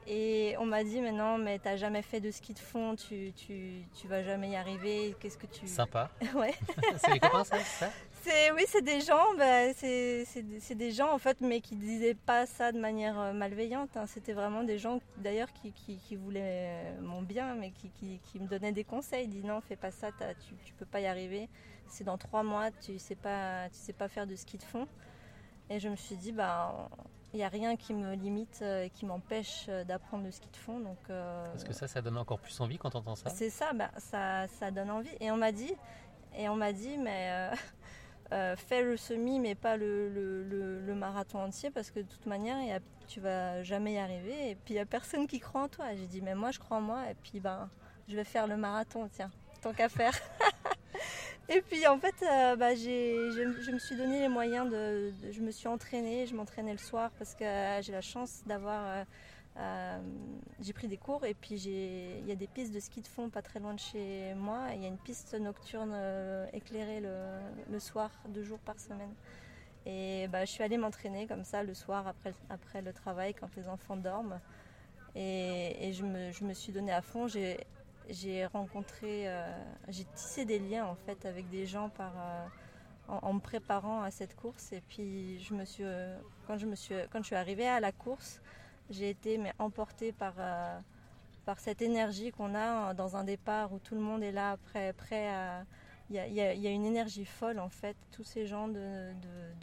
Et on m'a dit, mais non, mais t'as jamais fait de ski de fond, tu, tu, tu vas jamais y arriver, qu'est-ce que tu... Sympa. [laughs] ouais. [laughs] C'est les copains, ça? C'est oui, c'est des gens, bah, c'est des- gens en fait, mais qui disaient pas ça de manière euh, malveillante. hein. C'était vraiment des gens d'ailleurs qui, qui, qui voulaient euh, mon bien, mais qui, me donnaient des conseils. Ils disaient non, fais pas ça, tu, tu peux pas y arriver. C'est dans trois mois, tu sais pas, tu sais pas faire de ski de fond. Et je me suis dit bah il n'y a rien qui me limite euh, et qui m'empêche d'apprendre le ski de fond. Donc euh, Parce que ça, ça donne encore plus envie quand on entend ça. c'est ça, bah, ça, ça donne envie. Et on m'a dit, et on m'a dit, mais euh, euh, fais le semi, mais pas le, le- marathon entier, parce que de toute manière, y tu vas jamais y arriver. Et puis il y a personne qui croit en toi. J'ai dit, mais moi, je crois en moi. Et puis ben, je vais faire le marathon, tiens, tant qu'à faire. [laughs] Et puis en fait, euh, bah, j'ai, je, me suis donné les moyens de, Je me suis entraînée, je m'entraînais le soir parce que euh, j'ai la chance d'avoir. Euh, j'ai pris des cours et puis il y a des pistes de ski de fond pas très loin de chez moi. Il y a une piste nocturne euh, éclairée le, soir, deux jours par semaine. Et bah, je suis allée m'entraîner comme ça le soir après, après le travail quand les enfants dorment. Et, je, me, je me suis donné à fond. J'ai, rencontré, euh, j'ai tissé des liens en fait avec des gens par, en, en me préparant à cette course. Et puis je me suis, quand, je me suis, quand je suis arrivée à la course, j'ai été emportée par, euh, par cette énergie qu'on a dans un départ où tout le monde est là, prêt, prêt à. Il y a, une énergie folle en fait, tous ces gens de,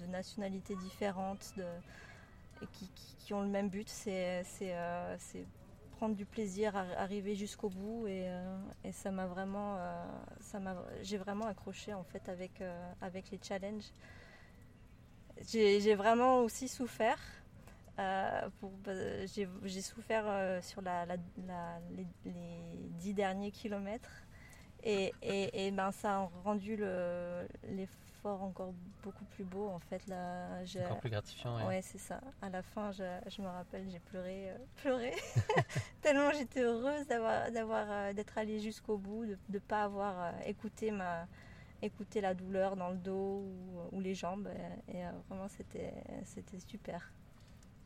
nationalités différentes qui, ont le même but, c'est euh, prendre du plaisir, arriver jusqu'au bout et, euh, et ça m'a vraiment, euh, j'ai vraiment accroché en fait avec, euh, avec les challenges. J'ai vraiment aussi souffert. Euh, euh, j'ai souffert euh, sur la, la- la- les, les dix derniers kilomètres. Et, et, et ben ça a rendu le- l'effort encore beaucoup plus beau en fait là Encore plus gratifiant, ouais. ouais c'est ça. À la fin je, je me rappelle j'ai pleuré euh, pleuré. [laughs] Tellement j'étais heureuse d'avoir d'être allée jusqu'au bout de ne pas avoir écouté ma écouté la douleur dans le dos ou, ou les jambes. Et, et, vraiment c'était c'était super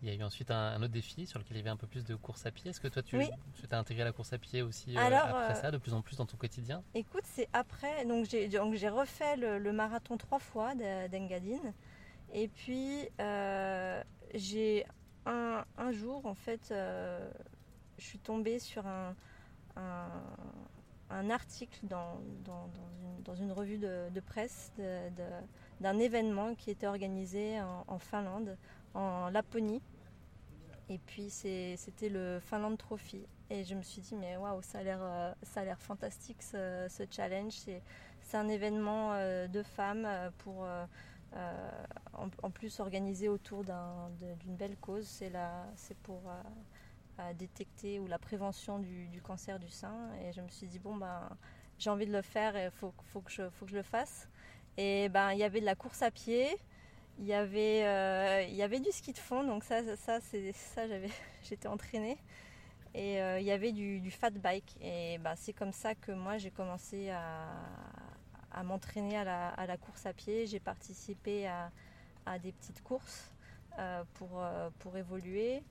Il y a eu ensuite un, un autre défi sur lequel il y avait un peu plus de course à pied. Est-ce que toi, tu Oui. as intégré la course à pied aussi euh, après euh, ça, de plus en plus dans ton quotidien? Écoute, c'est après, donc j'ai, refait le, le marathon trois fois de- d'Engadine. Et puis, euh, j'ai un, un jour, en fait, euh, je suis tombée sur un, un, un article dans, dans, dans une, dans une revue de, de presse d'un événement qui était organisé en, en Finlande, en Laponie. Et puis c'était le Finland Trophy. Et je me suis dit, mais waouh, ça a l'air euh, fantastique ce, challenge. C'est un événement euh, de femmes euh, pour en, plus organisé autour d'une belle cause. C'est pour détecter ou la prévention du, du, cancer du sein. Et je me suis dit, bon, ben, j'ai envie de le faire et il faut, faut, que je, faut que je le fasse. Et ben, il y avait de la course à pied. Il y avait, euh, il y avait du ski de fond, donc ça, ça, c'est ça, j'avais, [laughs] j'étais entraînée. Et euh, il y avait du, fat bike. Et bah, c'est comme ça que moi j'ai commencé à, m'entraîner à la, course à pied. J'ai participé à, des petites courses euh, pour, pour évoluer.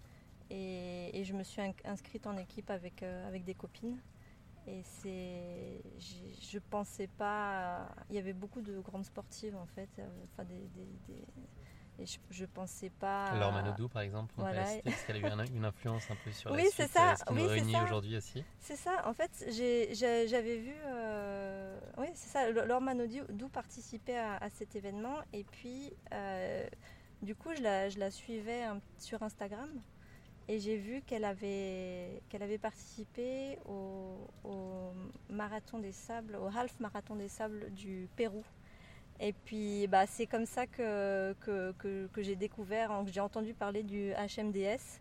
Et, et, je me suis inscrite en équipe avec, avec des copines. Et c'est, je pensais pas, il y avait beaucoup de grandes sportives en fait, euh, enfin des, des, des et je, je, pensais pas. Laure Manodou par exemple, voilà. est-ce qu'elle a eu un, une influence un peu sur oui, la suite, ça. ce qui oui, nous réunit aujourd'hui aussi C'est ça, en fait, j'avais vu, euh, oui c'est ça, Laure Manodou participait à, à, cet événement et puis euh, du coup je la, je la suivais sur Instagram et j'ai vu qu'elle avait, qu'elle avait participé au, marathon des sables, au half marathon des sables du Pérou. Et puis bah, c'est comme ça que, que, que, j'ai découvert, que j'ai entendu parler du HMDS.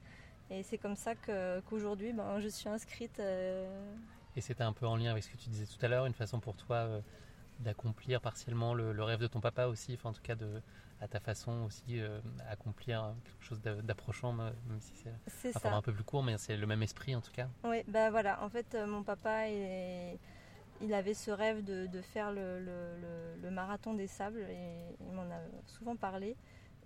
Et c'est comme ça qu'aujourd'hui ben, je suis inscrite. Euh... Et c'était un peu en lien avec ce que tu disais tout à l'heure, une façon pour toi euh, d'accomplir partiellement le, le, rêve de ton papa aussi, enfin, en tout cas de, à ta façon aussi euh, accomplir quelque chose d'approchant, même si c'est un format un peu plus court, mais c'est le même esprit en tout cas. Oui, bah voilà, en fait, euh, mon papa, il, il, avait ce rêve de, de faire le, le, le, le, marathon des sables et il m'en a souvent parlé.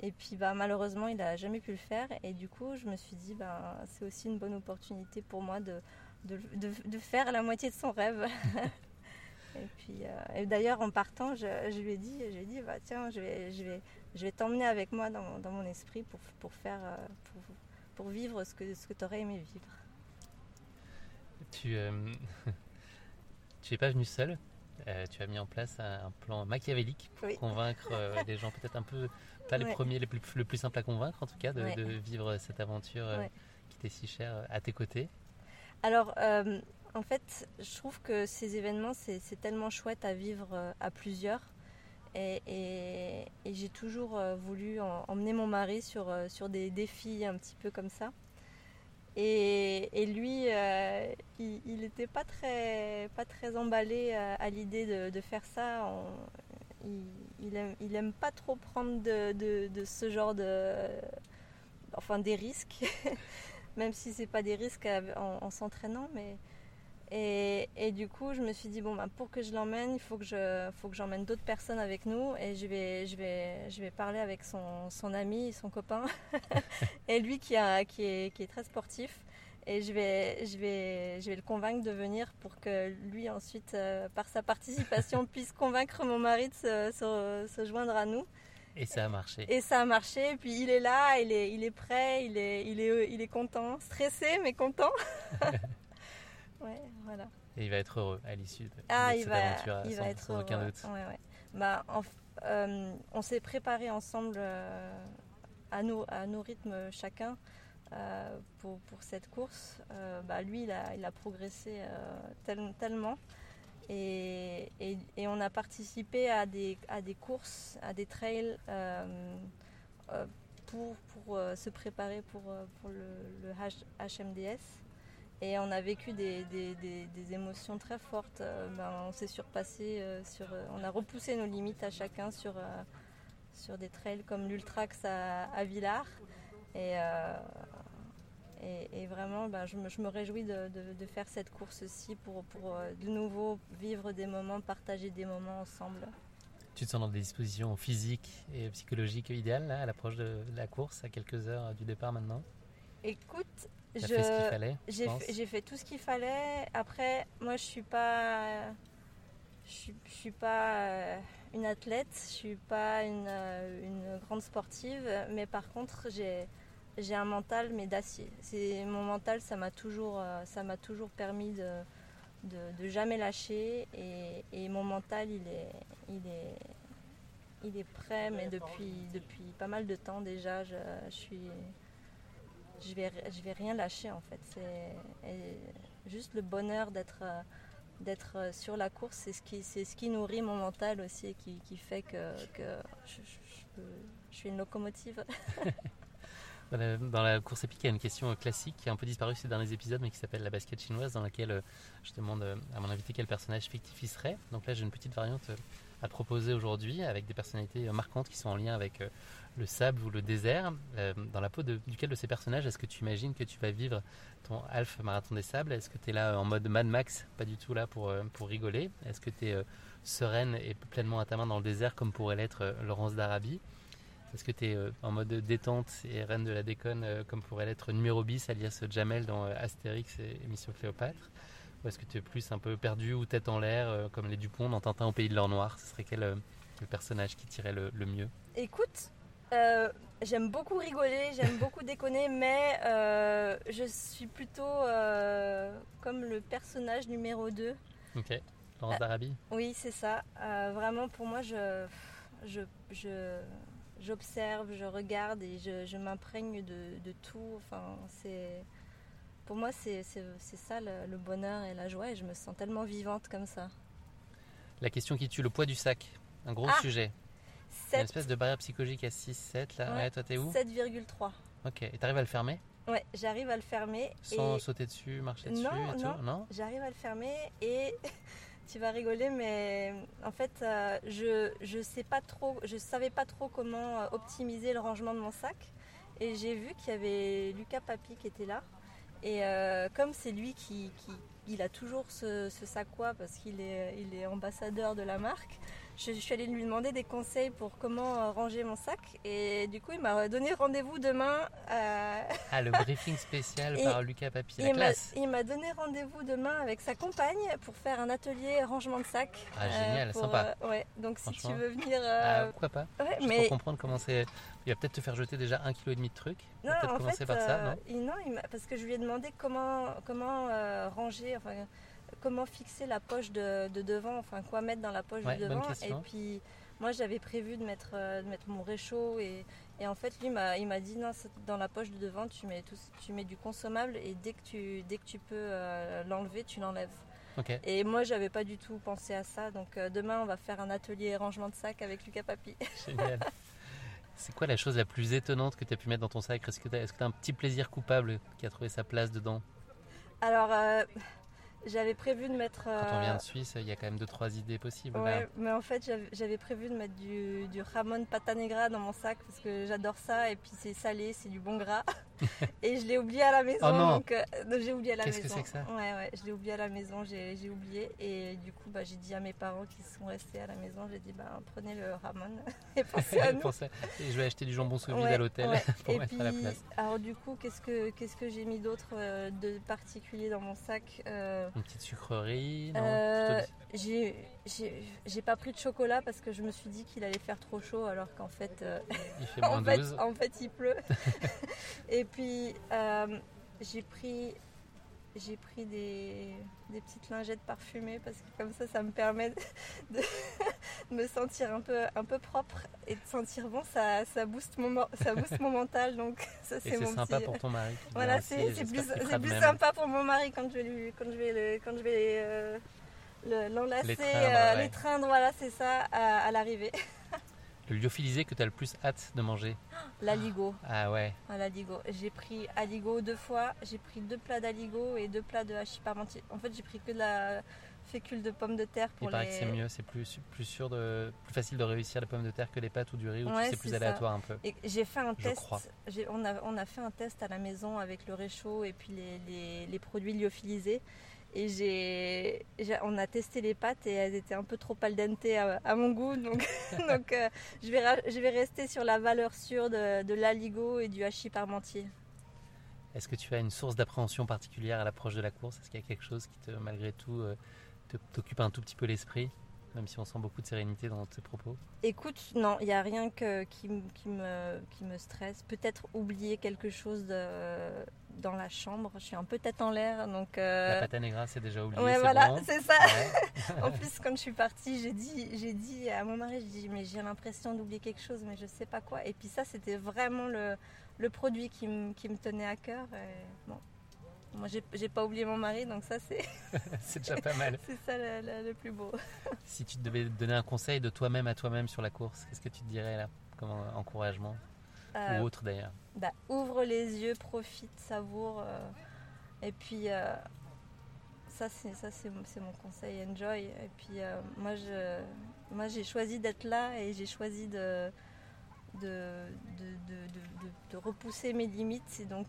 Et puis bah, malheureusement, il n'a jamais pu le faire. Et du coup, je me suis dit, bah, c'est aussi une bonne opportunité pour moi de, de, de faire la moitié de son rêve. [laughs] Et puis, euh, d'ailleurs, en partant, je, je, lui ai dit, je lui ai dit, bah, tiens, je vais, je vais, je vais t'emmener avec moi dans, dans, mon esprit pour, pour faire, euh, pour, pour, vivre ce que, ce que tu aurais aimé vivre. Tu, euh, [laughs] tu es pas venu seul. Euh, tu as mis en place un, plan machiavélique pour oui. convaincre [laughs] les gens, peut-être un peu pas les ouais. premiers, les plus, le plus simple à convaincre, en tout cas, de, ouais. de vivre cette aventure ouais. qui t'est si chère à tes côtés. Alors en fait, je trouve que ces événements, c'est tellement chouette à vivre à plusieurs. Et, j'ai toujours euh, voulu en, emmener mon mari sur, euh, sur des défis un petit peu comme ça. Et, lui, euh, il n'était pas très, pas très emballé à, l'idée de, faire ça. Il, il, aime, il aime pas trop prendre de, de, de ce genre de. Enfin, des risques. [laughs] Même si c'est pas des risques en, en s'entraînant, mais. Et, et, du coup, je me suis dit, bon, bah, pour que je l'emmène, il faut que, je, faut que j'emmène d'autres personnes avec nous. Et je vais, je vais, je vais parler avec son, son ami, son copain, [laughs] et lui qui, a, qui, est, qui est très sportif. Et je vais, je, vais, je vais le convaincre de venir pour que lui, ensuite, euh, par sa participation, [laughs] puisse convaincre mon mari de se, se, se, joindre à nous. Et ça a marché. Et ça a marché. Et puis il est là, il est, il est prêt, il est, il, est, il est content. Stressé, mais content. [laughs] Ouais, voilà. Et il va être heureux à l'issue de, ah, de il cette va, aventure, il sans, va être sans heureux, aucun doute. Ouais, ouais. Bah, en, euh, on s'est préparé ensemble euh, à, nos, à nos rythmes chacun euh, pour, pour, cette course. Bah, lui, il a, il a progressé tel, tellement. Et, et, et, on a participé à des, à des courses, à des trails pour, pour se préparer pour, pour le, le HMDS. Et on a vécu des, des, des, des émotions très fortes. Euh, ben, on s'est surpassé, euh, sur, euh, on a repoussé nos limites à chacun sur, sur des trails comme l'Ultrax à, à, Villars. Et, et, et vraiment, ben, je, me, je, me, réjouis de, de, de faire cette course-ci pour, pour de nouveau vivre des moments, partager des moments ensemble. Tu te sens dans des dispositions physiques et psychologiques idéales là, à l'approche de la course, à quelques heures du départ maintenant? Écoute, j'ai fait ce qu'il fallait J'ai fait tout ce qu'il fallait. Après, moi, je suis pas, je suis, je suis pas une athlète, je suis pas une, une grande sportive, mais par contre, j'ai j'ai un mental mais d'acier. C'est mon mental, ça m'a toujours, ça m'a toujours permis de, de, de, jamais lâcher. Et, et mon mental, il est, il est, il est prêt, mais depuis depuis pas mal de temps déjà, je, je suis je vais, je vais rien lâcher en fait. C'est juste le bonheur d'être d'être sur la course, c'est ce qui, c'est ce qui nourrit mon mental aussi et qui, fait que, je, suis une locomotive. [laughs] Dans la, dans la course épique, il y a une question classique qui a un peu disparu ces derniers épisodes, mais qui s'appelle la basket chinoise, dans laquelle euh, je demande à mon invité quel personnage fictif il serait? Donc là, j'ai une petite variante euh, à proposer aujourd'hui, avec des personnalités marquantes qui sont en lien avec euh, le sable ou le désert. Euh, dans la peau duquel de ces personnages, est-ce que tu imagines que tu vas vivre ton Half Marathon des Sables? Est-ce que tu es là euh, en mode Mad Max, pas du tout là pour, pour rigoler? Est-ce que tu es sereine et pleinement à ta main dans le désert, comme pourrait l'être Laurence d'Arabie est-ce que tu es en mode détente et reine de la déconne comme pourrait l'être numéro bis alias Jamel dans Astérix et Mission Cléopâtre? Ou est-ce que tu es plus un peu perdu ou tête en l'air euh, comme les Dupont dans Tintin au pays de l'or noir? Ce serait quel, euh, quel personnage qui tirait le, le mieux? Écoute, euh, j'aime beaucoup rigoler, j'aime beaucoup [laughs] déconner, mais je suis plutôt comme le personnage numéro 2. Ok. Laurence d'Arabie Oui, c'est ça. Vraiment, pour moi, je, je, je- j'observe, je regarde et je, je m'imprègne de, de tout. Enfin, c'est, pour moi, c'est, ça le, le bonheur et la joie et je me sens tellement vivante comme ça. La question qui tue le poids du sac. Un gros Ah sujet. Il y a Une espèce de barrière psychologique à 6-7 là. Ouais, toi t'es où 7,3. Ok. Et t'arrives à le fermer? Ouais, j'arrive à le fermer. Sans et... sauter dessus, marcher dessus non, et non, tout Non? j'arrive à le fermer et [laughs] tu vas rigoler, mais en fait, euh, je je sais pas trop, je savais pas trop comment euh, optimiser le rangement de mon sac et j'ai vu qu'il y avait Lucas Papi qui était là et euh, comme c'est lui qui, il a toujours ce, ce parce qu'il est, il est ambassadeur de la marque. Je, je suis allée lui demander des conseils pour comment euh, ranger mon sac et du coup il m'a donné rendez-vous demain. euh, Ah, le [laughs] briefing spécial par Lucas Papi, la il m'a- classe. il m'a donné rendez-vous demain avec sa compagne pour faire un atelier rangement de sac. Ah, génial, pour, sympa. euh, ouais, donc si tu veux venir. Ah, euh, pourquoi pas? ouais, Juste mais pour comprendre comment c'est. Il va peut-être te faire jeter déjà un kilo et demi de trucs. Non, peut-être en commencer fait, par ça, euh, non? il- non, il parce que je lui ai demandé comment comment euh, ranger, enfin comment fixer la poche de, de devant, enfin quoi mettre dans la poche Ouais, de devant. Et puis moi j'avais prévu de mettre euh, de mettre mon réchaud et, et en fait lui m'a- il m'a dit non dans la poche de devant tu mets tout, tu mets du consommable et dès que tu dès que tu peux euh, l'enlever tu l'enlèves. Et moi, j'avais pas du tout pensé à ça. Donc euh, demain, on va faire un atelier rangement de sac avec Lucas Papi. [laughs] Génial. C'est quoi la chose la plus étonnante que tu as pu mettre dans ton sac? Est-ce que tu as, un petit plaisir coupable qui a trouvé sa place dedans? Alors, euh, j'avais prévu de mettre. Quand on euh, vient de Suisse, il y a quand même deux trois idées possibles. Ouais, là. mais en fait, j'avais- prévu de mettre du, du Ramon Pata Negra dans mon sac parce que j'adore ça. Et puis, c'est salé, c'est du bon gras. [laughs] et je l'ai oublié à la maison. Oh non. donc, euh, donc j'ai oublié à la Qu'est-ce que maison. c'est que ça Ouais, ouais, je l'ai oublié à la maison. J'ai j'ai oublié. Et du coup, bah, j'ai dit à mes parents qui sont restés à la maison j'ai dit, bah, prenez le Ramon [laughs] et pensez à [laughs] nous. Pensez- Et je vais acheter du jambon sous vide Ouais, à l'hôtel ouais. [laughs] pour Et mettre puis, à la place. Alors du coup, qu'est-ce que qu'est-ce que j'ai mis d'autre euh, de particulier dans mon sac Euh, Une petite sucrerie non euh, J'ai j'ai pas pris de chocolat parce que je me suis dit qu'il allait faire trop chaud alors qu'en fait euh, Il fait [laughs] en fait 12. en fait il pleut. [laughs] Et puis euh, j'ai pris j'ai pris des, des petites lingettes parfumées parce que comme ça ça me permet de, [laughs] de me sentir un peu un peu propre et de sentir bon ça ça booste mon mo- ça booste mon mental donc ça c'est mon sympa petit- pour ton mari Voilà, c'est plus, sympa pour mon mari quand je vais lui quand je vais le- quand je vais euh, l'enlacer, L'étreindre, euh, ouais. voilà, c'est ça à, à l'arrivée. [laughs] Le lyophilisé que tu as le plus hâte de manger L'aligot. Ah ouais. À l'aligot. J'ai pris aligot deux fois. J'ai pris deux plats d'aligot et deux plats de hachis parmentier. En fait, j'ai pris que de la fécule de pommes de terre pour Il paraît les. que c'est mieux, c'est plus, plus sûr de, plus facile de réussir les pommes de terre que les pâtes ou du riz Ouais, c'est plus ça. aléatoire un peu. Et j'ai fait un Je test. On a, on a fait un test à la maison avec le réchaud et puis les, les- les produits lyophilisés. Et j'ai, on a testé les pâtes et elles étaient un peu trop al dente à, à mon goût. Donc, [laughs] donc euh, je, vais, ra- je vais rester sur la valeur sûre de, de l'aligot et du hachis parmentier. Est-ce que tu as une source d'appréhension particulière à l'approche de la course? Est-ce qu'il y a quelque chose qui te, malgré tout, euh, t'occupe un tout petit peu l'esprit Même si on sent beaucoup de sérénité dans tes propos? Écoute, non, il n'y a rien que, qui, m- qui me, qui me stresse. Peut-être oublier quelque chose de, dans la chambre. Je suis un peu tête en l'air. Donc, euh, La pata negra, c'est déjà oublié. Ouais, voilà, bon. c'est ça. Ouais. [laughs] en plus, quand je suis partie, j'ai dit, j'ai dit à mon mari, je dis, mais j'ai l'impression d'oublier quelque chose, mais je sais pas quoi. Et puis ça, c'était vraiment le, le produit qui, me- qui me tenait à cœur. Et bon, moi, j'ai, pas oublié mon mari, donc ça, c'est, [laughs] c'est déjà pas mal. [laughs] c'est ça le, le- le plus beau. Si tu devais donner un conseil de toi-même à toi-même sur la course, qu'est-ce que tu te dirais là comme encouragement? Euh, Ou autre d'ailleurs bah, ouvre les yeux, profite, savoure. euh, et puis, euh, ça, c'est, ça c'est, c'est mon conseil, enjoy. Et puis, moi, je, moi, j'ai choisi d'être là et j'ai choisi de, de, de, de- de- de- de repousser mes limites. Et donc,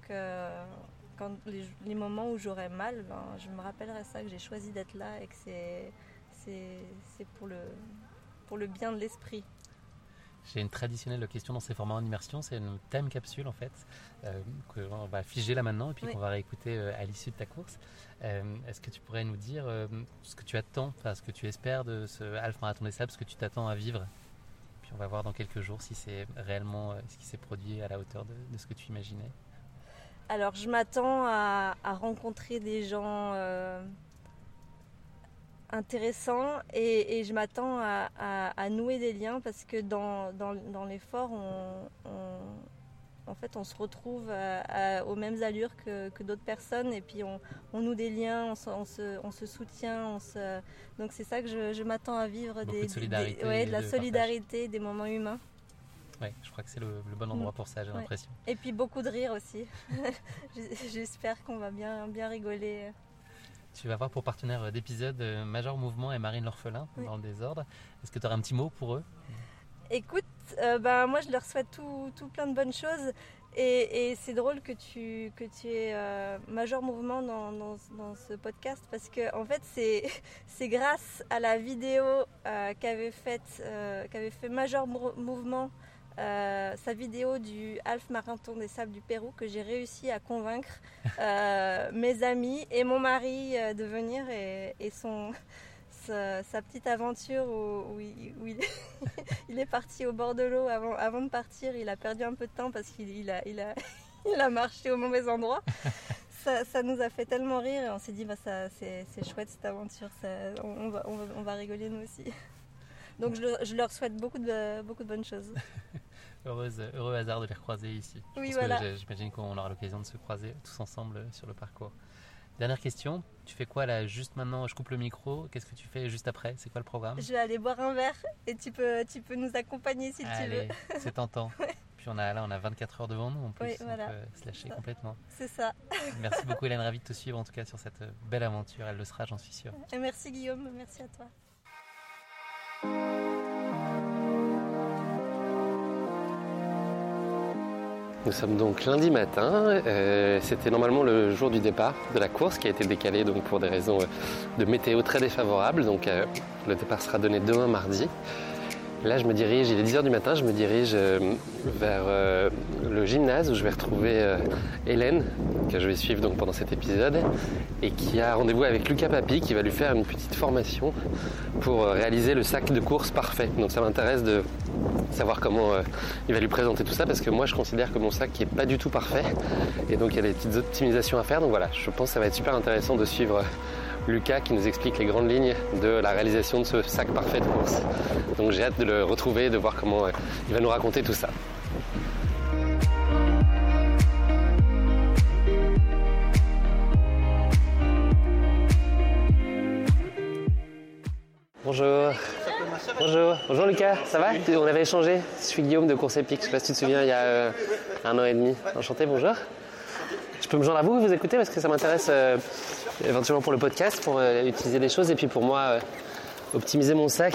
quand les, les moments où j'aurai mal, ben, je me rappellerai ça, que j'ai choisi d'être là et que c'est, c'est, c'est pour, le, pour le bien de l'esprit. J'ai une traditionnelle question dans ces formats en immersion, c'est une thème capsule en fait, euh, qu'on va figer là maintenant et puis Oui. qu'on va réécouter euh, à l'issue de ta course. Euh, Est-ce que tu pourrais nous dire euh, ce que tu attends, enfin ce que tu espères de ce Half Marathon des Sables, ce que tu t'attends à vivre? Puis on va voir dans quelques jours si c'est réellement ce qui s'est produit à la hauteur de, de ce que tu imaginais. Alors, je m'attends à, à rencontrer des gens intéressants et, et je m'attends à, à- à nouer des liens parce que dans, dans, dans l'effort, on, on- en fait, on se retrouve à- aux mêmes allures que, que d'autres personnes et puis on, on noue des liens, on se, on se, on se soutient. On se... Donc, c'est ça que je, je m'attends à vivre. Des, de des- solidarité ouais, et de la de partage. solidarité, des moments humains. Ouais, je crois que c'est le, le bon endroit pour ça, j'ai Ouais. l'impression. Et puis beaucoup de rire aussi. [laughs] J'espère qu'on va bien, bien rigoler. Tu vas avoir pour partenaire d'épisode euh, Major Mouvement et Marine L'Orphelin Oui. dans le désordre. Est-ce que tu auras un petit mot pour eux? Écoute, euh, ben, moi je leur souhaite tout, tout plein de bonnes choses. Et, et c'est drôle que tu, que tu aies euh, Major Mouvement dans, dans- dans ce podcast parce que en fait c'est [laughs] grâce à la vidéo euh, qu'avait faite, euh, qu'avait fait Mouvement, euh, sa vidéo du Half Marathon des Sables du Pérou que j'ai réussi à convaincre [laughs] euh, mes amis et mon mari euh, de venir et, et son [laughs] sa, sa petite aventure où, où il, où il- [laughs] il est parti au bord de l'eau avant, avant de partir. Il a perdu un peu de temps parce qu'il il a, il a, il a marché au mauvais endroit. Ça, ça nous a fait tellement rire et on s'est dit bah, ça, c'est, c'est chouette cette aventure, ça- on, on va, on, va, rigoler nous aussi. Donc je, leur- je leur souhaite beaucoup de, beaucoup de bonnes choses. Heureuse, heureux hasard de les recroiser ici. Je Oui, voilà. J'imagine qu'on aura l'occasion de se croiser tous ensemble euh, sur le parcours. Dernière question, tu fais quoi là juste maintenant? Je coupe le micro, qu'est-ce que tu fais juste après? C'est quoi le programme? Je vais aller boire un verre et tu peux, tu peux nous accompagner si tu veux. c'est tentant. [laughs] Puis on a, là, on a 24 heures devant nous en plus, Oui, on peut se lâcher complètement. C'est ça. [laughs] Merci beaucoup Hélène, ravi de te suivre en tout cas sur cette euh, belle aventure, elle le sera j'en suis sûr. Et merci Guillaume, merci à toi. Nous sommes donc lundi matin. euh, C'était normalement le jour du départ de la course qui a été décalé donc pour des raisons euh, de météo très défavorables. Donc euh, le départ sera donné demain mardi. Là, je me dirige, il est 10h du matin, je me dirige euh, vers euh, le gymnase où je vais retrouver euh, Hélène, que je vais suivre donc pendant cet épisode, et qui a rendez-vous avec Lucas Papi qui va lui faire une petite formation pour réaliser le sac de course parfait. Donc ça m'intéresse de savoir comment il va lui présenter tout ça parce que moi je considère que mon sac n'est pas du tout parfait et donc il y a des petites optimisations à faire. Donc voilà, je pense que ça va être super intéressant de suivre Lucas qui nous explique les grandes lignes de la réalisation de ce sac parfait de course. Donc j'ai hâte de le retrouver et de voir comment euh, il va nous raconter tout ça. Bonjour. Bonjour. Bonjour Lucas, ça va? On avait échangé. Je suis Guillaume de Course Épique, je sais pas si tu te souviens, il y a euh, un an et demi. Enchanté, bonjour. Je peux me joindre à vous, vous écouter parce que ça m'intéresse euh, éventuellement pour le podcast, pour euh, utiliser des choses et puis pour moi euh, optimiser mon sac.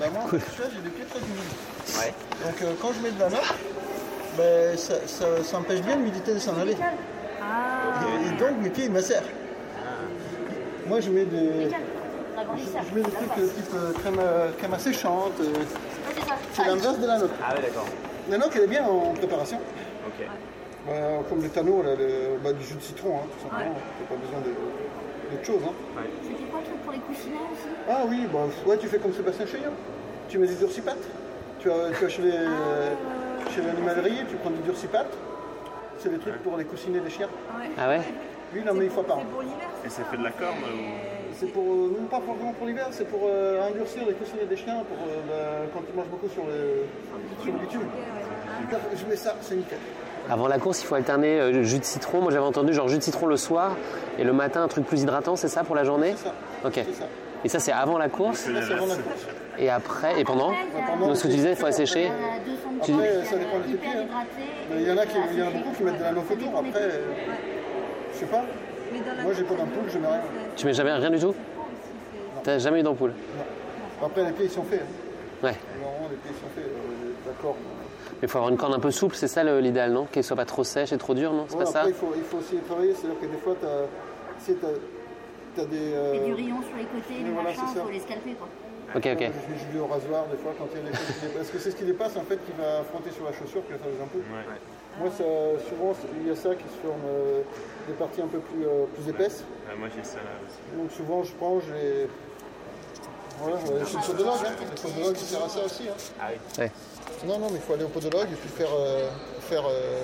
Bah moi, vois, j'ai des pieds très humides. Donc euh, quand je mets de la note, ben, ça, ça- ça empêche bien l'humidité de s'en aller. Et, et donc mes pieds ils macèrent. Moi je mets des, je, je mets des trucs euh, type euh, crème, crème asséchante. euh, c'est l'inverse de la note. Ah ouais, d'accord. La note elle est bien en préparation. Ok. Bah, comme le tanneau, là, le- bah, du jus de citron, hein, tout simplement. T'as pas besoin d'autre chose. Hein. C'était quoi le truc pour les coussinets aussi? Ah oui, bah, ouais, tu fais comme Sébastien Chaillot. Tu mets du durcipat. Tu vas, tu vas chez les- chez l'animalerie, tu prends du durcipat. c'est les trucs pour les coussinets des chiens. Ah ouais? Lui, il en met une fois par an. Et ça fait de la corne ou... C'est pour, euh, non pas forcément pour l'hiver, c'est pour euh, endurcir les coussinets des chiens pour, euh, bah, quand ils mangent beaucoup sur le, sur le bitume. Je mets ça, c'est nickel. Avant la course, il faut alterner euh, jus de citron. Moi, j'avais entendu genre jus de citron le soir et le matin un truc plus hydratant, c'est ça pour la journée C'est ça. Ok. Ça. Et ça, c'est avant la course Là, c'est avant la course. et après et pendant. pendant, Donc, ce que tu disais, il faut assécher. Tu- Après, ça dépend pieds. hein. Mais Il y en a qui, il y en a beaucoup qui mettent de la autour. Après, euh, je sais pas. Moi, j'ai pas d'ampoule, je mets rien. Tu mets jamais rien du tout T'as jamais eu d'ampoule Après, les pieds, ils sont faits. hein. Ouais. Normalement, les pieds, ils sont faits. euh, D'accord. Mais il faut avoir une corne un peu souple, c'est ça l'idéal, non? Qu'elle soit pas trop sèche et trop dure, non? C'est Ouais, pas ça? après, il faut, il faut aussi travailler. C'est-à-dire que des fois, tu as, des. euh, Et du rayon sur les côtés, les voilà, machins, ça. faut les scalper quoi. Ok, ok. Je je vais au rasoir des fois quand il y a des choses qui dépassent. Parce que c'est ce qui dépasse en fait qui va frotter sur la chaussure qui va faire des ampoules. Moi, ça, souvent, il y a ça qui se forme euh, des parties un peu plus, euh, plus épaisses. Ah, moi j'ai ça là aussi. Donc souvent, je prends, je les. Voilà, ouais, c'est le podologue. Hein. Le podologue, il sert à ça aussi. Hein. Ah oui. Non, non, mais il faut aller au podologue et puis faire, euh, faire, euh,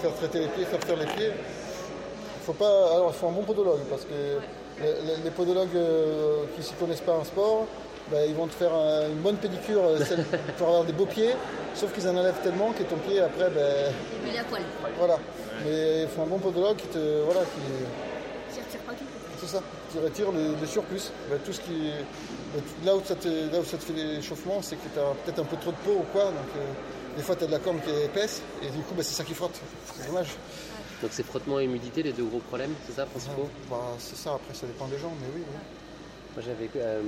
faire traiter les pieds, faire faire les pieds. Il faut pas. Alors, il faut un bon podologue parce que les, les- les podologues euh, qui ne s'y connaissent pas en sport, ben, ils vont te faire un- une bonne pédicure celle- [laughs] pour avoir des beaux pieds, sauf qu'ils en enlèvent tellement que ton pied après, ben, Il est à poil. voilà. Mais il faut un bon podologue qui te. Voilà, qui. Tu retires pas tout. C'est ça, qui retire le, le surplus. Ben, tout ce qui, là, où ça te, là où ça te fait l'échauffement, c'est que tu as peut-être un peu trop de peau ou quoi. Donc, euh, des fois, tu as de la corne qui est épaisse et du coup, ben, c'est ça qui frotte. C'est dommage. Donc c'est frottement et humidité, les deux gros problèmes, c'est ça, principaux Bah, c'est ça, après, ça dépend des gens, mais oui. oui. Moi, j'avais euh,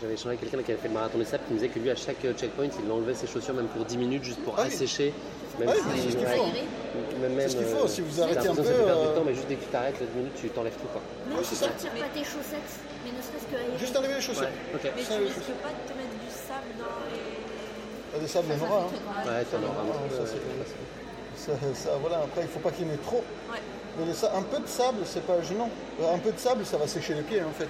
j'avais échangé avec quelqu'un qui avait fait le marathon des sables qui me disait que lui, à chaque euh, checkpoint, il enlevait ses chaussures même pour 10 minutes juste pour Ah oui. assécher. Même Ah oui, si, c'est ce qu'il ouais, faut. même, C'est ce qu'il même, faut, euh, si vous arrêtez un peu, perdre du euh, temps, mais juste dès que tu t'arrêtes, la 10 minutes, tu t'enlèves tout. Quoi. Même Ouais, tu ça. retires pas tes chaussettes, ne que. Juste enlever les chaussettes. Ouais, ok. Mais tu risques pas de te mettre du sable dans les. Ah, des sables, il y en aura. hein. Ouais, t'en auras Ah, ça, voilà. Après, il ne faut pas qu'il y en ait trop. Ouais. Mais le un peu de sable, c'est pas gênant. Euh, Un peu de sable, ça va sécher les pieds en fait.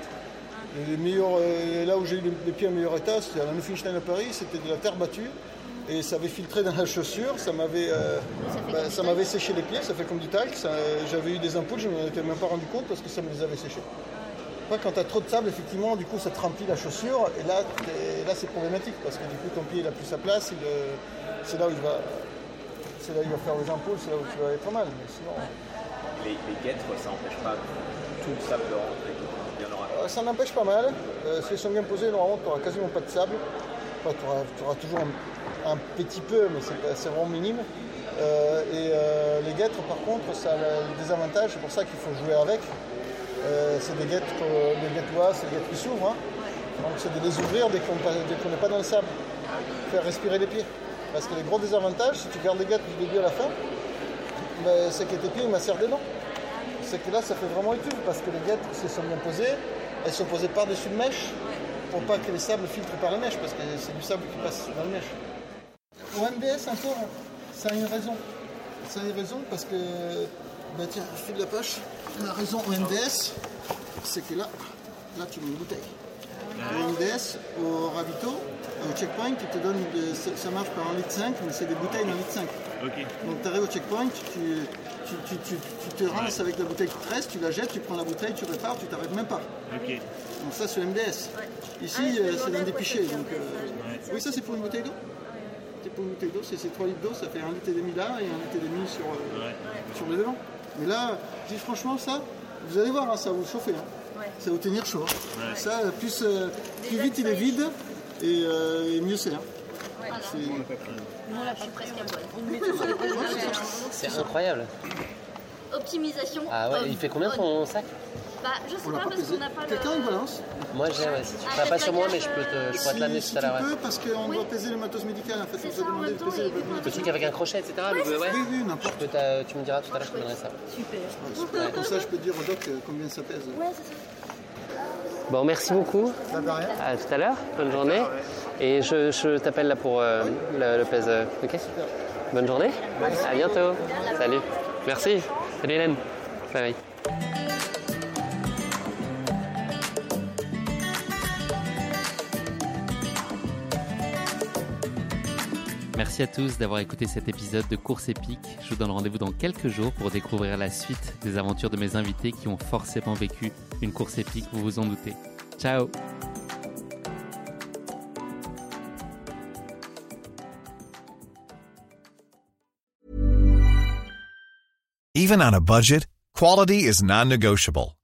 Les meilleurs, euh, là où j'ai eu les, les pieds en meilleur état, c'était à la Neufenstein à Paris, c'était de la terre battue et ça avait filtré dans la chaussure, ça m'avait, euh, bah, ça m'avait séché les pieds, ça fait comme du talc. J'avais eu des ampoules, je ne m'en étais même pas rendu compte parce que ça me les avait séchés. Après, quand tu as trop de sable, effectivement, du coup, ça te remplit la chaussure et là, là c'est problématique parce que du coup, ton pied il a plus sa place, il, euh, c'est là où il va, c'est là où il va faire les ampoules, c'est là où tu vas être mal. Mais sinon, Les, les guêtres, ça n'empêche pas tout le sable de rentrer. Il y en aura. Euh, Ça n'empêche pas mal. Euh, si elles sont bien posées, normalement, tu n'auras quasiment pas de sable. Enfin, tu auras, toujours un, un petit peu, mais c'est c'est vraiment minime. Euh, et euh, les guêtres, par contre, ça a le désavantage, c'est pour ça qu'il faut jouer avec. Euh, c'est des guêtres, que- des guêtres c'est des guêtres qui s'ouvrent. hein. Donc c'est de les ouvrir dès qu'on n'est pas dans le sable. Faire respirer les pieds. Parce que les gros désavantages, si tu gardes les guêtres du début à la fin, ben, c'est que tes pieds macèrent dedans. C'est que là, ça fait vraiment utile parce que les guêtres, si elles sont bien posées, elles sont posées par-dessus le mèche pour pas que les sables filtrent par le mèche parce que c'est du sable qui passe dans le mèche. Au MBS, encore, ça a une raison. Ça a une raison parce que, ben tiens, je file la poche. La raison au MDS, c'est que là, là, tu mets une bouteille. Le MDS, au ravito, au checkpoint, ils te donnent, des- ça marche par 1 litre 5, mais c'est des bouteilles d'un litre 5. Ok. Donc tu arrives au checkpoint, tu, tu, tu, tu, tu te rinces avec la bouteille qui te reste, tu la jettes, tu prends la bouteille, tu répares, tu t'arrêtes même pas. Donc ça c'est le MDS. Ici Ah, euh, c'est dans des pichets. Donc, euh, Oui ça c'est pour une bouteille d'eau. C'est pour une bouteille d'eau, c'est c'est 3 litres d'eau, ça fait 1 litre et demi là et 1 litre et demi sur, euh, sur le devant. Mais là, je dis franchement ça, vous allez voir, hein, ça va vous chauffer. hein. Ça va vous tenir chaud. hein. Ouais. Ça, plus, euh, plus vite il est vide et, euh, et mieux c'est. hein. C'est- les [laughs] C'est incroyable. Optimisation. Ah ouais, il fait combien ton sac? Bah, je sais On pas pas parce pesé. qu'on n'a pas le. Quelqu'un il balance Moi j'ai, ouais, si tu Ah, pas, sur moi, le mais je peux te, je pourrais te l'amener si tout à tu l'heure. ouais. peux, parce qu'on doit peser le matos médical en fait. C'est ça, a en même de temps, peser et le Le truc avec un crochet, etc. le- Oui, ouais. oui, n'importe. Tu me diras tout à l'heure, je te donnerai ça. Super. Comme ça, je peux dire au doc euh, combien ça pèse. Ouais, c'est ça. Bon, merci beaucoup. À tout à l'heure. Bonne journée. Et je, je t'appelle là pour euh, le, le pèse. euh, Ok Bonne journée. À bientôt. Salut. Merci. Salut Hélène. Bye bye. Merci à tous d'avoir écouté cet épisode de Course épique. Je vous donne rendez-vous dans quelques jours pour découvrir la suite des aventures de mes invités qui ont forcément vécu une course épique, vous vous en doutez. Ciao Even on a budget, quality is non-negotiable.